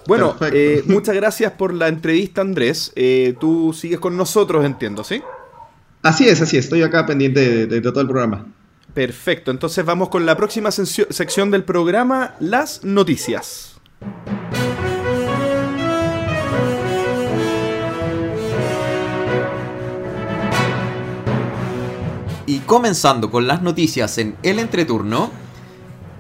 Bueno, eh, <laughs> muchas gracias por la entrevista, Andrés. Eh, tú sigues con nosotros, entiendo, ¿sí? Así es, así es. Estoy acá pendiente de, de, de todo el programa. Perfecto. Entonces vamos con la próxima sección del programa, las noticias. Comenzando con las noticias en el entreturno,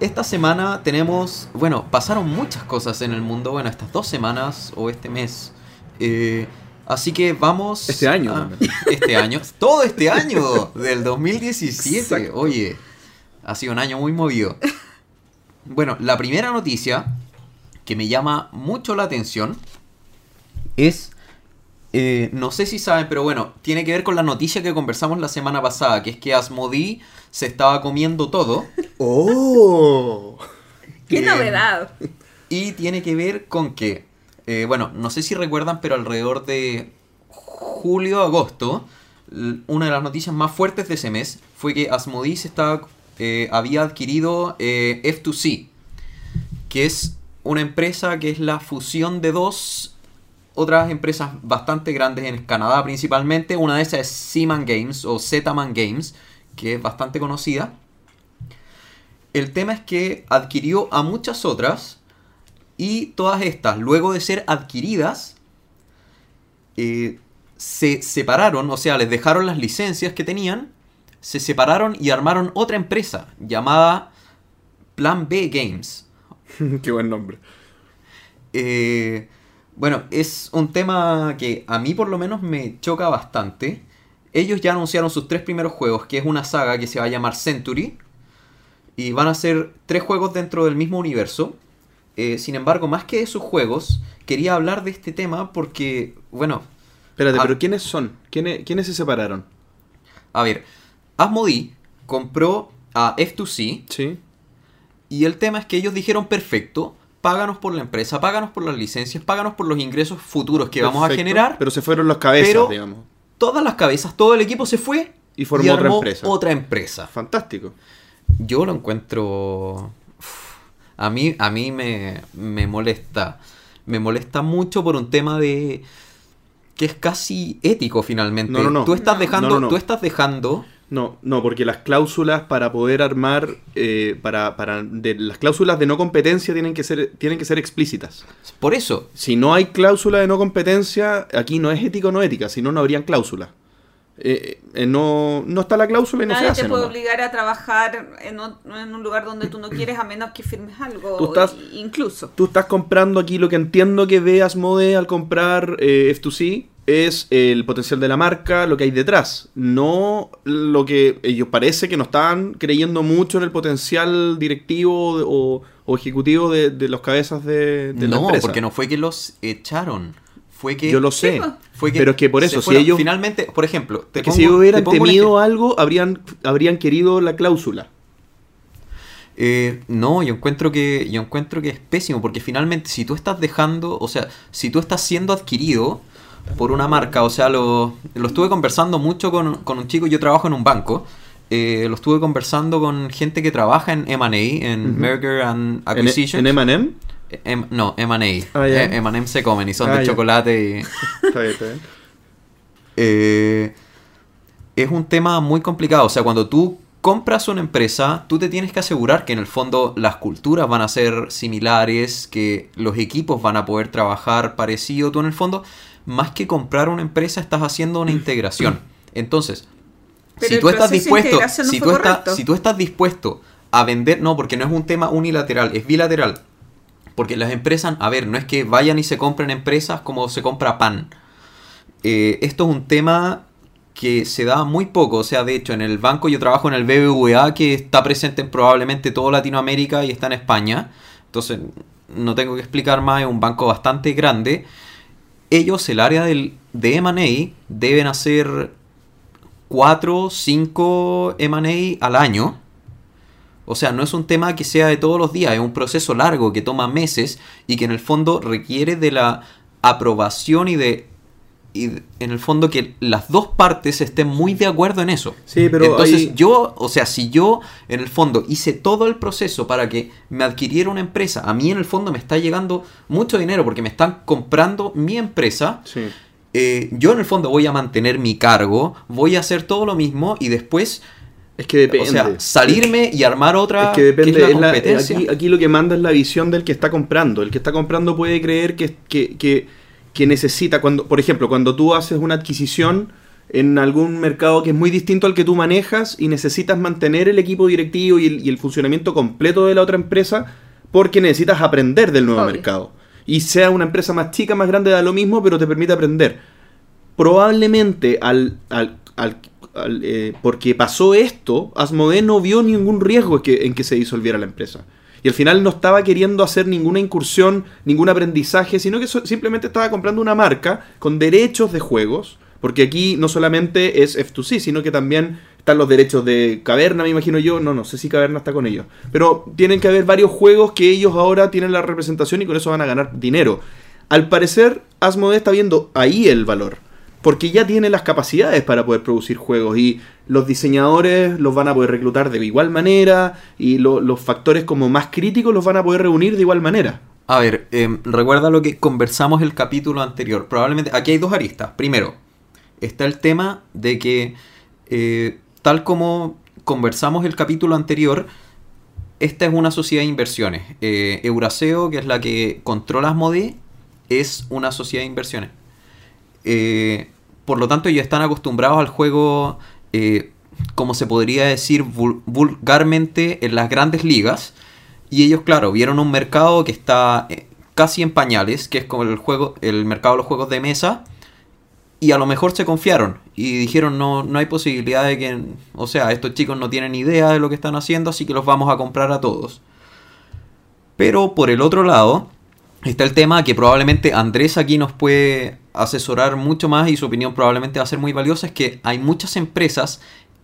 esta semana tenemos, bueno, pasaron muchas cosas en el mundo, bueno, estas dos semanas o este mes. Eh, así que vamos... Este año. A, <laughs> este año, todo este año <laughs> del 2017. Exacto. Oye, ha sido un año muy movido. Bueno, la primera noticia que me llama mucho la atención es eh, no sé si saben, pero bueno, tiene que ver con la noticia que conversamos la semana pasada, que es que Asmodee se estaba comiendo todo. <laughs> ¡Oh! ¡Qué eh, novedad! Y tiene que ver con que, eh, bueno, no sé si recuerdan, pero alrededor de julio-agosto, una de las noticias más fuertes de ese mes fue que Asmodee se estaba, eh, había adquirido F2C, que es una empresa que es la fusión de dos otras empresas bastante grandes en Canadá principalmente. Una de esas es Seaman Games o Zetaman Games, que es bastante conocida. El tema es que adquirió a muchas otras y todas estas, luego de ser adquiridas, eh, se separaron, o sea, les dejaron las licencias que tenían, se separaron y armaron otra empresa llamada Plan B Games. <laughs> Qué buen nombre. Eh, bueno, es un tema que a mí por lo menos me choca bastante. Ellos ya anunciaron sus tres primeros juegos, que es una saga que se va a llamar Century. Y van a ser tres juegos dentro del mismo universo. Eh, sin embargo, más que de sus juegos, quería hablar de este tema porque, bueno... Espérate, a... pero ¿quiénes son? ¿Quiénes, ¿Quiénes se separaron? A ver, Asmodee compró a F2C. Sí. Y el tema es que ellos dijeron, perfecto, páganos por la empresa, páganos por las licencias, páganos por los ingresos futuros que Perfecto, vamos a generar. Pero se fueron las cabezas, pero digamos. Todas las cabezas, todo el equipo se fue y formó y otra empresa. Otra empresa. Fantástico. Yo lo encuentro. Uf, A mí, a mí me, me molesta. Me molesta mucho por un tema de que es casi ético finalmente. No, no, no. Tú estás dejando, No, no, no. tú estás dejando. No, no, porque las cláusulas para poder armar, eh, para, para de, las cláusulas de no competencia tienen que ser, tienen que ser explícitas. Por eso, Si no hay cláusula de no competencia, aquí no es ética o no ética, si no, no habrían cláusulas. Eh, eh, no, no está la cláusula y no Nadie se hace. te puede nomás. obligar a trabajar en, o- en un lugar donde tú no quieres a menos que firmes algo. Tú estás- incluso. Tú estás comprando aquí lo que entiendo que ve Asmode al comprar eh, F2C es el potencial de la marca, lo que hay detrás, no lo que ellos parece que no estaban creyendo mucho en el potencial directivo o, o ejecutivo de, de los cabezas de, de la no, empresa. porque no fue que los echaron. Fue que Yo lo sé. pues. fue que pero es que por eso, si fueron. ellos- finalmente, por ejemplo, te Es que si hubieran te temido algo, habrían, habrían querido la cláusula. Eh, no, yo encuentro que yo encuentro que es pésimo porque finalmente si tú estás dejando, o sea, si tú estás siendo adquirido por una marca, o sea, lo, lo estuve conversando mucho con, con un chico, yo trabajo en un banco, eh, lo estuve conversando con gente que trabaja en M&A, en Ujú. Merger and En, Acquisition. en M&M. No, M&A. Ah, ya. Eh, M&M se comen y son Ah, de ya. chocolate y... <laughs> Está bien, está bien. Eh, es un tema muy complicado. O sea, cuando tú compras una empresa, tú te tienes que asegurar que en el fondo las culturas van a ser similares, que los equipos van a poder trabajar parecido. Tú en el fondo, más que comprar una empresa, estás haciendo una integración. Entonces, Pero si tú estás dispuesto, no si tú, correcto. si tú estás dispuesto a vender, no, porque no es un tema unilateral, es bilateral. Porque las empresas, a ver, no es que vayan y se compren empresas como se compra pan. Eh, esto es un tema que se da muy poco. O sea, de hecho, en el banco yo trabajo en el BBVA, que está presente en probablemente toda Latinoamérica y está en España. Entonces, no tengo que explicar más, es un banco bastante grande. Ellos, el área del, de M&A, deben hacer 4, 5 M&A al año. O sea, no es un tema que sea de todos los días, es un proceso largo que toma meses y que en el fondo requiere de la aprobación y de y en el fondo que las dos partes estén muy de acuerdo en eso. Sí, pero Entonces ahí- yo, o sea, si yo en el fondo hice todo el proceso para que me adquiriera una empresa, a mí en el fondo me está llegando mucho dinero porque me están comprando mi empresa, Sí. eh, yo en el fondo voy a mantener mi cargo, voy a hacer todo lo mismo y después, Es que depende. o sea, salirme y armar otra Es que depende, es la es la- competencia. aquí, aquí lo que manda es la visión del que está comprando. El que está comprando puede creer que, que, que- que necesita, cuando, por ejemplo, cuando tú haces una adquisición en algún mercado que es muy distinto al que tú manejas y necesitas mantener el equipo directivo y el, y el funcionamiento completo de la otra empresa porque necesitas aprender del nuevo Obvio. mercado. Y sea una empresa más chica, más grande, da lo mismo, pero te permite aprender probablemente al, al- al- al, eh, porque pasó esto, Asmodee no vio ningún riesgo que, en que se disolviera la empresa. Y al final no estaba queriendo hacer ninguna incursión, ningún aprendizaje, sino que simplemente estaba comprando una marca con derechos de juegos. Porque aquí no solamente es F2C, sino que también están los derechos de Caverna, me imagino yo. No, no sé si Caverna está con ellos. Pero tienen que haber varios juegos que ellos ahora tienen la representación y con eso van a ganar dinero. Al parecer, Asmodee está viendo ahí el valor. Porque ya tiene las capacidades para poder producir juegos y los diseñadores los van a poder reclutar de igual manera y lo- los factores como más críticos los van a poder reunir de igual manera. A ver, em, recuerda lo que conversamos el capítulo anterior. Probablemente aquí hay dos aristas. Primero, está el tema de que, eh, tal como conversamos el capítulo anterior, esta es una sociedad de inversiones. Eh, que es la que controla Asmodee, es una sociedad de inversiones. Eh, por lo tanto, ellos están acostumbrados al juego, eh, como se podría decir vul- vulgarmente, en las grandes ligas. Y ellos, claro, vieron un mercado que está eh, casi en pañales, que es como el juego, el mercado de los juegos de mesa. Y a lo mejor se confiaron y dijeron no, no hay posibilidad de que, o sea, estos chicos no tienen idea de lo que están haciendo, así que los vamos a comprar a todos. Pero por el otro lado, está el tema que probablemente Andrés aquí nos puede asesorar mucho más y su opinión probablemente va a ser muy valiosa, es que hay muchas empresas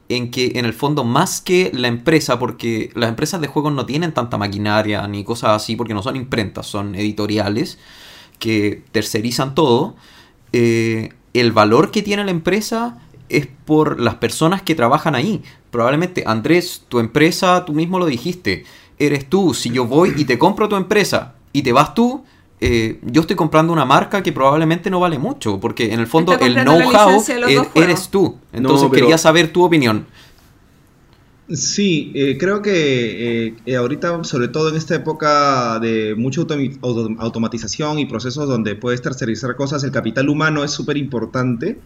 en que en el fondo más que la empresa, porque las empresas de juegos no tienen tanta maquinaria ni cosas así, porque no son imprentas, son editoriales que tercerizan todo, eh, el valor que tiene la empresa es por las personas que trabajan ahí. Probablemente, Andrés, tu empresa, tú mismo lo dijiste, eres tú. Si yo voy y te compro tu empresa y te vas tú, eh, yo estoy comprando una marca que probablemente no vale mucho, porque en el fondo el know-how eres tú. Entonces pero- quería saber tu opinión. Sí, eh, creo que eh, ahorita, sobre todo en esta época de mucha automatización y procesos donde puedes tercerizar cosas, el capital humano es súper importante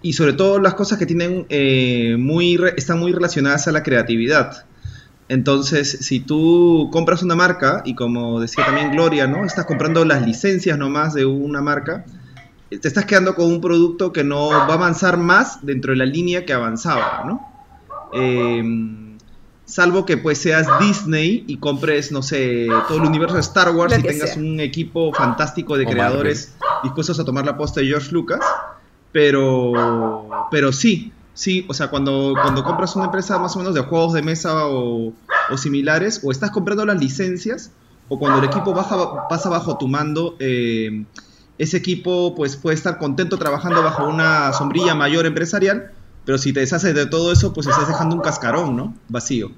y sobre todo las cosas que tienen eh, muy están muy relacionadas a la creatividad. Entonces, si tú compras una marca y como decía también Gloria, ¿no? Estás comprando las licencias nomás de una marca, eh, te estás quedando con un producto que no va a avanzar más dentro de la línea que avanzaba, ¿no? Eh, salvo que pues seas Disney y compres, no sé, todo el universo de Star Wars y tengas sea. un equipo fantástico de creadores dispuestos a tomar la posta de George Lucas. Pero, pero sí, sí, o sea, cuando, cuando compras una empresa más o menos de juegos de mesa o, similares, o estás comprando las licencias, o cuando el equipo baja, pasa bajo tu mando, eh, ese equipo pues puede estar contento trabajando bajo una sombrilla mayor empresarial, pero si te deshaces de todo eso, pues estás dejando un cascarón, ¿no? Vacío.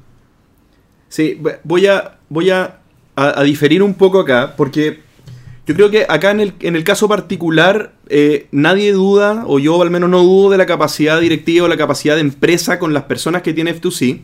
Sí, voy a, voy a- a diferir un poco acá, porque yo creo que acá en el, en el caso particular eh, nadie duda, o yo al menos no dudo de la capacidad directiva o la capacidad de empresa con las personas que tiene F2C.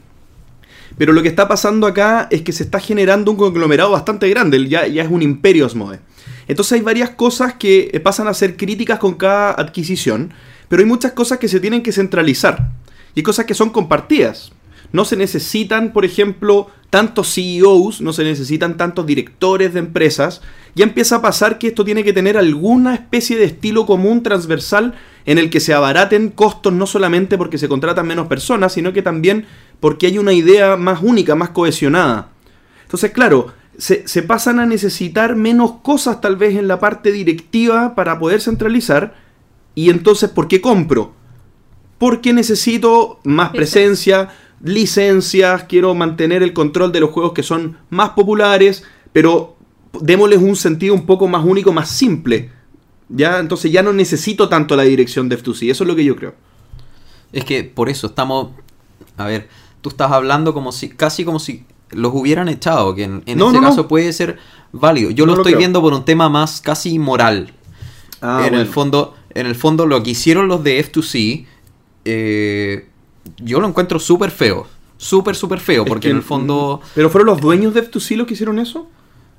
Pero lo que está pasando acá es que se está generando un conglomerado bastante grande, ya, ya es un imperio Asmode. Entonces hay varias cosas que eh, pasan a ser críticas con cada adquisición, pero hay muchas cosas que se tienen que centralizar y hay cosas que son compartidas. No se necesitan, por ejemplo, tantos CEOs, no se necesitan tantos directores de empresas. Ya empieza a pasar que esto tiene que tener alguna especie de estilo común transversal en el que se abaraten costos no solamente porque se contratan menos personas, sino que también porque hay una idea más única, más cohesionada. Entonces, claro, se, se pasan a necesitar menos cosas tal vez en la parte directiva para poder centralizar. Y entonces, ¿por qué compro? Porque necesito más presencia, licencias, quiero mantener el control de los juegos que son más populares, pero démosles un sentido un poco más único, más simple. ¿Ya? Entonces ya no necesito tanto la dirección de F2C, eso es lo que yo creo. Es que por eso estamos. A ver, tú estás hablando como si. casi como si los hubieran echado, que en, en No, no. caso puede ser válido. Yo lo estoy viendo por un tema más casi moral. Ah, en el fondo, en el fondo, lo que hicieron los de F2C, eh, yo lo encuentro súper feo. Súper, súper feo. Es Porque que- en el fondo. ¿Pero fueron los dueños de F2C los que hicieron eso?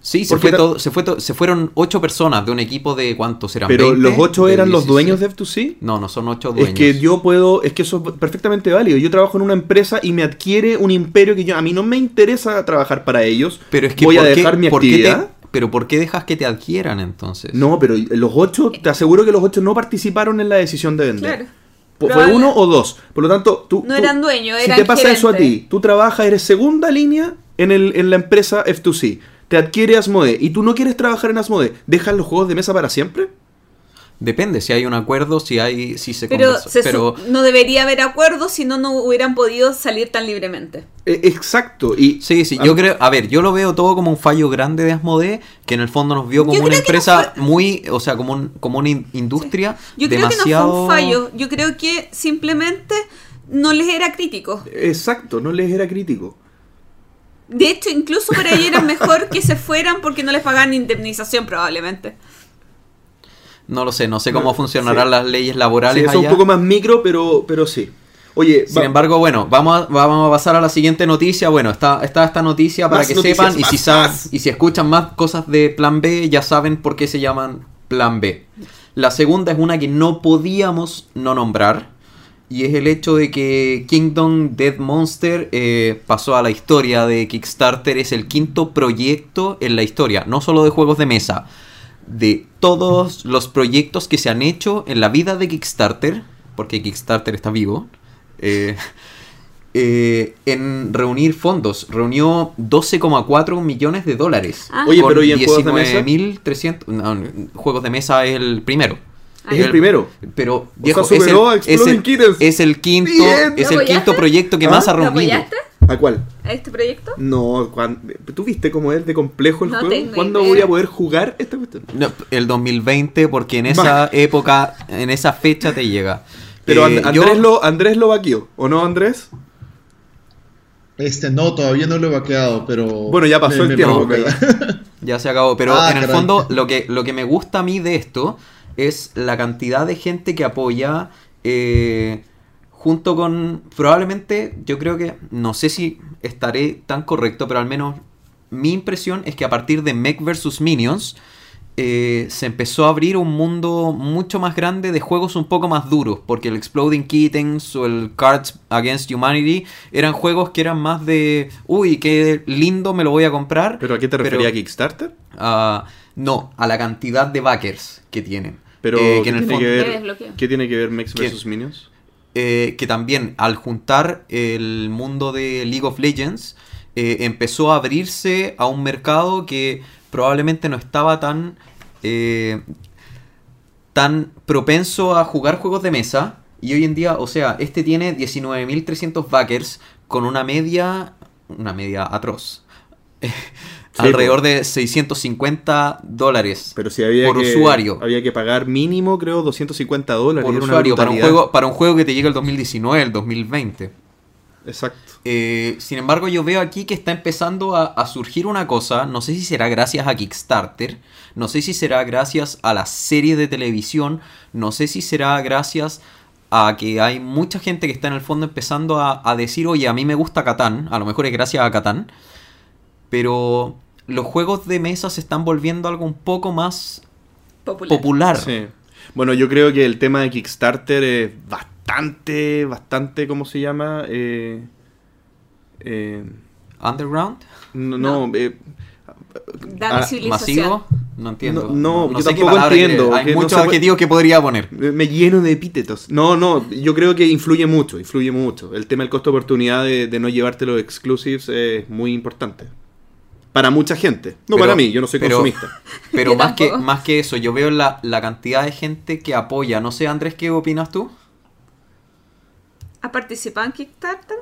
Sí, se, fue todo, se, fue to- se fueron ocho personas de un equipo de cuántos eran. Pero 20, los ocho eran los 16. dueños de F2C. No, no son ocho dueños. Es que yo puedo, es que eso es perfectamente válido. Yo trabajo en una empresa y me adquiere un imperio que yo a mí no me interesa trabajar para ellos. Pero es que voy a ¿por qué- dejar mi por qué te- actividad. pero ¿por qué dejas que te adquieran entonces? No, pero los ocho, te aseguro que los ocho no participaron en la decisión de vender. Claro. Fue uno o dos. Por lo tanto, tú. No tú- eran dueños, Si eran te pasa eso a ti, tú trabajas, eres segunda línea en, el, en la empresa F2C. Te adquiere Asmode y tú no quieres trabajar en Asmode. ¿Dejas los juegos de mesa para siempre? Depende si hay un acuerdo, si hay, si se Pero, se Pero no debería haber acuerdo si no, no hubieran podido salir tan libremente. Eh, exacto. Y sí, sí, yo creo, a ver, yo lo veo todo como un fallo grande de Asmodee, que en el fondo nos vio como una no empresa fue- muy, o sea, como, un, como una in- industria Yo creo que no demasiado... fue un fallo. Yo creo que simplemente no les era crítico. Exacto, no les era crítico. De hecho, incluso para ellos era mejor que se fueran porque no les pagaban indemnización probablemente. No lo sé, no sé cómo No, funcionarán sí. las leyes Sí, laborales eso es un poco más micro, pero, pero sí. Oye, Sin va- embargo, bueno, vamos a, vamos a pasar a la siguiente noticia. Bueno, está, está esta noticia para Más que noticias, sepan y si, y si escuchan más cosas de Plan B, ya saben por qué se llaman Plan B. La segunda es una que no podíamos no nombrar y es el hecho de que Kingdom Dead Monster eh, pasó a la historia de Kickstarter. Es el quinto proyecto en la historia, no solo de juegos de mesa, de todos los proyectos que se han hecho en la vida de Kickstarter, porque Kickstarter está vivo, eh, eh, en reunir fondos. Reunió 12,4 millones de dólares. Ah. Oye, Con pero ¿y en juegos de mesa? 19.300 no, juegos de mesa es el primero. Es el primero. Pero sea, viejo, es, a el, es, Exploding el, Kittens. es el quinto, Bien. es ¿Lo el quinto proyecto que ¿Ah? más ha ¿Lo reunido. ¿A cuál? a este proyecto? No, ¿tú viste cómo es de complejo el No juego? tengo ¿Cuándo idea. voy a poder jugar esta cuestión? No, el 2020, porque en esa Bah. época, en esa fecha te llega. Pero Eh, And- yo- Andrés, lo, Andrés lo vaqueó, ¿o no, Andrés? Este, no, todavía no lo he vaqueado, pero... Bueno, ya pasó el tiempo, Ya se acabó. Pero Ah, en el caray. fondo, lo que, lo que me gusta a mí de esto es la cantidad de gente que apoya. eh, junto con. Probablemente, yo creo que. No sé si estaré tan correcto, pero al menos mi impresión es que a partir de Mech vs. Minions. eh, se empezó a abrir un mundo mucho más grande de juegos un poco más duros, porque el Exploding Kittens o el Cards Against Humanity eran juegos que eran más de, uy, qué lindo, me lo voy a comprar. ¿Pero a qué te refería Kickstarter? No, a la cantidad de backers que tienen. Pero, Eh, ¿qué, que en el tiene que ¿Qué ver? ¿qué tiene que ver Mex vs. Minions? eh, que también al juntar el mundo de League of Legends eh, empezó a abrirse a un mercado que probablemente no estaba tan eh, tan propenso a jugar juegos de mesa y hoy en día, o sea, este tiene 19.300 backers con una media una media atroz. <laughs> Alrededor de 650 dólares Pero si había por que, usuario. Había que pagar mínimo, creo, 250 dólares. por usuario para un juego para un juego que te llega el 2019, el 2020. Exacto. Eh, sin embargo, yo veo aquí que está empezando a, a surgir una cosa, no sé si será gracias a Kickstarter, no sé si será gracias a la serie de televisión, no sé si será gracias a que hay mucha gente que está en el fondo empezando a, a decir, oye, a mí me gusta Catán, a lo mejor es gracias a Catán, pero los juegos de mesa se están volviendo algo un poco más Popular. popular. Sí. Bueno, yo creo que el tema de Kickstarter es bastante, bastante, ¿cómo se llama? Eh, eh, Underground, no, no, eh, Da Ah, visibilización. masivo, no entiendo. No, no, yo sé tampoco entiendo, que- Hay no muchos adjetivos que podría poner. me lleno de epítetos. No, no, yo creo que influye mucho, influye mucho. El tema del costo de oportunidad de, de no llevarte los exclusives es muy importante. Para mucha gente. No Pero- para mí, yo no soy pero- consumista. <laughs> Pero más que, más que eso, yo veo la, la cantidad de gente que apoya. No sé, Andrés, ¿qué opinas tú? ¿Has participado en Kickstarter?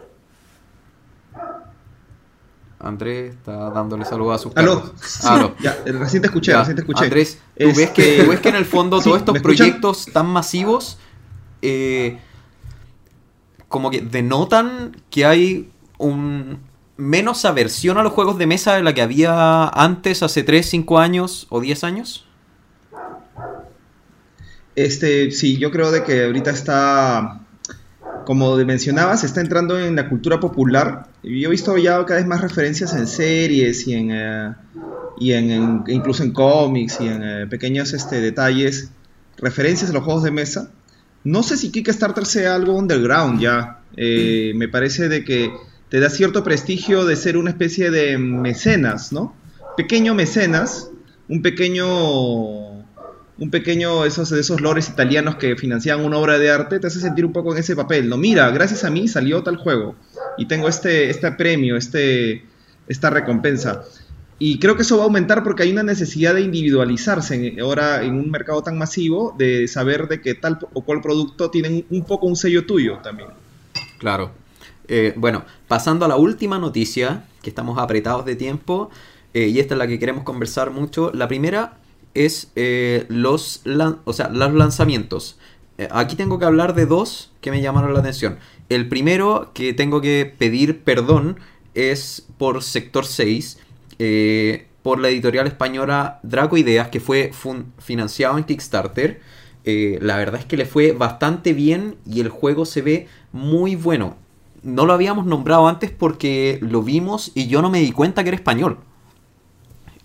Andrés está dándole saludos a sus ¿Aló? perros. Sí, Aló. <laughs> ya, eh, recién te escuché, Ya, recién te escuché. Andrés, ¿tú, ves Este, que, tú ves que en el fondo <laughs> sí, todos estos proyectos tan masivos eh, como que denotan que hay un menos aversión a los juegos de mesa de la que había antes, hace 3, 5 años o 10 años? Este, sí, yo creo de que ahorita está, como mencionabas, está entrando en la cultura popular. Yo he visto ya cada vez más referencias en series y en, eh, y en, en- incluso en cómics y en eh, pequeños este, detalles, referencias a los juegos de mesa. No sé si Kickstarter sea algo underground ya. Eh, me parece de que te da cierto prestigio de ser una especie de mecenas, ¿no? Pequeño mecenas, un pequeño un pequeño de esos lores italianos que financiaban una obra de arte te hace sentir un poco en ese papel. No, mira, gracias a mí salió tal juego y tengo este este premio, este esta recompensa. Y creo que eso va a aumentar porque hay una necesidad de individualizarse ahora en un mercado tan masivo, de saber de que tal o cual producto tienen un poco un sello tuyo también. Claro. Eh, bueno, pasando a la última noticia, que estamos apretados de tiempo, eh, y esta es la que queremos conversar mucho. La primera es eh, los, o sea, los lanzamientos. Aquí tengo que hablar de dos que me llamaron la atención. El primero que tengo que pedir perdón es por Sector 6, eh, por la editorial española Draco Ideas, que fue financiado en Kickstarter. La verdad es que le fue bastante bien y el juego se ve muy bueno. No lo habíamos nombrado antes porque lo vimos y yo no me di cuenta que era español.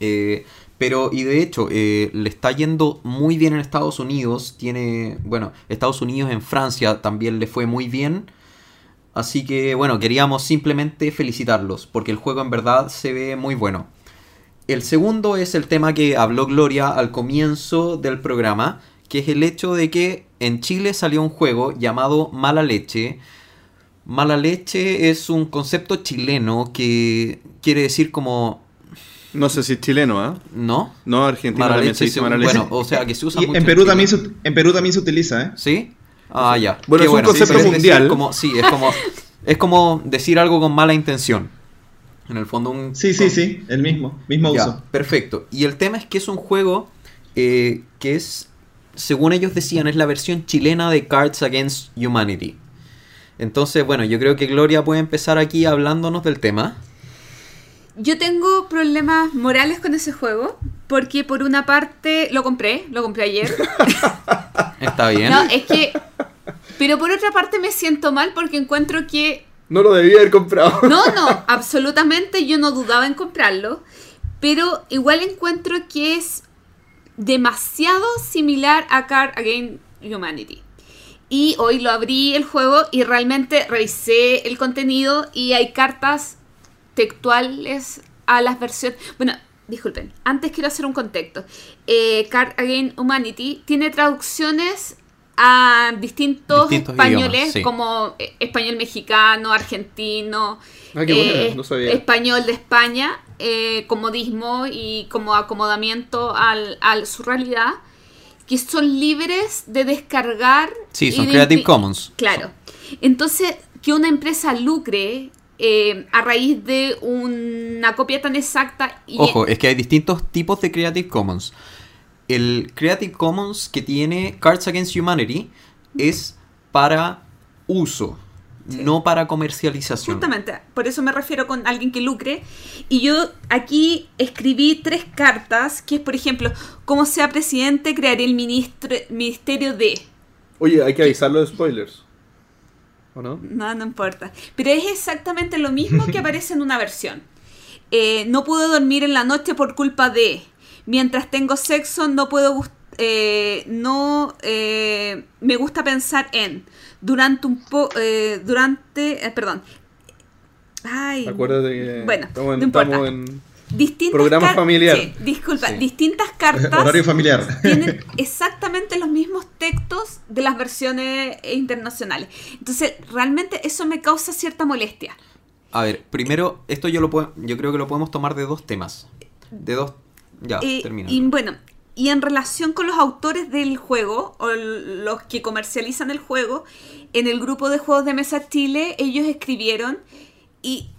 Eh, pero, y de hecho, eh, le está yendo muy bien en Estados Unidos. Tiene, bueno, Estados Unidos en Francia también le fue muy bien. Así que, bueno, queríamos simplemente felicitarlos porque el juego en verdad se ve muy bueno. El segundo es el tema que habló Gloria al comienzo del programa, que es el hecho de que en Chile salió un juego llamado Mala Leche. Mala Leche es un concepto chileno que quiere decir como... No sé si es chileno, ¿ah? ¿No? No, Argentina Mala también leche se dice se- mala leche. Bueno, o sea que se usa Y mucho en Perú también se, en Perú también se utiliza, ¿eh? ¿Sí? Ah, ya. Bueno, Qué es un concepto mundial. como, sí, es como, es como decir algo con mala intención. En el fondo un... Sí, sí, sí, el mismo, mismo Ya, uso. perfecto. Y el tema es que es un juego eh, que es, según ellos decían, es la versión chilena de Cards Against Humanity. Entonces, bueno, yo creo que Gloria puede empezar aquí hablándonos del tema. Yo tengo problemas morales con ese juego, porque por una parte lo compré, lo compré ayer. <laughs> Está bien. No, es que... Pero por otra parte me siento mal porque encuentro que... No lo debía haber comprado. <laughs> No, no, absolutamente yo no dudaba en comprarlo, pero igual encuentro que es demasiado similar a Card Against Humanity. Y hoy lo abrí el juego y realmente revisé el contenido y hay cartas textuales a las versiones. Bueno, disculpen, antes quiero hacer un contexto. Eh, Card Against Humanity tiene traducciones a distintos, Distintos españoles, idiomas, sí. como eh, español mexicano, argentino, Ah, eh, buena, no sabía. español de España, eh, comodismo y como acomodamiento al, a su realidad, que son libres de descargar. Sí, y son Creative Commons. Claro. Entonces, que una empresa lucre eh, a raíz de una copia tan exacta y Ojo, es que hay distintos tipos de Creative Commons. El Creative Commons que tiene Cards Against Humanity es para uso, Sí. no para comercialización. Justamente, por eso me refiero con alguien que lucre. Y yo aquí escribí tres cartas, que es, por ejemplo, como sea presidente, crearé el ministro, ministerio de... Oye, hay que avisarlo de spoilers. ¿O no? No, no importa. Pero es exactamente lo mismo que aparece en una versión. Eh, no puedo dormir en la noche por culpa de... Mientras tengo sexo, no puedo... eh, no eh, me gusta pensar en... Durante un po... eh, durante... eh, perdón. Ay. Acuérdate que Bueno, estamos en, no estamos en- distintas Programa car- familiar. Sí, disculpa, Sí. distintas <laughs> cartas Horario familiar. tienen <laughs> exactamente los mismos textos de las versiones internacionales. Entonces, realmente eso me causa cierta molestia. A ver, primero, esto yo lo puedo, yo creo que lo podemos tomar de dos temas. De dos. Ya, Eh, termina. y bueno, y en relación con los autores del juego, o los que comercializan el juego, en el grupo de juegos de mesa Chile, ellos escribieron y,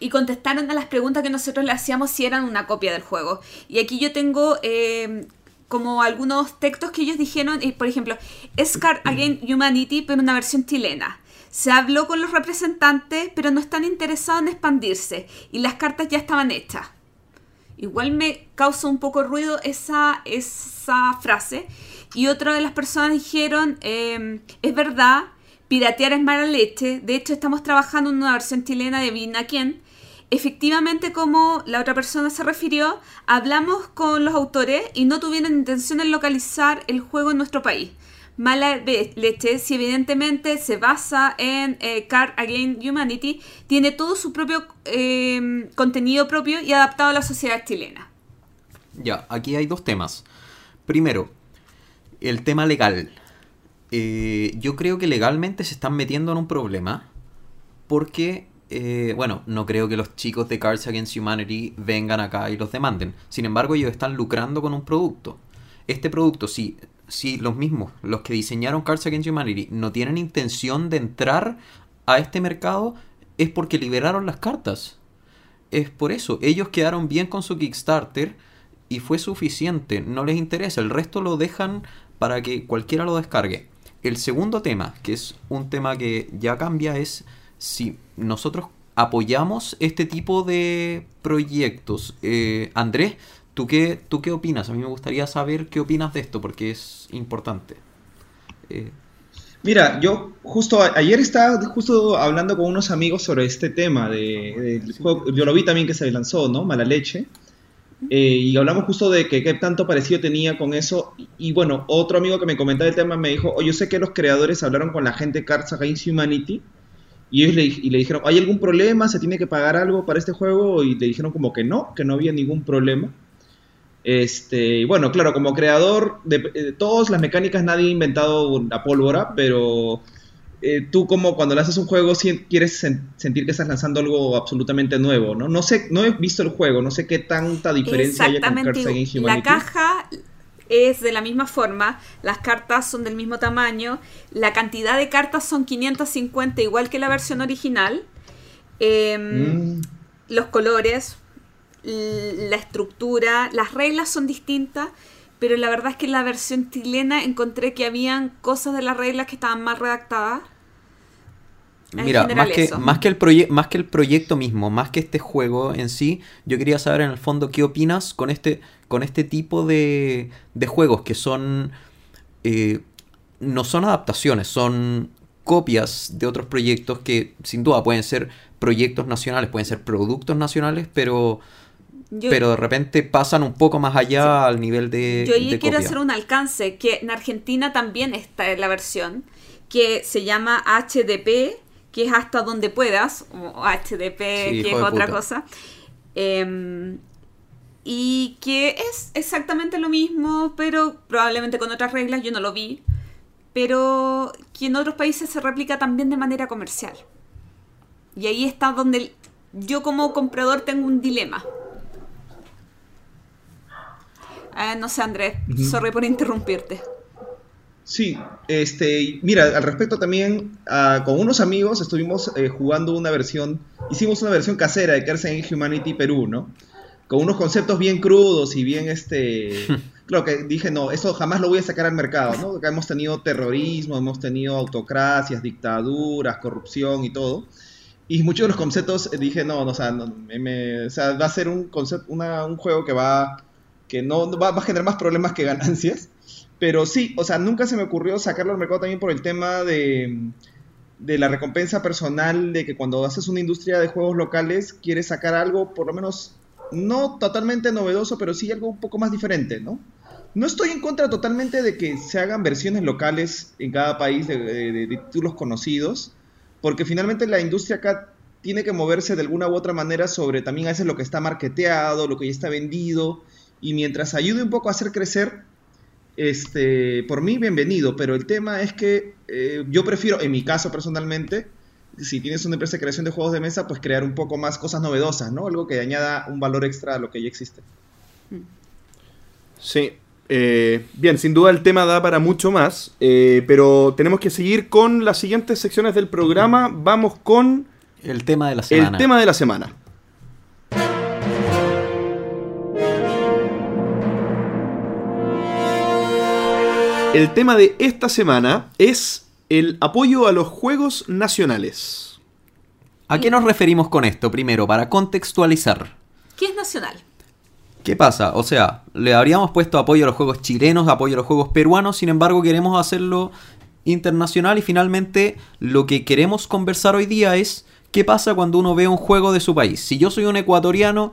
y contestaron a las preguntas que nosotros le hacíamos si eran una copia del juego. Y aquí yo tengo eh, como algunos textos que ellos dijeron, eh, por ejemplo, es Card Against Humanity, pero una versión chilena. Se habló con los representantes, pero no están interesados en expandirse, y las cartas ya estaban hechas. Igual me causa un poco ruido esa, esa frase. Y otra de las personas dijeron, eh, es verdad, piratear es mala leche. De hecho, estamos trabajando en una versión chilena de Vina Quien. Efectivamente, como la otra persona se refirió, hablamos con los autores y no tuvieron intención de localizar el juego en nuestro país. Mala leche, si evidentemente se basa en eh, Card Against Humanity, tiene todo su propio eh, contenido propio y adaptado a la sociedad chilena. Ya, aquí hay dos temas. Primero, el tema legal. Eh, yo creo que legalmente se están metiendo en un problema porque, eh, bueno, no creo que los chicos de Cards Against Humanity vengan acá y los demanden. Sin embargo, ellos están lucrando con un producto. Este producto, si, si los mismos, los que diseñaron Cards Against Humanity, no tienen intención de entrar a este mercado, es porque liberaron las cartas. Es por eso, ellos quedaron bien con su Kickstarter y fue suficiente, no les interesa, el resto lo dejan para que cualquiera lo descargue. El segundo tema, que es un tema que ya cambia, es si nosotros apoyamos este tipo de proyectos. Eh, Andrés, ¿tú qué, ¿tú qué opinas? A mí me gustaría saber qué opinas de esto, porque es importante. Eh, Mira, yo justo a- ayer estaba justo hablando con unos amigos sobre este tema de, del juego. Yo lo vi también que se lanzó, ¿no? Mala leche. Eh, y hablamos justo de que qué tanto parecido tenía con eso. Y, y bueno, otro amigo que me comentaba el tema me dijo, oye, yo sé que los creadores hablaron con la gente de Cards Against Humanity y ellos le, y le dijeron, ¿hay algún problema? ¿Se tiene que pagar algo para este juego? Y le dijeron como que no, que no había ningún problema. Este, y bueno, claro, como creador de, de todas las mecánicas nadie ha inventado la pólvora, pero eh, tú como cuando lanzas un juego si- quieres sen- sentir que estás lanzando algo absolutamente nuevo, ¿no? No sé, no he visto el juego, no sé qué tanta diferencia hay con. Cards Against La Humanity. caja es de la misma forma, las cartas son del mismo tamaño, la cantidad de cartas son 550 igual que la versión original. Em, Mm, los colores, la estructura, las reglas son distintas, pero la verdad es que en la versión chilena encontré que habían cosas de las reglas que estaban mal redactadas. En Mira, más que, eso. más, que el más que el proyecto mismo, más que este juego en sí, yo quería saber en el fondo qué opinas con este, con este tipo de, de juegos que son... eh, no son adaptaciones, son copias de otros proyectos que sin duda pueden ser proyectos nacionales, pueden ser productos nacionales, pero, Yo- pero de repente pasan un poco más allá al nivel de... Yo ahí quiero copia. hacer un alcance, que en Argentina también está la versión, que se llama HDP, que es hasta donde puedas, o HDP, Sí, que es otra puta. cosa. Em, y que es exactamente lo mismo, pero probablemente con otras reglas, yo no lo vi, pero que en otros países se replica también de manera comercial. Y ahí está donde yo como comprador tengo un dilema. Ah, no sé, Andrés, sorry por interrumpirte. Sí, este, mira, al respecto también, ah, con unos amigos estuvimos eh, jugando una versión, hicimos una versión casera de Curse in Humanity Perú, ¿no? Con unos conceptos bien crudos y bien, este, <laughs> claro que dije, no, esto jamás lo voy a sacar al mercado, ¿no? Acá hemos tenido terrorismo, hemos tenido autocracias, dictaduras, corrupción y todo. Y muchos de los conceptos eh, dije, no, no, o sea, no, me- me- o sea, va a ser un, concepto, una- un juego que va, que no va, a generar más problemas que ganancias. Pero sí, o sea, nunca se me ocurrió sacarlo al mercado también por el tema de, de la recompensa personal, de que cuando haces una industria de juegos locales, quieres sacar algo, por lo menos, no totalmente novedoso, pero sí algo un poco más diferente, ¿no? No estoy en contra totalmente de que se hagan versiones locales en cada país de, de- de títulos conocidos, porque finalmente la industria acá tiene que moverse de alguna u otra manera sobre también a veces lo que está marketeado, lo que ya está vendido, y mientras ayude un poco a hacer crecer, este, por mí bienvenido, pero el tema es que eh, yo prefiero, en mi caso personalmente, si tienes una empresa de creación de juegos de mesa, pues crear un poco más cosas novedosas, ¿no? Algo que añada un valor extra a lo que ya existe. Sí. eh, bien, sin duda el tema da para mucho más, eh, pero tenemos que seguir con las siguientes secciones del programa. Vamos con El tema de la semana. el tema de la semana. El tema de esta semana es el apoyo a los juegos nacionales. ¿A qué nos referimos con esto? Primero, para contextualizar. ¿Qué es nacional? ¿Qué pasa? O sea, le habríamos puesto apoyo a los juegos chilenos, apoyo a los juegos peruanos, sin embargo queremos hacerlo internacional y finalmente lo que queremos conversar hoy día es qué pasa cuando uno ve un juego de su país. Si yo soy un ecuatoriano,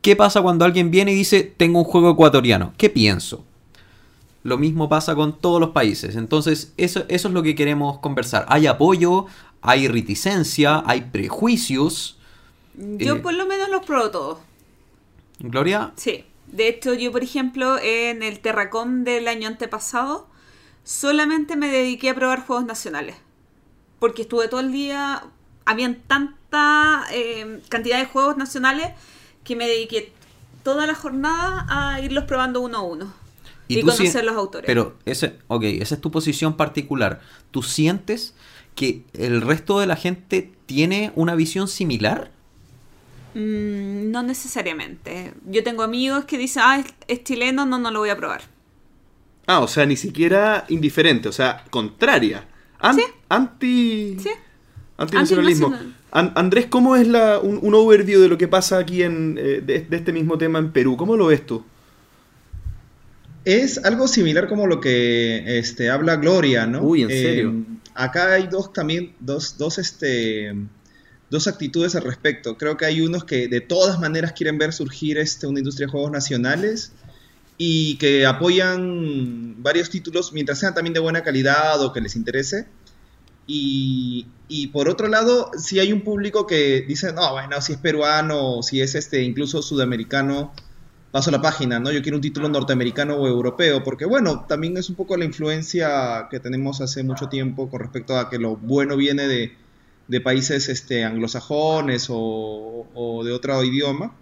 ¿qué pasa cuando alguien viene y dice tengo un juego ecuatoriano? ¿Qué pienso? Lo mismo pasa con todos los países. Entonces, eso, eso es lo que queremos conversar. Hay apoyo, hay reticencia, hay prejuicios. Yo Eh. por lo menos los pruebo todos. Gloria, Sí. De hecho, yo, por ejemplo, en el Terracom del año antepasado, solamente me dediqué a probar juegos nacionales. Porque estuve todo el día. Habían tanta eh, cantidad de juegos nacionales que me dediqué toda la jornada a irlos probando uno a uno. Y, tú conocer los autores. Pero, ese, ok, esa es tu posición particular. ¿Tú sientes que el resto de la gente tiene una visión similar? Mm, no necesariamente. Yo tengo amigos que dicen, ah, es, es chileno, no, no lo voy a probar. Ah, o sea, ni siquiera indiferente, o sea, contraria. An- Sí. Anti. Sí. Antinacionalismo. Antinacional. An- Andrés, ¿cómo es la, un, un overview de lo que pasa aquí en, eh, de, de este mismo tema en Perú? ¿Cómo lo ves tú? Es algo similar como lo que este, habla Gloria, ¿no? Uy, ¿en Eh, serio? acá hay dos también, dos, dos, este, dos actitudes al respecto. Creo que hay unos que de todas maneras quieren ver surgir este, una industria de juegos nacionales y que apoyan varios títulos mientras sean también de buena calidad o que les interese. Y, y por otro lado, si hay un público que dice, no, bueno, si es peruano, si es este, incluso sudamericano, paso la página, ¿no? Yo quiero un título norteamericano o europeo, porque bueno, también es un poco la influencia que tenemos hace mucho tiempo con respecto a que lo bueno viene de, de países este, anglosajones o, o de otro idioma.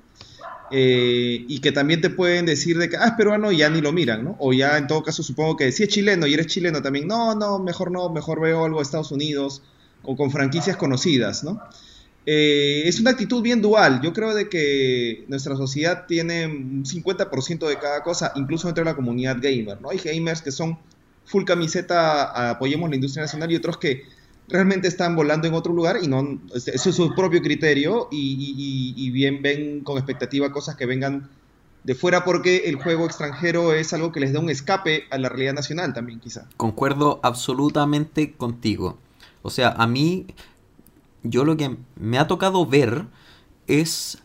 eh, y que también te pueden decir de que, ah, es peruano y ya ni lo miran, ¿no? O ya en todo caso supongo que si es chileno y eres chileno también, no, no, mejor no, mejor veo algo de Estados Unidos o con franquicias conocidas, ¿no? Eh, es una actitud bien dual. Yo creo de que nuestra sociedad tiene un 50% de cada cosa, incluso dentro de la comunidad gamer, ¿no? Hay gamers que son full camiseta, apoyemos la industria nacional y otros que realmente están volando en otro lugar y no, es su propio criterio y, y bien ven con expectativa cosas que vengan de fuera porque el juego extranjero es algo que les da un escape a la realidad nacional también quizá. Concuerdo absolutamente contigo. O sea, a mí, yo lo que me ha tocado ver es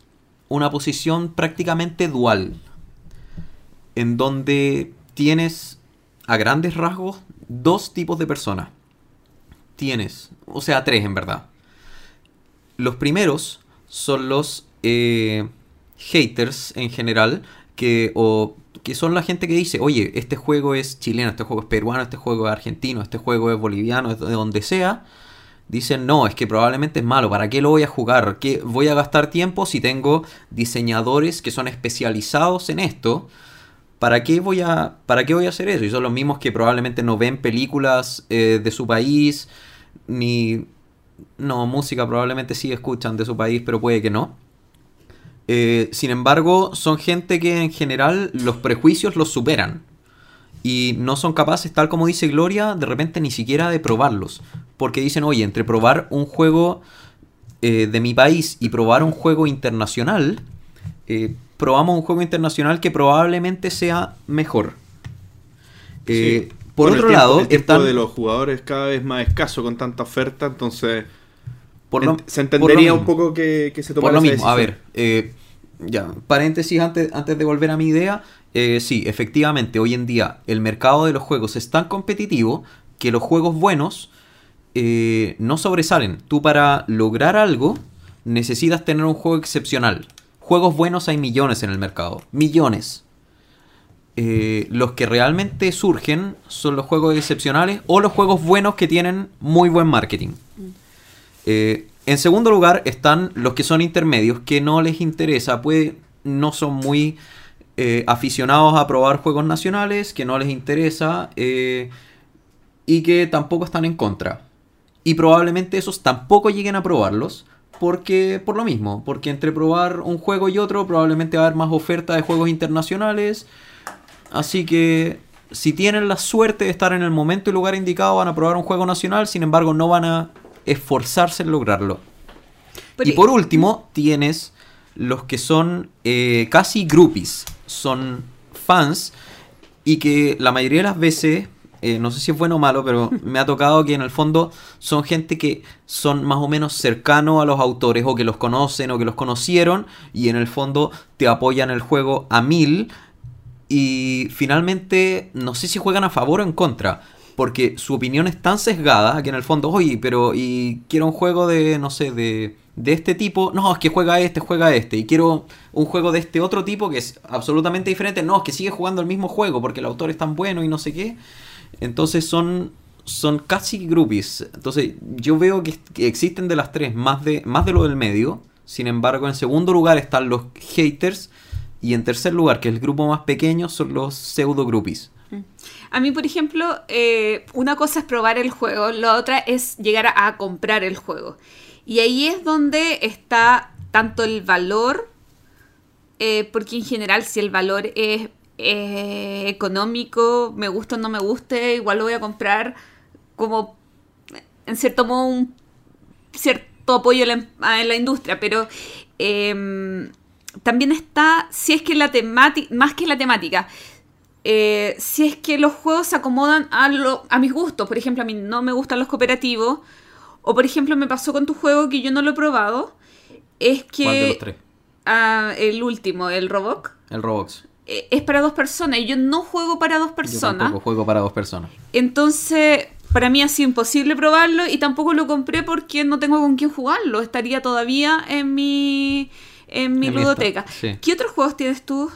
una posición prácticamente dual, en donde tienes a grandes rasgos dos tipos de personas. Tienes, o sea, tres en verdad. Los primeros son los eh, haters en general, que, o, que son la gente que dice, oye, este juego es chileno, este juego es peruano, este juego es argentino, este juego es boliviano, de donde sea. Dicen, no, es que probablemente es malo, ¿para qué lo voy a jugar? ¿Qué voy a gastar tiempo si tengo diseñadores que son especializados en esto? ¿Para qué, voy a, ¿Para qué voy a hacer eso? Y son los mismos que probablemente no ven películas eh, de su país, ni... No, música probablemente sí escuchan de su país, pero puede que no. Eh, sin embargo, son gente que en general los prejuicios los superan. Y no son capaces, tal como dice Gloria, de repente ni siquiera de probarlos. Porque dicen, oye, entre probar un juego eh, de mi país y probar un juego internacional, eh, probamos un juego internacional que probablemente sea mejor. Por otro lado, el tiempo de los jugadores cada vez más escaso con tanta oferta, entonces se entendería un poco que, se tomara Por lo mismo, a ver, eh, ya, paréntesis antes, antes de volver a mi idea. Eh, sí, efectivamente, hoy en día el mercado de los juegos es tan competitivo que los juegos buenos eh, no sobresalen. Tú para lograr algo necesitas tener un juego excepcional. Juegos buenos hay millones en el mercado. Millones. los que realmente surgen son los juegos excepcionales o los juegos buenos que tienen muy buen marketing. Eh, en segundo lugar están los que son intermedios, que no les interesa, pues no son muy eh, aficionados a probar juegos nacionales, que no les interesa eh, y que tampoco están en contra. Y probablemente esos tampoco lleguen a probarlos. Porque, por lo mismo, porque entre probar un juego y otro probablemente va a haber más oferta de juegos internacionales. Así que si tienen la suerte de estar en el momento y lugar indicado van a probar un juego nacional, sin embargo no van a esforzarse en lograrlo. y por último, tienes los que son eh, casi groupies, son fans y que la mayoría de las veces, eh, no sé si es bueno o malo, pero <laughs> me ha tocado que en el fondo son gente que son más o menos cercanos a los autores o que los conocen o que los conocieron y en el fondo te apoyan el juego a mil y finalmente no sé si juegan a favor o en contra porque su opinión es tan sesgada que en el fondo, oye, pero y quiero un juego de, no sé, de, de este tipo, no, es que juega este, juega este, y quiero un juego de este otro tipo que es absolutamente diferente, no, es que sigue jugando el mismo juego porque el autor es tan bueno y no sé qué. Entonces son son casi groupies. Entonces yo veo que, existen de las tres más de, más de lo del medio. Sin embargo, en segundo lugar están los haters. Y en tercer lugar, que es el grupo más pequeño, son los pseudo groupies. A mí, por ejemplo, eh, una cosa es probar el juego, la otra es llegar a, comprar el juego. Y ahí es donde está tanto el valor, eh, porque en general si el valor es económico, me gusta o no me guste, igual lo voy a comprar como en cierto modo un cierto apoyo en la, industria, pero em, también está, si es que la temática, más que la temática, eh, si es que los juegos se acomodan a, a mis gustos. Por ejemplo, a mí no me gustan los cooperativos. O por ejemplo, me pasó con tu juego que yo no lo he probado. Es que... ¿Cuál de los tres? Ah, el último, el Roblox. El Roblox. Eh, es para dos personas y yo no juego para dos personas. Yo tampoco juego para dos personas. Entonces, para mí ha sido imposible probarlo y tampoco lo compré porque no tengo con quién jugarlo. Estaría todavía en mi, en mi ludoteca. ¿Qué otros juegos tienes tú?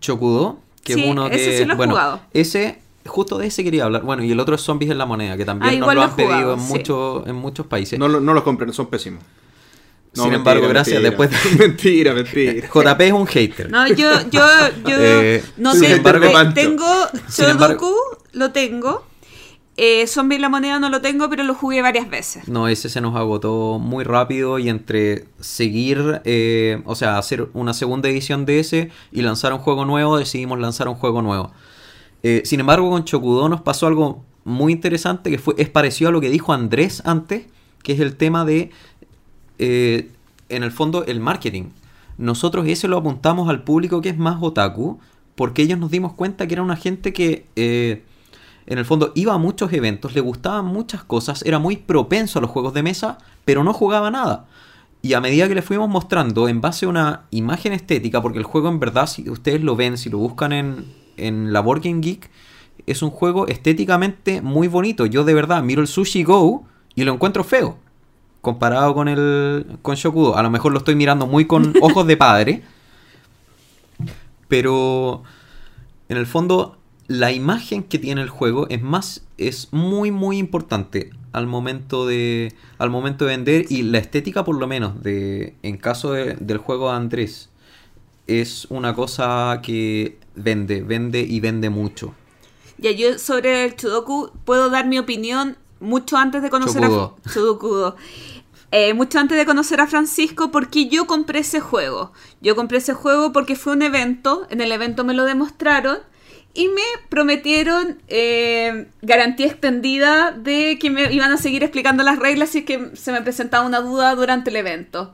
Chocudo que uno ese sí lo he bueno, Ese, justo de ese quería hablar. Bueno, y el otro es Zombies en la Moneda, que también ah, nos lo han pedido en, muchos, en muchos países. No, no los compren, son pésimos. Sin embargo, gracias. Después <laughs> mentira, mentira. <laughs> JP es un hater. No, yo, yo, yo <laughs> eh, no tengo, tengo Shodoku, lo tengo. Eh, Zombie la moneda no lo tengo, pero lo jugué varias veces. No, ese se nos agotó muy rápido y entre seguir, eh, o sea, hacer una segunda edición de ese y lanzar un juego nuevo, decidimos lanzar un juego nuevo. Eh, sin embargo, con Chokudo nos pasó algo muy interesante que fue, es parecido a lo que dijo Andrés antes, que es el tema de, eh, en el fondo, el marketing. Nosotros ese lo apuntamos al público que es más otaku, porque ellos nos dimos cuenta que era una gente que, eh, en el fondo, iba a muchos eventos, le gustaban muchas cosas, era muy propenso a los juegos de mesa, pero no jugaba nada. Y a medida que le fuimos mostrando, en base a una imagen estética, porque el juego en verdad, si ustedes lo ven, si lo buscan en, en la Board Game Geek, es un juego estéticamente muy bonito. Yo de verdad miro el Sushi Go y lo encuentro feo. Comparado con el con Shokudo. A lo mejor lo estoy mirando muy con <laughs> ojos de padre. Pero en el fondo la imagen que tiene el juego es más es muy muy importante al momento de al momento de vender y la estética por lo menos de en caso de- del juego de Andrés es una cosa que vende vende y vende mucho Ya yo sobre el Chudoku puedo dar mi opinión mucho antes de conocer a Chudokudo. Eh, mucho antes de conocer a Francisco porque yo compré ese juego. Yo compré ese juego porque fue un evento, en el evento me lo demostraron y me prometieron eh, garantía extendida de que me iban a seguir explicando las reglas si es que se me presentaba una duda durante el evento.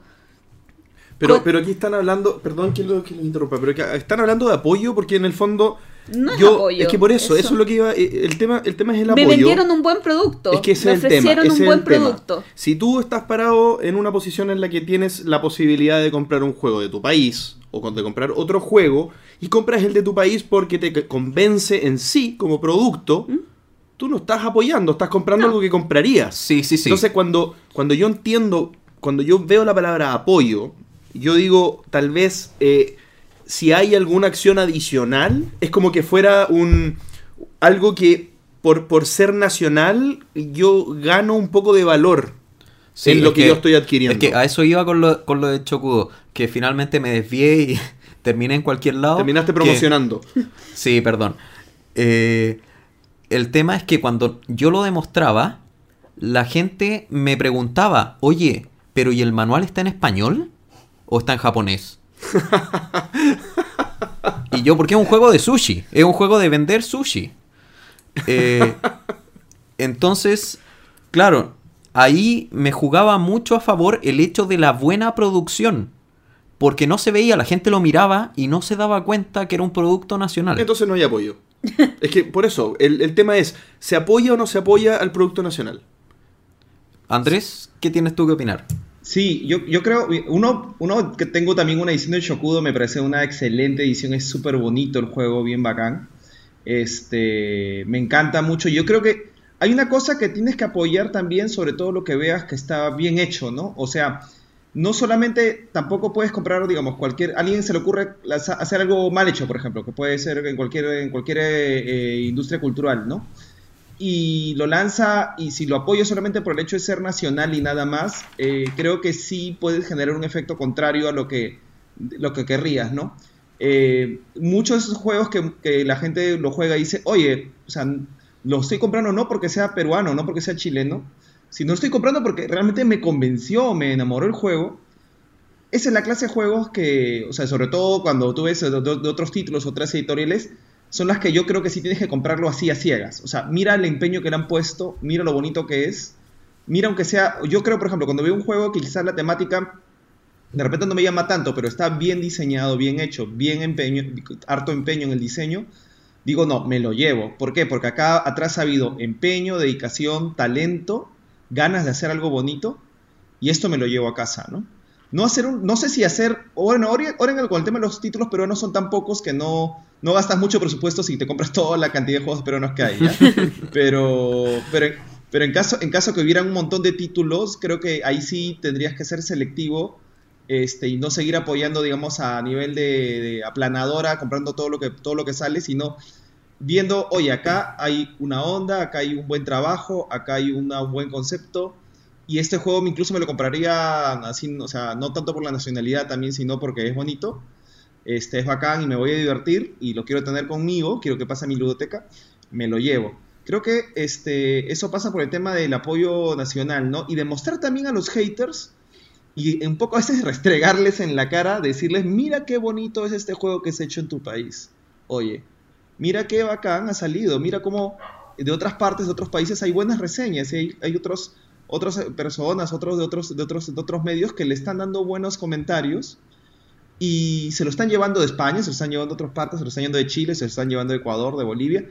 Pero, Con- pero aquí están hablando, perdón que lo, que lo interrumpa, pero que están hablando de apoyo porque en el fondo No es yo apoyo, es que por eso, eso, eso. es lo que iba, eh, el tema, el tema es el Me apoyo. vendieron un buen producto. Es que ese me es el tema. ofrecieron ese un buen tema. producto. Si tú estás parado en una posición en la que tienes la posibilidad de comprar un juego de tu país o de comprar otro juego y compras el de tu país porque te convence en sí como producto, tú no estás apoyando, estás comprando ¿Mm? No. algo que comprarías. sí sí sí Entonces cuando, cuando yo entiendo, cuando yo veo la palabra apoyo, yo digo, tal vez eh, si hay alguna acción adicional, es como que fuera un algo que por, por ser nacional yo gano un poco de valor Sí, en lo que, yo estoy adquiriendo. Es que a eso iba con lo, con lo de Chokudo, que finalmente me desvié y <laughs> terminé en cualquier lado. Terminaste que- promocionando. <laughs> Sí, perdón. Eh, el tema es que cuando yo lo demostraba, la gente me preguntaba, oye, pero ¿y el manual está en español? ¿O está en japonés? <laughs> y yo, porque es un juego de sushi, es un juego de vender sushi. Eh, entonces, claro, ahí me jugaba mucho a favor el hecho de la buena producción. Porque no se veía, la gente lo miraba y no se daba cuenta que era un producto nacional. Entonces no hay apoyo. es que por eso, el, el tema es, ¿se apoya o no se apoya al producto nacional? Andrés, ¿qué tienes tú que opinar? Sí, yo, yo creo, uno, uno que tengo también una edición de Shokudo, me parece una excelente edición, es súper bonito el juego, bien bacán. Este, me encanta mucho. Yo creo que hay una cosa que tienes que apoyar también, sobre todo lo que veas que está bien hecho, ¿no? O sea, no solamente tampoco puedes comprar, digamos, cualquier, a alguien se le ocurre hacer algo mal hecho, por ejemplo, que puede ser en cualquier, en cualquier eh, industria cultural, ¿no? y lo lanza y si lo apoya solamente por el hecho de ser nacional y nada más, eh, creo que sí puede generar un efecto contrario a lo que, lo que querrías, ¿no? Eh, muchos juegos que, que la gente lo juega y dice, oye, o sea, lo estoy comprando no porque sea peruano, no porque sea chileno, sino lo estoy comprando porque realmente me convenció, me enamoró el juego. Esa es la clase de juegos que, o sea, sobre todo cuando tú ves de, otros títulos, otras editoriales, son las que yo creo que sí tienes que comprarlo así a ciegas. O sea, mira el empeño que le han puesto, mira lo bonito que es. Mira, aunque sea, yo creo, por ejemplo, cuando veo un juego que quizás la temática de repente no me llama tanto, pero está bien diseñado, bien hecho, bien empeño, harto empeño en el diseño, digo, no, me lo llevo. ¿Por qué? Porque acá atrás ha habido empeño, dedicación, talento, ganas de hacer algo bonito, y esto me lo llevo a casa, ¿no? No, hacer un, no sé si hacer, bueno, ahora, ahora con el tema de los títulos peruanos son tan pocos que no, no gastas mucho presupuesto si te compras <laughs> toda la cantidad de juegos peruanos que hay, ¿ya? <laughs> pero, pero, pero en, caso, en caso que hubiera un montón de títulos, creo que ahí sí tendrías que ser selectivo este, y no seguir apoyando, digamos, a nivel de, aplanadora, comprando todo lo, que, todo lo que sale, sino viendo, oye, acá hay una onda, acá hay un buen trabajo, acá hay una- un buen concepto, y este juego incluso me lo compraría así, o sea, no tanto por la nacionalidad también, sino porque es bonito, este, es bacán y me voy a divertir y lo quiero tener conmigo, quiero que pase a mi ludoteca, me lo llevo. Creo que este, eso pasa por el tema del apoyo nacional, ¿no? Y demostrar también a los haters y un poco a veces restregarles en la cara, decirles, mira qué bonito es este juego que se ha hecho en tu país. Oye, mira qué bacán ha salido, mira cómo de otras partes, de otros países, hay buenas reseñas, y hay, otros, otras personas, otros de otros, de, otros, de otros medios que le están dando buenos comentarios y se lo están llevando de España, se lo están llevando de otras partes, se lo están llevando de Chile, se lo están llevando de Ecuador, de Bolivia.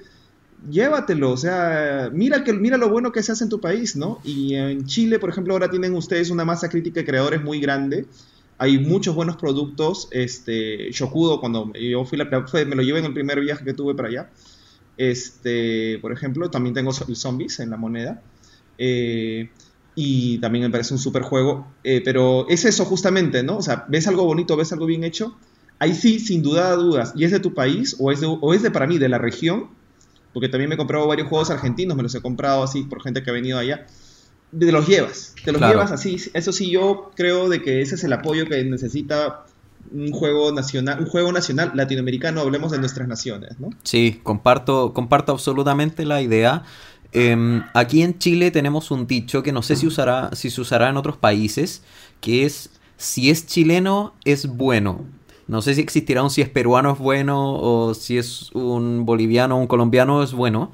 Llévatelo, o sea, mira, que, mira lo bueno que se hace en tu país, ¿no? Y en Chile, por ejemplo, ahora tienen ustedes una masa crítica de creadores muy grande. Hay muchos buenos productos. Este, Shokudo, cuando yo fui la, me lo llevé en el primer viaje que tuve para allá. Este, por ejemplo, también tengo Zombies en la moneda. Eh, y también me parece un super juego. Eh, pero es eso justamente, ¿no? O sea, ves algo bonito, ves algo bien hecho. Ahí sí, sin duda dudas, y es de tu país o es de, o es de para mí, de la región, porque también me he comprado varios juegos argentinos, me los he comprado así por gente que ha venido allá. Te los llevas, te los llevas así. Eso sí, yo creo de que ese es el apoyo que necesita un juego nacional, un juego nacional latinoamericano, hablemos de nuestras naciones, ¿no? Sí, comparto, comparto absolutamente la idea. Em, aquí en Chile tenemos un dicho que no sé si, usará, si se usará en otros países, que es si es chileno es bueno. No sé si existirá un si es peruano es bueno o si es un boliviano o un colombiano es bueno.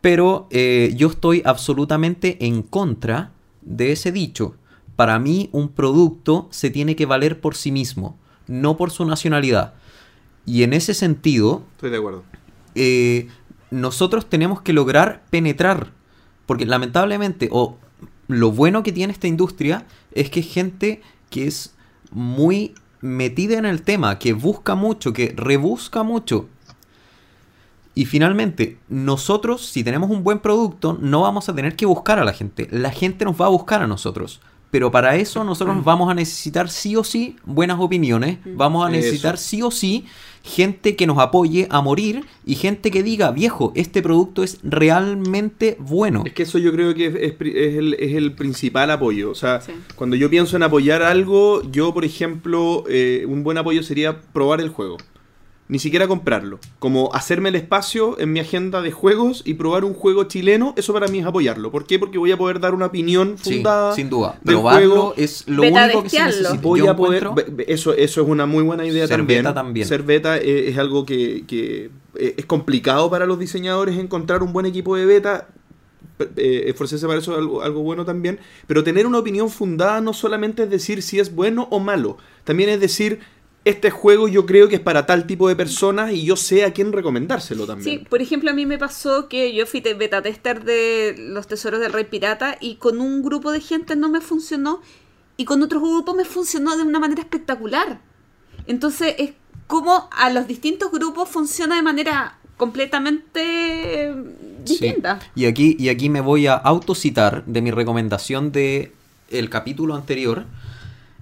Pero eh, yo estoy absolutamente en contra de ese dicho. Para mí un producto se tiene que valer por sí mismo, no por su nacionalidad. Y en ese sentido... Estoy de acuerdo. Eh, nosotros tenemos que lograr penetrar. Porque lamentablemente, o lo bueno que tiene esta industria es que es gente que es muy metida en el tema, que busca mucho, que rebusca mucho. Y finalmente, nosotros, si tenemos un buen producto, no vamos a tener que buscar a la gente. La gente nos va a buscar a nosotros. Pero para eso nosotros vamos a necesitar sí o sí buenas opiniones, vamos a necesitar sí o sí gente que nos apoye a morir y gente que diga, viejo, este producto es realmente bueno. Es que eso yo creo que es, el, principal apoyo. O sea, cuando yo pienso en apoyar algo, yo, por ejemplo, eh, un buen apoyo sería probar el juego ni siquiera comprarlo. Como hacerme el espacio en mi agenda de juegos y probar un juego chileno, eso para mí es apoyarlo. ¿Por qué? Porque voy a poder dar una opinión fundada. sin duda. Probarlo es lo único que se necesita. Voy a poder. Eso, eso es una muy buena idea Ser también. Beta también. Ser beta es, algo que, que, eh, es complicado para los diseñadores encontrar un buen equipo de beta. Eh, esforzarse para eso algo, algo bueno también. Pero tener una opinión fundada no solamente es decir si es bueno o malo. También es decir este juego yo creo que es para tal tipo de personas y yo sé a quién recomendárselo también. Sí, por ejemplo, a mí me pasó que yo fui beta tester de los tesoros del rey pirata y con un grupo de gente no me funcionó y con otro grupo me funcionó de una manera espectacular. Entonces es como a los distintos grupos funciona de manera completamente distinta. Y aquí y aquí me voy a autocitar de mi recomendación de el capítulo anterior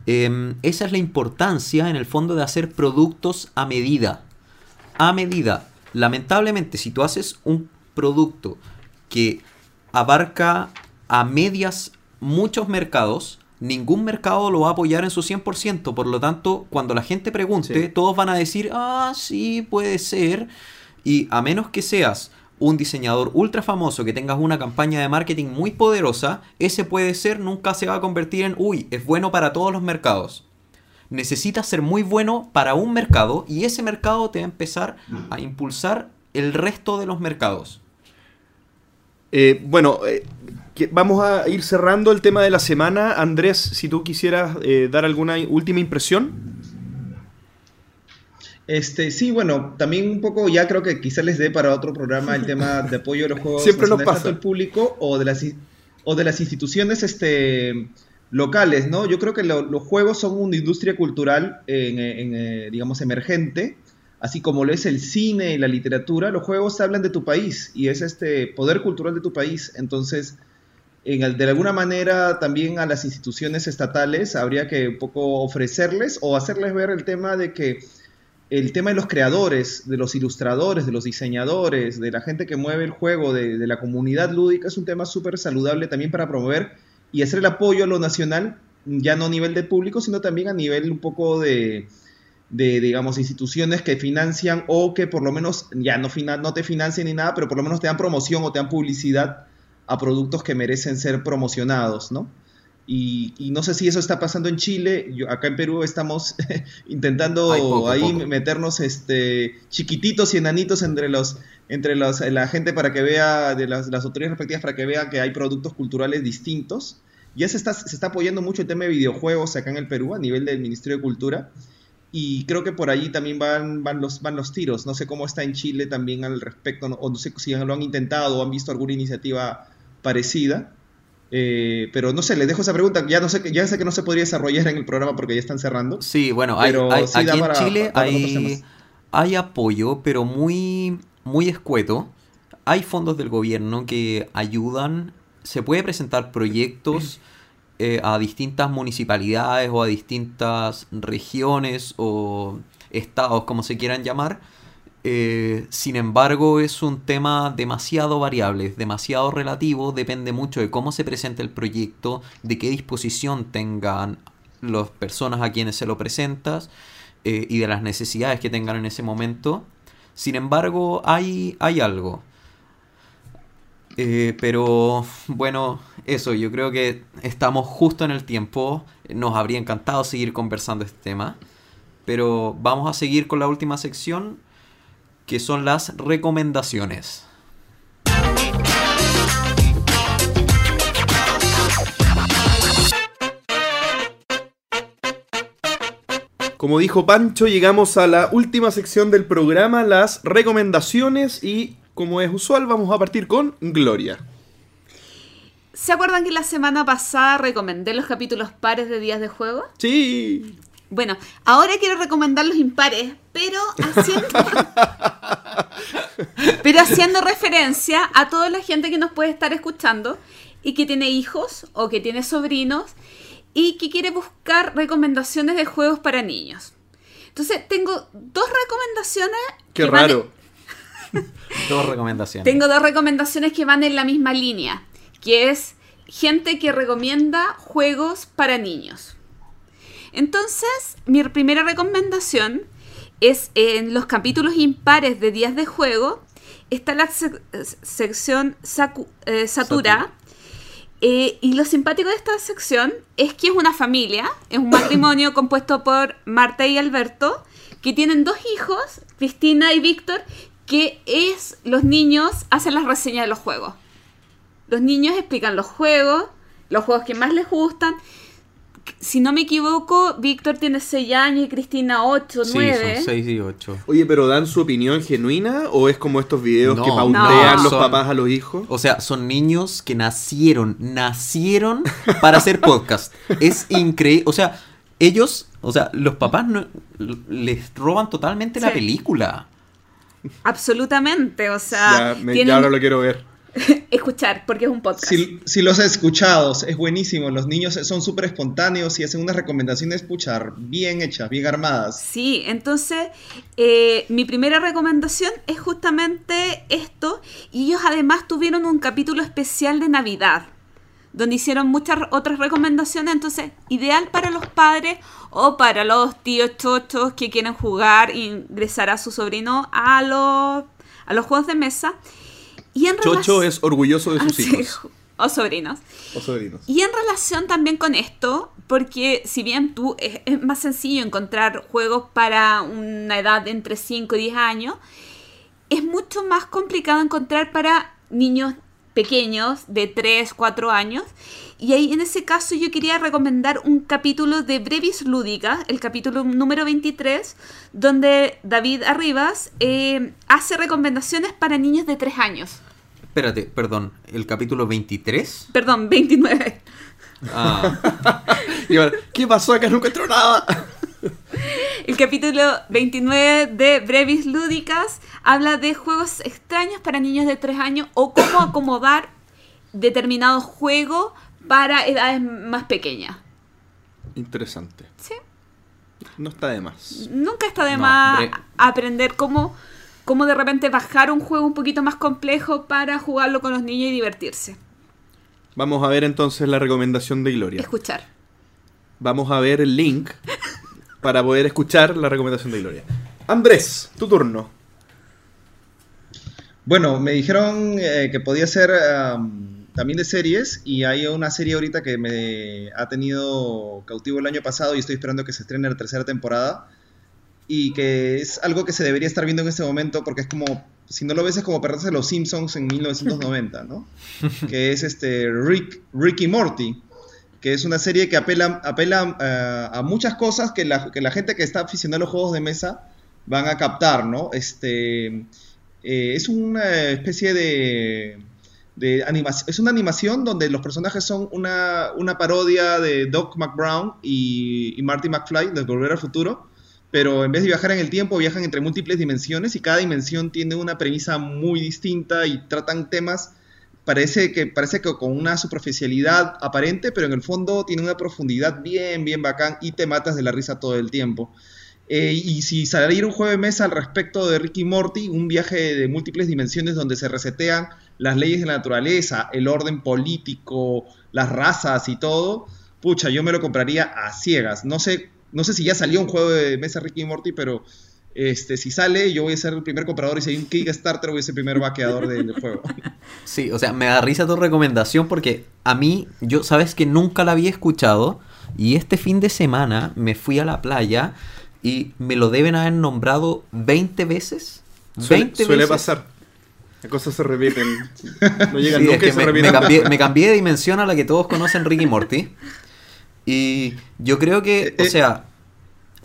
Em, esa es la importancia en el fondo de hacer productos a medida. A medida. Lamentablemente, si tú haces un producto que abarca a medias muchos mercados, ningún mercado lo va a apoyar en su 100%. Por lo tanto, cuando la gente pregunte, todos van a decir, ah, sí, puede ser. Y a menos que seas un diseñador ultra famoso que tengas una campaña de marketing muy poderosa, ese puede ser, nunca se va a convertir en, uy, es bueno para todos los mercados. Necesitas ser muy bueno para un mercado y ese mercado te va a empezar a impulsar el resto de los mercados. Eh, bueno, eh, vamos a ir cerrando el tema de la semana. Andrés, si tú quisieras eh, dar alguna última impresión. Este, sí, bueno, también un poco ya creo que quizás les dé para otro programa el tema <laughs> de apoyo a los juegos Siempre nos pasa. tanto público o de las o de las instituciones este locales, ¿no? Yo creo que los juegos son una industria cultural en, eh, digamos emergente, así como lo es el cine y la literatura, los juegos hablan de tu país y es este poder cultural de tu país, entonces en el, de alguna manera también a las instituciones estatales habría que un poco ofrecerles o hacerles ver el tema de que el tema de los creadores, de los ilustradores, de los diseñadores, de la gente que mueve el juego, de, la comunidad lúdica, es un tema súper saludable también para promover y hacer el apoyo a lo nacional, ya no a nivel de público, sino también a nivel un poco de, digamos, instituciones que financian o que por lo menos ya no, no te financian ni nada, pero por lo menos te dan promoción o te dan publicidad a productos que merecen ser promocionados, ¿no? Y, y no sé si eso está pasando en Chile. Yo, acá en Perú estamos <laughs> intentando Ay, poco, ahí poco. meternos este, chiquititos y enanitos entre los entre los, la gente para que vea, de las, las autoridades respectivas para que vean que hay productos culturales distintos. Ya se está, se está apoyando mucho el tema de videojuegos acá en el Perú a nivel del Ministerio de Cultura. Y creo que por allí también van, van, los, van los tiros. No sé cómo está en Chile también al respecto, no- o no sé si lo han intentado o han visto alguna iniciativa parecida. Eh, pero no sé, les dejo esa pregunta. Ya, no sé, ya sé que no se podría desarrollar en el programa porque ya están cerrando. Sí, bueno, hay, Pero hay- sí aquí da en Chile para hay, hay apoyo, pero muy, muy escueto. Hay fondos del gobierno que ayudan. Se puede presentar proyectos <clears throat> eh, a distintas municipalidades o a distintas regiones o estados, como se quieran llamar. Eh, sin embargo, es un tema demasiado variable, demasiado relativo, depende mucho de cómo se presenta el proyecto, de qué disposición tengan las personas a quienes se lo presentas eh, y de las necesidades que tengan en ese momento. Sin embargo, hay, hay algo. Eh, pero bueno, eso, yo creo que estamos justo en el tiempo. Nos habría encantado seguir conversando este tema. Pero vamos a seguir con la última sección, que son las recomendaciones. Como dijo Pancho, llegamos a la última sección del programa, las recomendaciones y como es usual vamos a partir con Gloria. ¿Se acuerdan que la semana pasada recomendé los capítulos pares de días de juego? Sí. Bueno, ahora quiero recomendar los impares, pero haciendo, <laughs> <laughs> pero haciendo referencia a toda la gente que nos puede estar escuchando y que tiene hijos o que tiene sobrinos y que quiere buscar recomendaciones de juegos para niños. Entonces, tengo dos recomendaciones. Qué que en- raro. <laughs> Dos recomendaciones. tengo dos recomendaciones que van en la misma línea, que es gente que recomienda juegos para niños. Entonces, mi primera recomendación es en los capítulos impares de días de juego, está la sec- eh, sección eh, Satura. eh, y lo simpático de esta sección es que es una familia, es un matrimonio <coughs> compuesto por Marta y Alberto, que tienen dos hijos, Cristina y Víctor, que es los niños hacen las reseñas de los juegos. Los niños explican los juegos, los juegos que más les gustan. Si no me equivoco, Víctor tiene 6 años y Cristina 8, Sí, 9. son 6 y 8. Oye, pero ¿dan su opinión genuina o es como estos videos No, que pautean no. los Son- papás a los hijos? O sea, son niños que nacieron, nacieron para hacer podcast. Es increíble. O sea, ellos, o sea, los papás no- les roban totalmente la Sí. película. Absolutamente, o sea, ya, me- tienen- ya ahora lo quiero ver. <laughs> escuchar, porque es un podcast. Si, si los he escuchado, es buenísimo. Los niños son súper espontáneos y hacen unas recomendaciones, puchar, bien hechas, bien armadas. Sí, entonces eh, mi primera recomendación es justamente esto. Y ellos además tuvieron un capítulo especial de Navidad, donde hicieron muchas otras recomendaciones. Entonces, ideal para los padres o para los tíos chochos que quieren jugar e ingresar a su sobrino a los, a los juegos de mesa. Y en Chocho es orgulloso de Ah, sus sí, hijos <laughs> o sobrinos. o sobrinos. Y en relación también con esto, porque si bien tú es, es más sencillo encontrar juegos para una edad de entre 5 y 10 años, es mucho más complicado encontrar para niños pequeños de 3, 4 años. Y ahí en ese caso yo quería recomendar un capítulo de Brevis Lúdicas, el capítulo número 23, donde David Arribas eh, hace recomendaciones para niños de 3 años. Espérate, perdón, ¿el capítulo 23? Perdón, 29. Ah, <laughs> ¿Qué pasó acá? No encuentro nada. <laughs> El capítulo 29 de Brevis Lúdicas habla de juegos extraños para niños de 3 años o cómo acomodar determinado juego para edades más pequeñas. Interesante. ¿Sí? No está de más. Nunca está de No, más Bre- aprender cómo, cómo de repente bajar un juego un poquito más complejo para jugarlo con los niños y divertirse. Vamos a ver entonces la recomendación de Gloria. Escuchar. Vamos a ver el link <laughs> para poder escuchar la recomendación de Gloria. Andrés, tu turno. Bueno, me dijeron eh, que podía ser um, también de series, y hay una serie ahorita que me ha tenido cautivo el año pasado y estoy esperando que se estrene la tercera temporada, y que es algo que se debería estar viendo en este momento porque es como, si no lo ves es como perderse los Simpsons en 1990, ¿no? <laughs> que es este Rick, Ricky Morty, que es una serie que apela, apela eh, a muchas cosas que la, que la gente que está aficionada a los juegos de mesa van a captar, ¿no? Este, eh, es una especie de, de animación, es una animación donde los personajes son una, una parodia de Doc McBrown y, y Marty McFly de Volver al Futuro, pero en vez de viajar en el tiempo viajan entre múltiples dimensiones y cada dimensión tiene una premisa muy distinta y tratan temas parece que parece que con una superficialidad aparente, pero en el fondo tiene una profundidad bien bien bacán y te matas de la risa todo el tiempo. Eh, y si saliera un juego de mesa al respecto de Ricky Morty, un viaje de múltiples dimensiones donde se resetean las leyes de la naturaleza, el orden político, las razas y todo, pucha, yo me lo compraría a ciegas. No sé, no sé si ya salió un juego de mesa Ricky Morty, pero este, si sale, yo voy a ser el primer comprador y si hay un Kickstarter, voy a ser el primer vaqueador del, <laughs> juego. Sí, o sea, me da risa tu recomendación porque a mí, yo sabes que nunca la había escuchado y este fin de semana me fui a la playa y me lo deben haber nombrado 20 veces. 20 suele, pasar. Las cosas se repiten. No llegan nunca y se me, repiten. cambié, me cambié de dimensión a la que todos conocen Ricky Morty. Y yo creo que, eh, o eh. sea,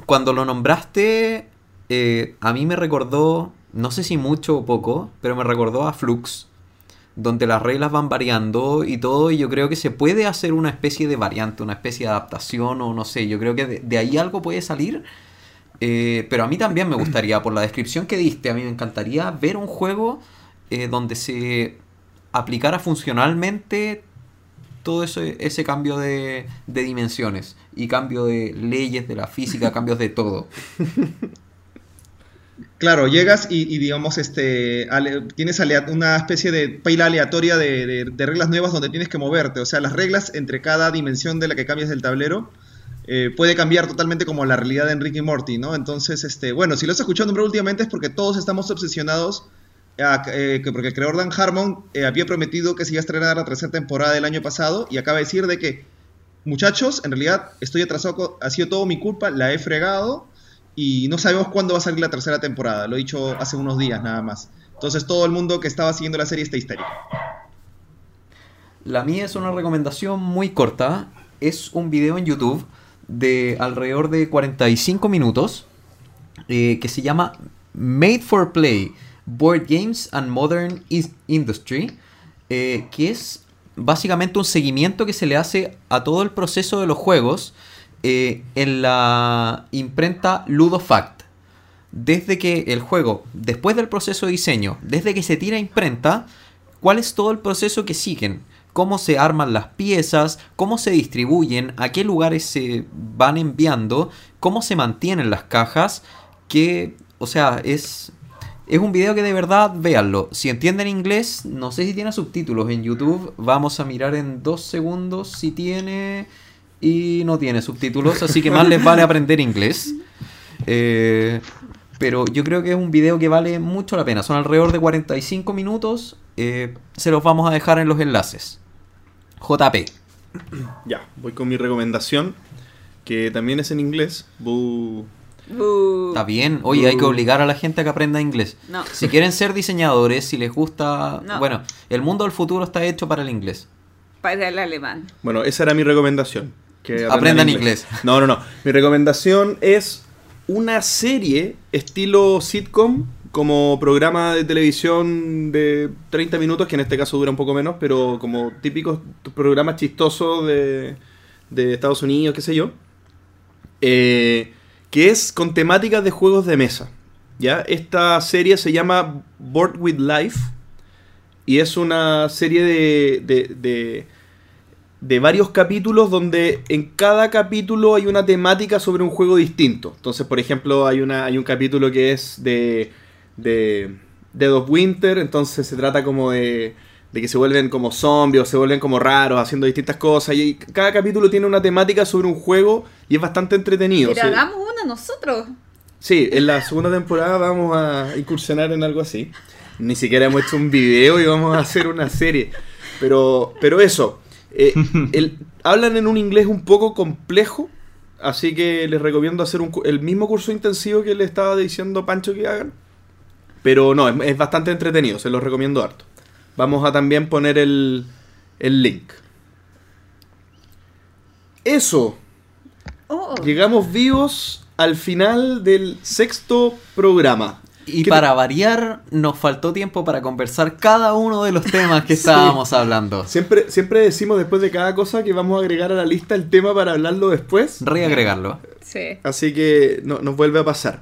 cuando lo nombraste, eh, a mí me recordó, no sé si mucho o poco, pero me recordó a Flux, donde las reglas van variando y todo, y yo creo que se puede hacer una especie de variante, una especie de adaptación, o no sé, yo creo que de ahí algo puede salir eh, pero a mí también me <clears throat> gustaría, por la descripción que diste, a mí me encantaría ver un juego eh, donde se aplicara funcionalmente todo ese, ese cambio de, dimensiones y cambio de leyes de la física, <laughs> cambios de todo. <laughs> Claro, llegas y, digamos, este, tienes una especie de pila aleatoria de, reglas nuevas donde tienes que moverte. O sea, las reglas entre cada dimensión de la que cambias del tablero eh, puede cambiar totalmente como la realidad de Enrique y Morty, ¿no? Entonces, este, bueno, si lo has escuchado nombrar últimamente es porque todos estamos obsesionados, eh, que porque el creador Dan Harmon eh, había prometido que se iba a la tercera temporada del año pasado y acaba de decir de que, muchachos, en realidad estoy atrasado, ha sido todo mi culpa, la he fregado y no sabemos cuándo va a salir la tercera temporada, lo he dicho hace unos días nada más. Entonces todo el mundo que estaba siguiendo la serie está histérico. La mía es una recomendación muy corta, es un video en YouTube de alrededor de 45 minutos eh, que se llama Made for Play, Board Games and Modern Industry, eh, que es básicamente un seguimiento que se le hace a todo el proceso de los juegos eh, en la imprenta Ludofact. Desde que el juego, después del proceso de diseño, desde que se tira imprenta, cuál es todo el proceso que siguen cómo se arman las piezas, cómo se distribuyen, a qué lugares se van enviando, cómo se mantienen las cajas, que, o sea, es, es un video que de verdad véanlo. Si entienden inglés, no sé si tiene subtítulos en YouTube, vamos a mirar en dos segundos si tiene y no tiene subtítulos, así que más les vale aprender inglés. <laughs> Eh, pero yo creo que es un video que vale mucho la pena. Son alrededor de 45 minutos. Eh, se los vamos a dejar en los enlaces. JP. <coughs> Ya, voy con mi recomendación, que también es en inglés. Está bien. Oye, hay que obligar a la gente a que aprenda inglés. Si quieren ser diseñadores, si les gusta... Bueno, el mundo del futuro está hecho para el inglés. Para el alemán. Bueno, esa era mi recomendación. Que aprendan, inglés. No, no, no. Mi recomendación es una serie estilo sitcom como programa de televisión de 30 minutos, que en este caso dura un poco menos, pero como típicos programas chistosos de, de Estados Unidos, qué sé yo, eh, que es con temáticas de juegos de mesa. ¿ya? Esta serie se llama Board with Life y es una serie de, de, de, de varios capítulos donde en cada capítulo hay una temática sobre un juego distinto. Entonces, por ejemplo, hay, una, hay un capítulo que es de de Dead of Winter, entonces se trata como de, de que se vuelven como zombies o se vuelven como raros haciendo distintas cosas y cada capítulo tiene una temática sobre un juego y es bastante entretenido. Pero hagamos una nosotros. Sí, en la segunda temporada vamos a incursionar en algo así. Ni siquiera hemos hecho un video y vamos a hacer una serie. Pero, pero eso. Eh, <laughs> el- hablan en un inglés un poco complejo. Así que les recomiendo hacer un el mismo curso intensivo que le estaba diciendo Pancho que hagan. Pero no, es, es bastante entretenido, se los recomiendo harto. Vamos a también poner el, el link. Eso, Oh, llegamos vivos al final del sexto programa. Y ¿Qué para variar, nos faltó tiempo para conversar cada uno de los temas que <laughs> Sí. estábamos hablando. Siempre, siempre decimos después de cada cosa que vamos a agregar a la lista el tema para hablarlo después. Reagregarlo. sí. Así que no- nos vuelve a pasar.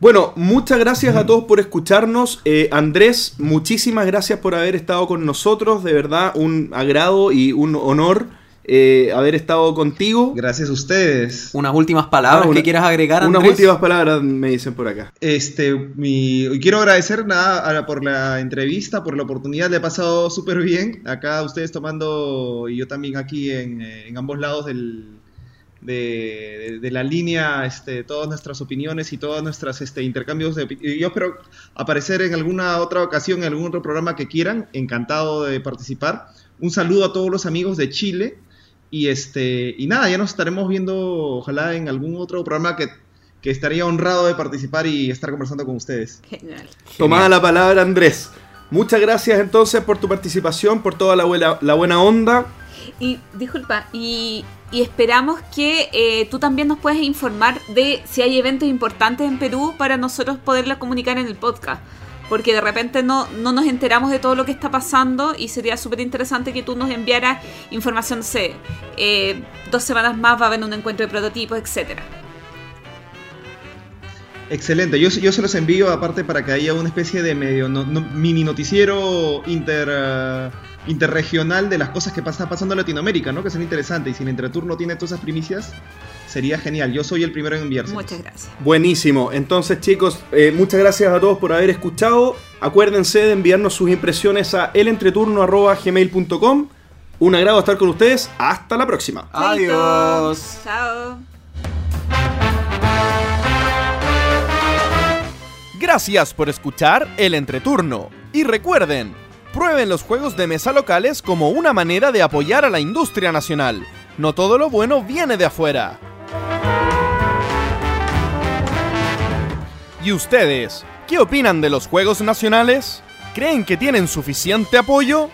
Bueno, muchas gracias a todos por escucharnos. Eh, Andrés, muchísimas gracias por haber estado con nosotros. De verdad, un agrado y un honor eh, haber estado contigo. Gracias a ustedes. Unas últimas palabras Ah, una- que quieras agregar, Unas Andrés? últimas palabras me dicen por acá. Este, mi, y quiero agradecer nada a- por la entrevista, por la oportunidad, le he pasado súper bien. Acá ustedes tomando, y yo también aquí en, eh, en ambos lados del, de, de- de la línea, este, todas nuestras opiniones y todos nuestros este, intercambios de opi- y Yo espero aparecer en alguna otra ocasión, en algún otro programa que quieran. Encantado de participar. Un saludo a todos los amigos de Chile. Y este, y nada, ya nos estaremos viendo, ojalá en algún otro programa que, que estaría honrado de participar y estar conversando con ustedes. Genial. Tomada la palabra, Andrés. Muchas gracias entonces por tu participación, por toda la buena, la buena onda. Y disculpa, y, y esperamos que eh, tú también nos puedas informar de si hay eventos importantes en Perú para nosotros poderlos comunicar en el podcast. Porque de repente no, no nos enteramos de todo lo que está pasando y sería súper interesante que tú nos enviaras información, no sé, eh, dos semanas más va a haber un encuentro de prototipos, etcétera. Excelente, yo, yo se los envío aparte para que haya una especie de medio no- no- mini noticiero inter, eh, interregional de las cosas que está pasando en Latinoamérica, ¿no? Que son interesantes y si el entreturno tiene todas esas primicias, sería genial. Yo soy el primero en enviarse. Muchas gracias. Buenísimo. Entonces, chicos, eh, muchas gracias a todos por haber escuchado. Acuérdense de enviarnos sus impresiones a elentreturno.gmail.com. Un agrado estar con ustedes. Hasta la próxima. Adiós. Chao. Gracias por escuchar El Entreturno. Y recuerden, prueben los juegos de mesa locales como una manera de apoyar a la industria nacional. No todo lo bueno viene de afuera. ¿Y ustedes? ¿Qué opinan de los juegos nacionales? ¿Creen que tienen suficiente apoyo?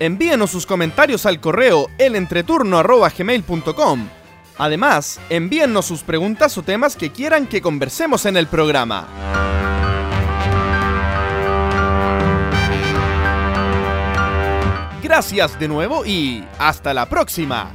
Envíenos sus comentarios al correo elentreturno.gmail.com. Además, envíennos sus preguntas o temas que quieran que conversemos en el programa. Gracias de nuevo y hasta la próxima.